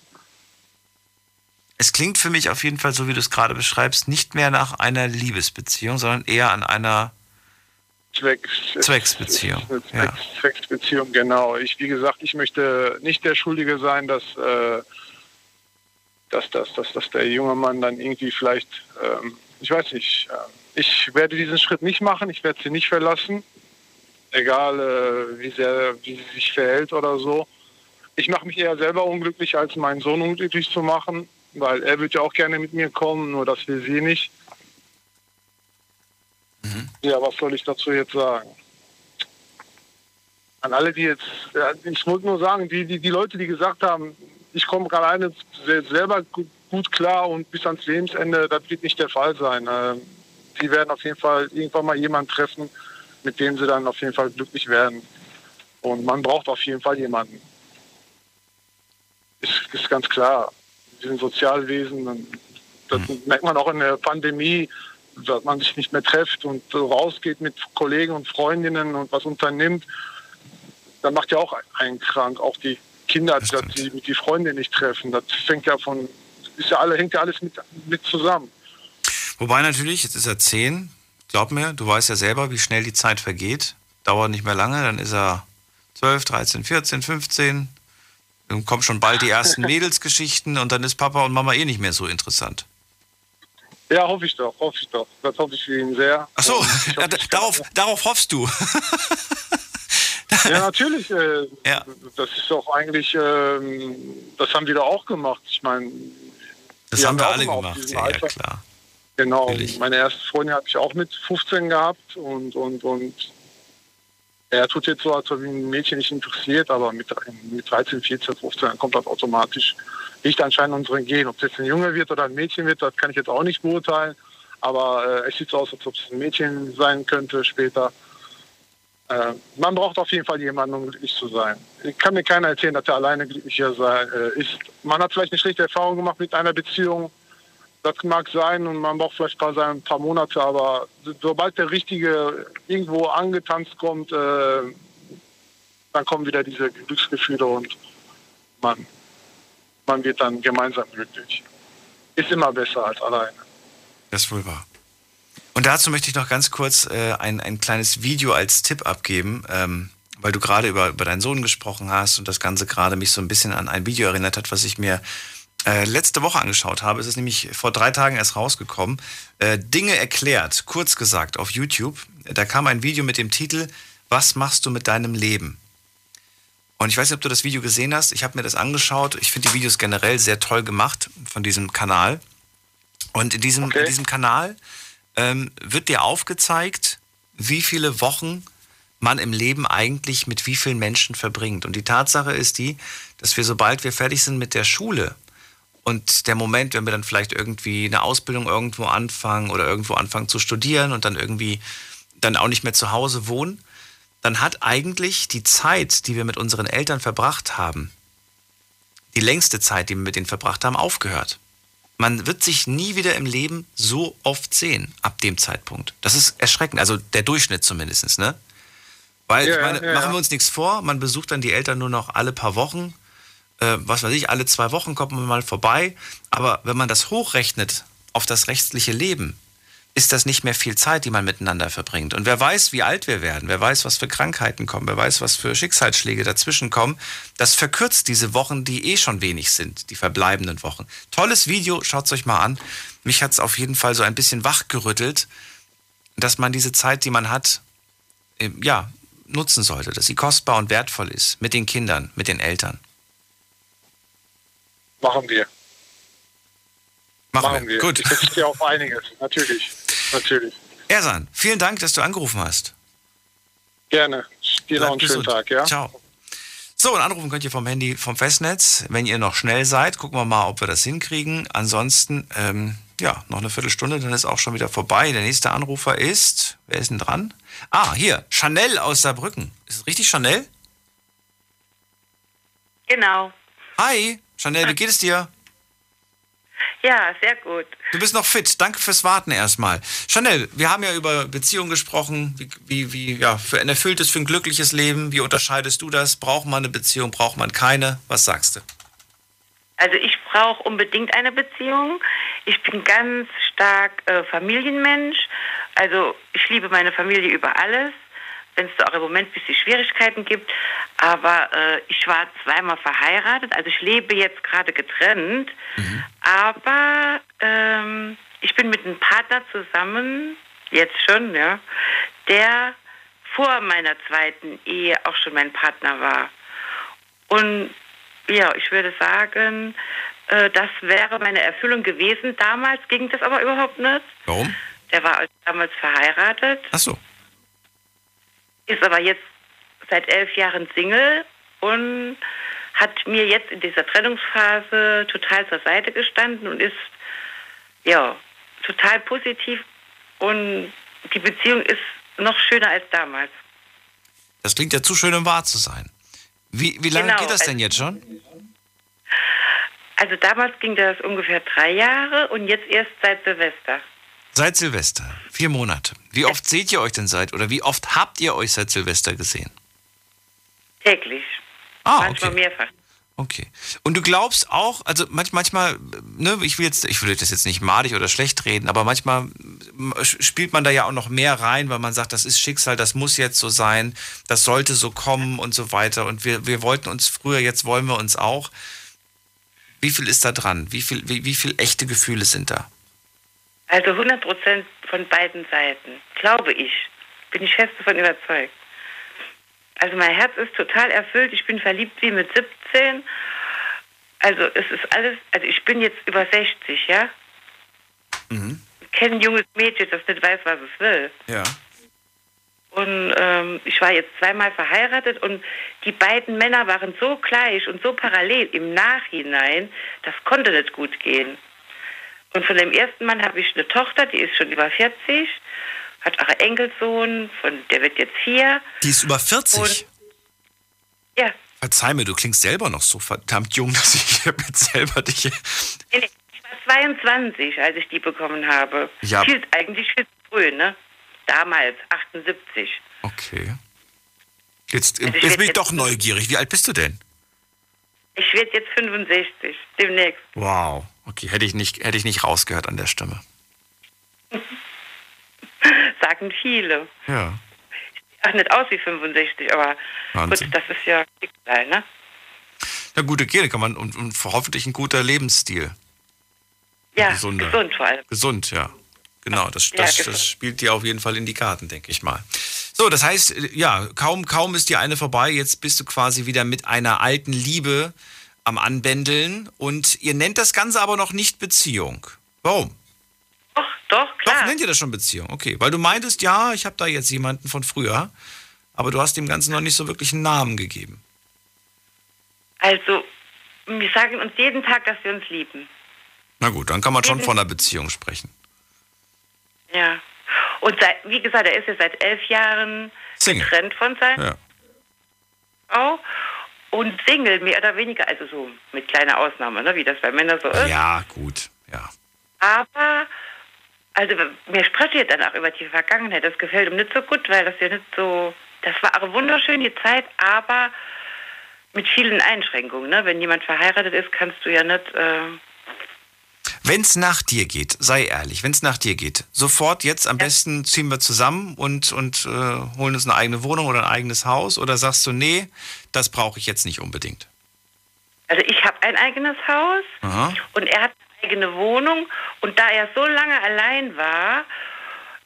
Es klingt für mich auf jeden Fall, so wie du es gerade beschreibst, nicht mehr nach einer Liebesbeziehung, sondern eher an einer Zwecks, Zwecksbeziehung. Zwecks, ja. Zwecksbeziehung, genau. Ich, wie gesagt, ich möchte nicht der Schuldige sein, dass, äh, dass, dass, dass, dass der junge Mann dann irgendwie vielleicht, ähm, ich weiß nicht, äh, ich werde diesen Schritt nicht machen, ich werde sie nicht verlassen egal äh, wie sehr wie sie sich verhält oder so. Ich mache mich eher selber unglücklich, als meinen Sohn unglücklich zu machen, weil er wird ja auch gerne mit mir kommen, nur das will sie nicht. Mhm. Ja, was soll ich dazu jetzt sagen? An alle, die jetzt, ja, ich wollte nur sagen, die, die, die Leute, die gesagt haben, ich komme gerade eine selber gut klar und bis ans Lebensende, das wird nicht der Fall sein. Äh, die werden auf jeden Fall irgendwann mal jemanden treffen, mit dem sie dann auf jeden Fall glücklich werden. Und man braucht auf jeden Fall jemanden. Ist, ist ganz klar. Wir sind Sozialwesen. Das mhm. merkt man auch in der Pandemie, dass man sich nicht mehr trifft und rausgeht mit Kollegen und Freundinnen und was unternimmt. Dann macht ja auch einen krank. Auch die Kinder, dass sie mit die Freunde nicht treffen. Das fängt ja von, ist ja alle, hängt ja alles mit, mit zusammen. Wobei natürlich, jetzt ist er zehn, glaub mir, du weißt ja selber, wie schnell die Zeit vergeht. Dauert nicht mehr lange, dann ist er 12, 13, 14, 15. Dann kommen schon bald die ersten Mädelsgeschichten und dann ist Papa und Mama eh nicht mehr so interessant. Ja, hoffe ich doch, hoffe ich doch. Das hoffe ich für ihn sehr. Ach so, ja, darauf, darauf hoffst du. ja, natürlich. Äh, ja. Das ist doch eigentlich, äh, das haben wir da auch gemacht. Ich meine, das haben wir alle gemacht, ja, ja, klar. Genau. Natürlich. Meine erste Freundin habe ich auch mit 15 gehabt und, und, und er tut jetzt so, als ob ihn ein Mädchen nicht interessiert, aber mit, mit 13, 14, 15 kommt das automatisch. Liegt anscheinend unseren Gen. Ob es jetzt ein Junge wird oder ein Mädchen wird, das kann ich jetzt auch nicht beurteilen. Aber äh, es sieht so aus, als ob es ein Mädchen sein könnte später. Äh, man braucht auf jeden Fall jemanden, um glücklich zu sein. Ich kann mir keiner erzählen, dass er alleine glücklicher äh, ist. Man hat vielleicht eine schlechte Erfahrung gemacht mit einer Beziehung das mag sein und man braucht vielleicht paar, ein paar Monate, aber sobald der Richtige irgendwo angetanzt kommt, äh, dann kommen wieder diese Glücksgefühle und man, man wird dann gemeinsam glücklich. Ist immer besser als alleine. Das ist wohl wahr. Und dazu möchte ich noch ganz kurz äh, ein, ein kleines Video als Tipp abgeben, ähm, weil du gerade über, über deinen Sohn gesprochen hast und das Ganze gerade mich so ein bisschen an ein Video erinnert hat, was ich mir äh, letzte Woche angeschaut habe. Es ist nämlich vor drei Tagen erst rausgekommen. Äh, Dinge erklärt, kurz gesagt, auf YouTube. Da kam ein Video mit dem Titel Was machst du mit deinem Leben? Und ich weiß nicht, ob du das Video gesehen hast. Ich habe mir das angeschaut. Ich finde die Videos generell sehr toll gemacht von diesem Kanal. Und in diesem, okay. in diesem Kanal ähm, wird dir aufgezeigt, wie viele Wochen man im Leben eigentlich mit wie vielen Menschen verbringt. Und die Tatsache ist die, dass wir, sobald wir fertig sind mit der Schule, und der Moment, wenn wir dann vielleicht irgendwie eine Ausbildung irgendwo anfangen oder irgendwo anfangen zu studieren und dann irgendwie dann auch nicht mehr zu Hause wohnen, dann hat eigentlich die Zeit, die wir mit unseren Eltern verbracht haben, die längste Zeit, die wir mit denen verbracht haben, aufgehört. Man wird sich nie wieder im Leben so oft sehen ab dem Zeitpunkt. Das ist erschreckend, also der Durchschnitt zumindest, ne? Weil, ja, ich meine, ja, machen wir uns nichts vor, man besucht dann die Eltern nur noch alle paar Wochen äh, was weiß ich, alle zwei Wochen kommt man mal vorbei. Aber wenn man das hochrechnet auf das rechtliche Leben, ist das nicht mehr viel Zeit, die man miteinander verbringt. Und wer weiß, wie alt wir werden, wer weiß, was für Krankheiten kommen, wer weiß, was für Schicksalsschläge dazwischen kommen, das verkürzt diese Wochen, die eh schon wenig sind, die verbleibenden Wochen. Tolles Video, schaut es euch mal an. Mich hat es auf jeden Fall so ein bisschen wachgerüttelt, dass man diese Zeit, die man hat, ja, nutzen sollte, dass sie kostbar und wertvoll ist mit den Kindern, mit den Eltern. Machen wir. Machen, Machen wir. wir. Gut. Ich verstehe auf einiges, natürlich. Natürlich. Ersan, vielen Dank, dass du angerufen hast. Gerne. Dir noch einen schönen. Tag, ja? Ciao. So, und anrufen könnt ihr vom Handy, vom Festnetz. Wenn ihr noch schnell seid, gucken wir mal, ob wir das hinkriegen. Ansonsten, ähm, ja, noch eine Viertelstunde, dann ist auch schon wieder vorbei. Der nächste Anrufer ist, wer ist denn dran? Ah, hier, Chanel aus Saarbrücken. Ist es richtig, Chanel? Genau. Hi, Chanel, wie geht es dir? Ja, sehr gut. Du bist noch fit. Danke fürs Warten erstmal. Chanel, wir haben ja über Beziehungen gesprochen, wie, wie, wie ja, für ein erfülltes, für ein glückliches Leben. Wie unterscheidest du das? Braucht man eine Beziehung, braucht man keine? Was sagst du? Also ich brauche unbedingt eine Beziehung. Ich bin ganz stark äh, Familienmensch. Also ich liebe meine Familie über alles, wenn es da auch im Moment ein bisschen Schwierigkeiten gibt. Aber äh, ich war zweimal verheiratet, also ich lebe jetzt gerade getrennt. Aber ähm, ich bin mit einem Partner zusammen, jetzt schon, ja, der vor meiner zweiten Ehe auch schon mein Partner war. Und ja, ich würde sagen, äh, das wäre meine Erfüllung gewesen. Damals ging das aber überhaupt nicht. Warum? Der war damals verheiratet, Ach so. Ist aber jetzt seit elf Jahren Single und hat mir jetzt in dieser Trennungsphase total zur Seite gestanden und ist ja total positiv und die Beziehung ist noch schöner als damals. Das klingt ja zu schön, um wahr zu sein. Wie, wie lange Genau, geht das denn also- jetzt schon? Also damals ging das ungefähr drei Jahre und jetzt erst seit Silvester. Seit Silvester. Vier Monate. Wie oft seht ihr euch denn seit, oder wie oft habt ihr euch seit Silvester gesehen? Täglich. Ah, Manchmal okay. mehrfach. Okay. Und du glaubst auch, also manch, manchmal, ne, ich will jetzt, ich will das jetzt nicht madig oder schlecht reden, aber manchmal spielt man da ja auch noch mehr rein, weil man sagt, das ist Schicksal, das muss jetzt so sein, das sollte so kommen und so weiter. Und wir, wir wollten uns früher, jetzt wollen wir uns auch. Wie viel ist da dran? Wie viel, wie, wie viel echte Gefühle sind da? Also 100 Prozent von beiden Seiten, glaube ich. Bin ich fest davon überzeugt. Also mein Herz ist total erfüllt. Ich bin verliebt wie mit 17. Also es ist alles, also ich bin jetzt über 60, ja? Ich kenne ein junges Mädchen, das nicht weiß, was es will. Ja. Und ähm, ich war jetzt zweimal verheiratet und die beiden Männer waren so gleich und so parallel im Nachhinein, das konnte nicht gut gehen. Und von dem ersten Mann habe ich eine Tochter, die ist schon über 40, hat auch einen Enkelsohn, von der wird jetzt vier. Die ist über 40. Und, ja, Verzeih mir, du klingst selber noch so verdammt jung, dass ich jetzt selber dich. nee, nee, ich war 22, als ich die bekommen habe. Ja. Viel, eigentlich viel zu früh, ne? Damals, 78. Okay. Jetzt, Also jetzt bin ich doch neugierig. Wie alt bist du denn? Ich werde jetzt 65, demnächst. Wow. Okay, hätte ich nicht, hätte ich nicht rausgehört an der Stimme. Sagen viele. Ja. Ach, nicht aus wie 65, aber Wahnsinn. gut, das ist ja Schicksal, ne? Ja, gute Gene kann man und, und hoffentlich ein guter Lebensstil. Ja, Gesunder. gesund vor allem. Gesund, ja. Genau, das, Ja, das, gesund. das spielt dir auf jeden Fall in die Karten, denke ich mal. So, das heißt, äh, ja, kaum, kaum ist die eine vorbei, jetzt bist du quasi wieder mit einer alten Liebe am Anbändeln und ihr nennt das Ganze aber noch nicht Beziehung. Warum? Doch, doch, klar. Doch, nennt ihr das schon Beziehung? Okay, weil du meintest, ja, ich habe da jetzt jemanden von früher, aber du hast dem Ganzen noch nicht so wirklich einen Namen gegeben. Also, wir sagen uns jeden Tag, dass wir uns lieben. Na gut, dann kann man schon von einer Beziehung sprechen. Ja. Und seit, wie gesagt, er ist ja seit elf Jahren Single. getrennt von seiner Ja. Frau und Single, mehr oder weniger, also so mit kleiner Ausnahme, ne, wie das bei Männern so ist. Ja, gut, ja. Aber, also mir spreche jetzt dann auch über die Vergangenheit. Das gefällt ihm nicht so gut, weil das ja nicht so, das war eine wunderschöne Zeit, aber mit vielen Einschränkungen. Ne? Wenn jemand verheiratet ist, kannst du ja nicht, äh, Wenn es nach dir geht, sei ehrlich, wenn es nach dir geht, sofort jetzt am ja. besten ziehen wir zusammen und, und äh, holen uns eine eigene Wohnung oder ein eigenes Haus oder sagst du, nee, das brauche ich jetzt nicht unbedingt? Also ich habe ein eigenes Haus Aha. und er hat eine eigene Wohnung und da er so lange allein war,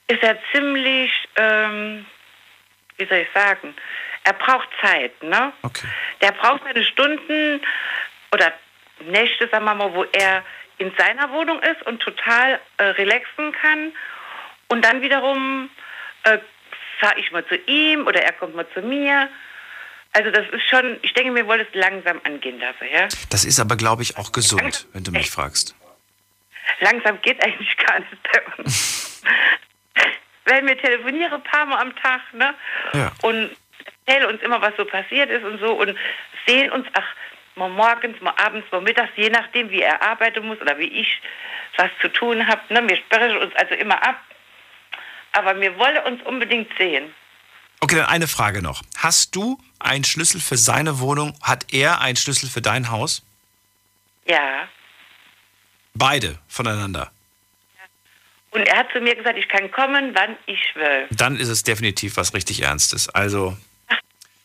ist er ziemlich, ähm, wie soll ich sagen, er braucht Zeit, ne? Okay. Der braucht seine Stunden oder Nächte, sagen wir mal, wo er in seiner Wohnung ist und total äh, relaxen kann. Und dann wiederum äh, fahre ich mal zu ihm oder er kommt mal zu mir. Also das ist schon, ich denke, wir wollen es langsam angehen dafür, ja. Das ist aber, glaube ich, auch gesund, wenn du mich fragst. Langsam geht eigentlich gar nicht bei uns. Weil wir telefonieren ein paar Mal am Tag, ne? Ja. Und erzählen uns immer, was so passiert ist und so und sehen uns, ach, mal morgens, mal abends, mal mittags, je nachdem, wie er arbeiten muss oder wie ich was zu tun habe. Ne? Wir sprechen uns also immer ab, aber wir wollen uns unbedingt sehen. Okay, dann eine Frage noch. Hast du einen Schlüssel für seine Wohnung? Hat er einen Schlüssel für dein Haus? Ja. Beide voneinander. Und er hat zu mir gesagt, ich kann kommen, wann ich will. Dann ist es definitiv was richtig Ernstes. Also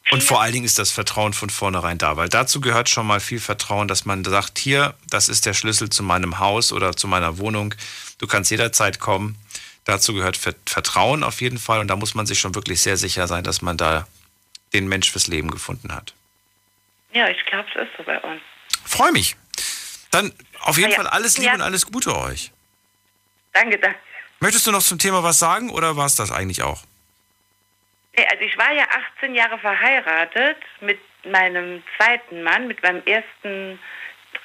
und vor allen Dingen ist das Vertrauen von vornherein da, weil dazu gehört schon mal viel Vertrauen, dass man sagt, hier, das ist der Schlüssel zu meinem Haus oder zu meiner Wohnung. Du kannst jederzeit kommen. Dazu gehört Vertrauen auf jeden Fall und da muss man sich schon wirklich sehr sicher sein, dass man da den Mensch fürs Leben gefunden hat. Ja, ich glaube, es ist so bei uns. Freue mich. Dann auf jeden ja, Fall alles Liebe ja. und alles Gute euch. Danke, danke. Möchtest du noch zum Thema was sagen oder war es das eigentlich auch? Also ich war ja 18 Jahre verheiratet mit meinem zweiten Mann, mit meinem ersten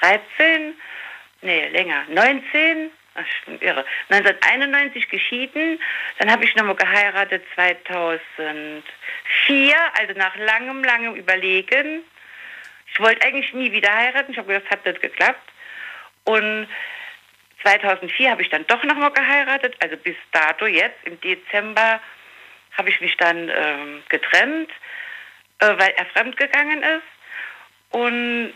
13, nee, länger, 19, ach, bin irre, 1991 geschieden, dann habe ich nochmal geheiratet 2004, also nach langem, langem Überlegen. Ich wollte eigentlich nie wieder heiraten, ich habe gedacht, das hat nicht geklappt. Und 2004 habe ich dann doch nochmal geheiratet, also bis dato jetzt im Dezember habe ich mich dann ähm, getrennt, äh, weil er fremdgegangen ist. Und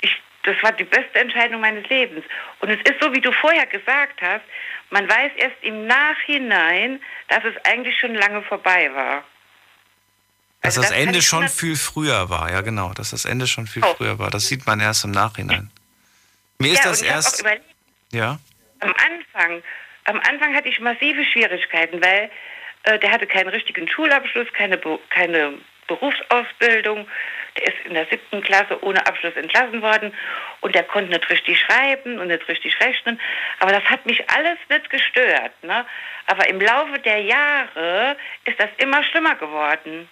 ich, das war die beste Entscheidung meines Lebens. Und es ist so, wie du vorher gesagt hast, man weiß erst im Nachhinein, dass es eigentlich schon lange vorbei war. Dass also das, das Ende schon viel früher war, ja genau, dass das Ende schon viel oh. früher war. Das sieht man erst im Nachhinein. Mir ist ja, das erst. Überlegt, ja. Am Anfang, am Anfang hatte ich massive Schwierigkeiten, weil der hatte keinen richtigen Schulabschluss, keine, keine Berufsausbildung. Der ist in der siebten Klasse ohne Abschluss entlassen worden und der konnte nicht richtig schreiben und nicht richtig rechnen. Aber das hat mich alles nicht gestört. Ne? Aber im Laufe der Jahre ist das immer schlimmer geworden.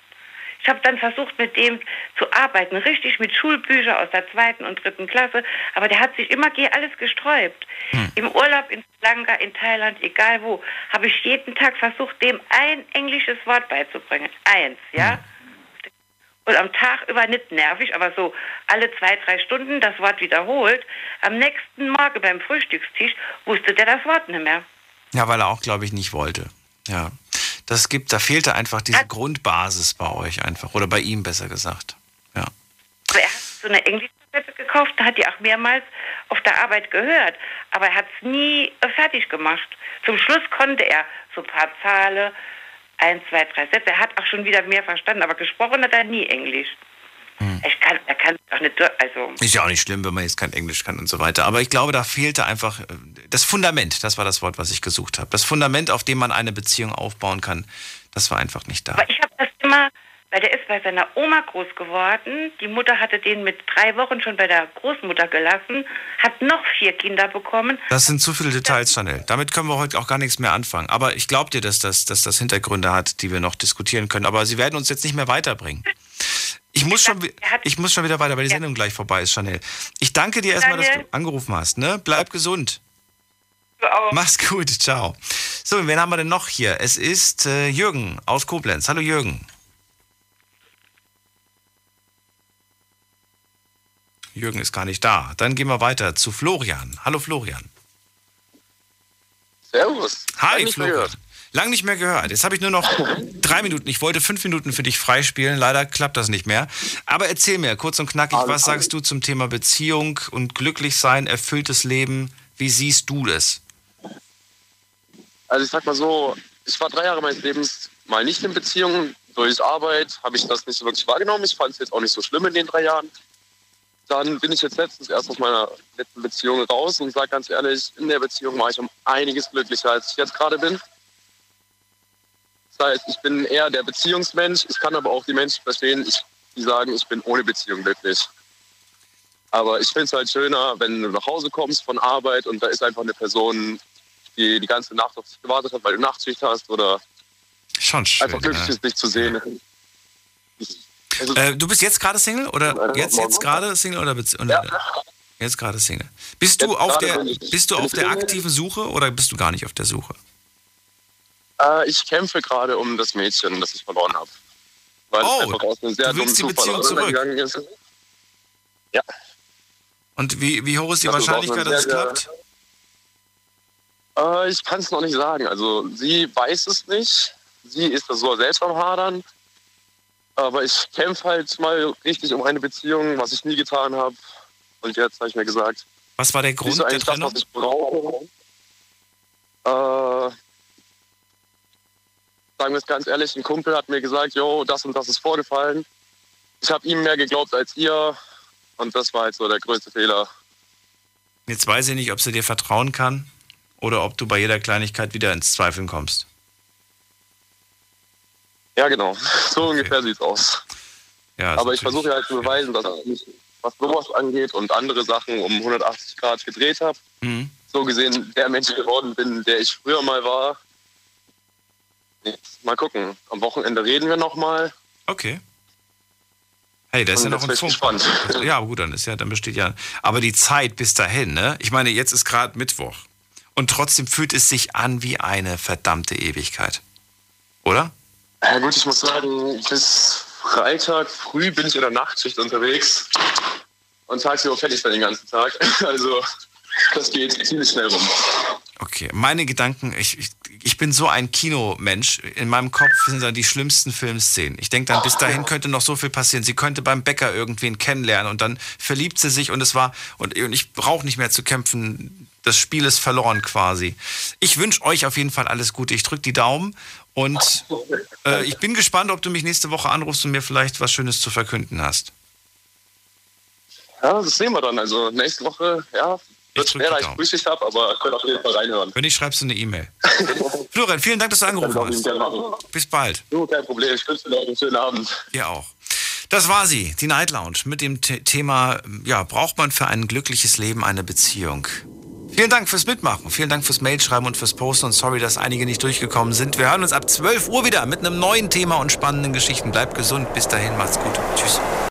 Ich habe dann versucht, mit dem zu arbeiten, richtig mit Schulbüchern aus der zweiten und dritten Klasse. Aber der hat sich immer alles gesträubt. Hm. Im Urlaub in Sri Lanka, in Thailand, egal wo, habe ich jeden Tag versucht, dem ein englisches Wort beizubringen. Eins, ja. Hm. Und am Tag über nicht nervig, aber so alle zwei, drei Stunden das Wort wiederholt. Am nächsten Morgen beim Frühstückstisch wusste der das Wort nicht mehr. Ja, weil er auch, glaube ich, nicht wollte. Ja das gibt, da fehlte einfach diese Grundbasis bei euch einfach. Oder bei ihm besser gesagt. Ja. Aber er hat so eine Englischkassette gekauft, da hat die auch mehrmals auf der Arbeit gehört. Aber er hat es nie fertig gemacht. Zum Schluss konnte er so ein paar Zahlen, ein, zwei, drei Sätze. Er hat auch schon wieder mehr verstanden, aber gesprochen hat er nie Englisch. Hm. Ich kann, er kann auch nicht, also. Ist ja auch nicht schlimm, wenn man jetzt kein Englisch kann und so weiter. Aber ich glaube, da fehlte einfach äh, das Fundament. Das war das Wort, was ich gesucht habe. Das Fundament, auf dem man eine Beziehung aufbauen kann, das war einfach nicht da. Aber ich habe das immer, weil der ist bei seiner Oma groß geworden. Die Mutter hatte den mit drei Wochen schon bei der Großmutter gelassen, hat noch vier Kinder bekommen. Das sind zu viele Details, Chanel. Damit können wir heute auch gar nichts mehr anfangen. Aber ich glaube dir, dass das, dass das Hintergründe hat, die wir noch diskutieren können. Aber sie werden uns jetzt nicht mehr weiterbringen. Ich muss, schon, ich muss schon wieder weiter, weil die Sendung gleich vorbei ist, Chanel. Ich danke dir erstmal, dass du angerufen hast. Ne? Bleib gesund. Mach's gut, ciao. So, wen haben wir denn noch hier? Es ist äh, Jürgen aus Koblenz. Hallo Jürgen. Jürgen ist gar nicht da. Dann gehen wir weiter zu Florian. Hallo Florian. Servus. Hi Florian. Lang nicht mehr gehört. Jetzt habe ich nur noch drei Minuten. Ich wollte fünf Minuten für dich freispielen. Leider klappt das nicht mehr. Aber erzähl mir kurz und knackig, was sagst du zum Thema Beziehung und glücklich sein, erfülltes Leben? Wie siehst du das? Also ich sag mal so, ich war drei Jahre meines Lebens mal nicht in Beziehung. Durch Arbeit habe ich das nicht so wirklich wahrgenommen. Ich fand es jetzt auch nicht so schlimm in den drei Jahren. Dann bin ich jetzt letztens erst aus meiner letzten Beziehung raus und sage ganz ehrlich, in der Beziehung war ich um einiges glücklicher, als ich jetzt gerade bin. Heißt, ich bin eher der Beziehungsmensch. Ich kann aber auch die Menschen verstehen, ich, die sagen, ich bin ohne Beziehung glücklich. Aber ich finde es halt schöner, wenn du nach Hause kommst von Arbeit und da ist einfach eine Person, die die ganze Nacht auf dich gewartet hat, weil du Nachtschicht hast oder Schon schön, einfach glücklich ja. ist, dich zu sehen. Also, Äh, du bist jetzt gerade Single oder jetzt jetzt gerade Single oder, oder jetzt gerade Single? Bist du Jetzt auf der bist du auf der aktiven Suche oder bist du gar nicht auf der Suche? Äh, ich kämpfe gerade um das Mädchen, das ich verloren habe. Weil Oh, es einfach aus einem sehr du willst die Beziehung zurück. ist. Und wie, wie hoch ist die Das ist auch Wahrscheinlichkeit, dass es klappt? Äh, ich kann es noch nicht sagen. Also sie weiß es nicht. Sie ist da so selbst am Hadern. Aber ich kämpfe halt mal richtig um eine Beziehung, was ich nie getan habe. Und jetzt habe ich mir gesagt, Was war der Grund der eigentlich das, Trennung? was ich brauche. Äh, sagen wir es ganz ehrlich, ein Kumpel hat mir gesagt, jo, das und das ist vorgefallen. Ich habe ihm mehr geglaubt als ihr. Und das war halt so der größte Fehler. Jetzt weiß ich nicht, ob sie dir vertrauen kann oder ob du bei jeder Kleinigkeit wieder ins Zweifeln kommst. Ja, genau. So ungefähr sieht's aus. Ja, Aber ich versuche halt zu beweisen, dass ich was sowas angeht und andere Sachen um 180 Grad gedreht habe. Mhm. So gesehen der Mensch geworden bin, der ich früher mal war. Mal gucken. Am Wochenende reden wir nochmal. Okay. Hey, da ist ja noch ein Funk. Ja, gut, dann ist ja, dann besteht ja. Aber die Zeit bis dahin, ne? Ich meine, jetzt ist gerade Mittwoch. Und trotzdem fühlt es sich an wie eine verdammte Ewigkeit. Oder? Ja gut, ich muss sagen, bis Freitag früh bin ich in der Nachtschicht unterwegs. Und tagsüber ich dann den ganzen Tag. Also das geht ziemlich schnell rum. Okay, meine Gedanken, ich, ich, ich bin so ein Kinomensch. In meinem Kopf sind dann die schlimmsten Filmszenen. Ich denke dann, bis dahin könnte noch so viel passieren. Sie könnte beim Bäcker irgendwen kennenlernen und dann verliebt sie sich und es war, und, und ich brauche nicht mehr zu kämpfen. Das Spiel ist verloren quasi. Ich wünsche euch auf jeden Fall alles Gute. Ich drücke die Daumen und äh, ich bin gespannt, ob du mich nächste Woche anrufst und mir vielleicht was Schönes zu verkünden hast. Ja, das sehen wir dann. Also nächste Woche, ja, wird schwer, da ich Frühschicht habe, aber könnt auf jeden Fall reinhören. Wenn nicht, schreibst du eine E-Mail. Florian, vielen Dank, dass du angerufen hast. Bis bald. Jo, kein Problem. Ich wünsche dir noch einen schönen Abend. Dir auch. Das war sie, die Night Lounge mit dem The Thema, ja, braucht man für ein glückliches Leben eine Beziehung? Vielen Dank fürs Mitmachen, vielen Dank fürs Mailschreiben und fürs Posten und sorry, dass einige nicht durchgekommen sind. Wir hören uns ab 12 Uhr wieder mit einem neuen Thema und spannenden Geschichten. Bleibt gesund, bis dahin, macht's gut. Tschüss.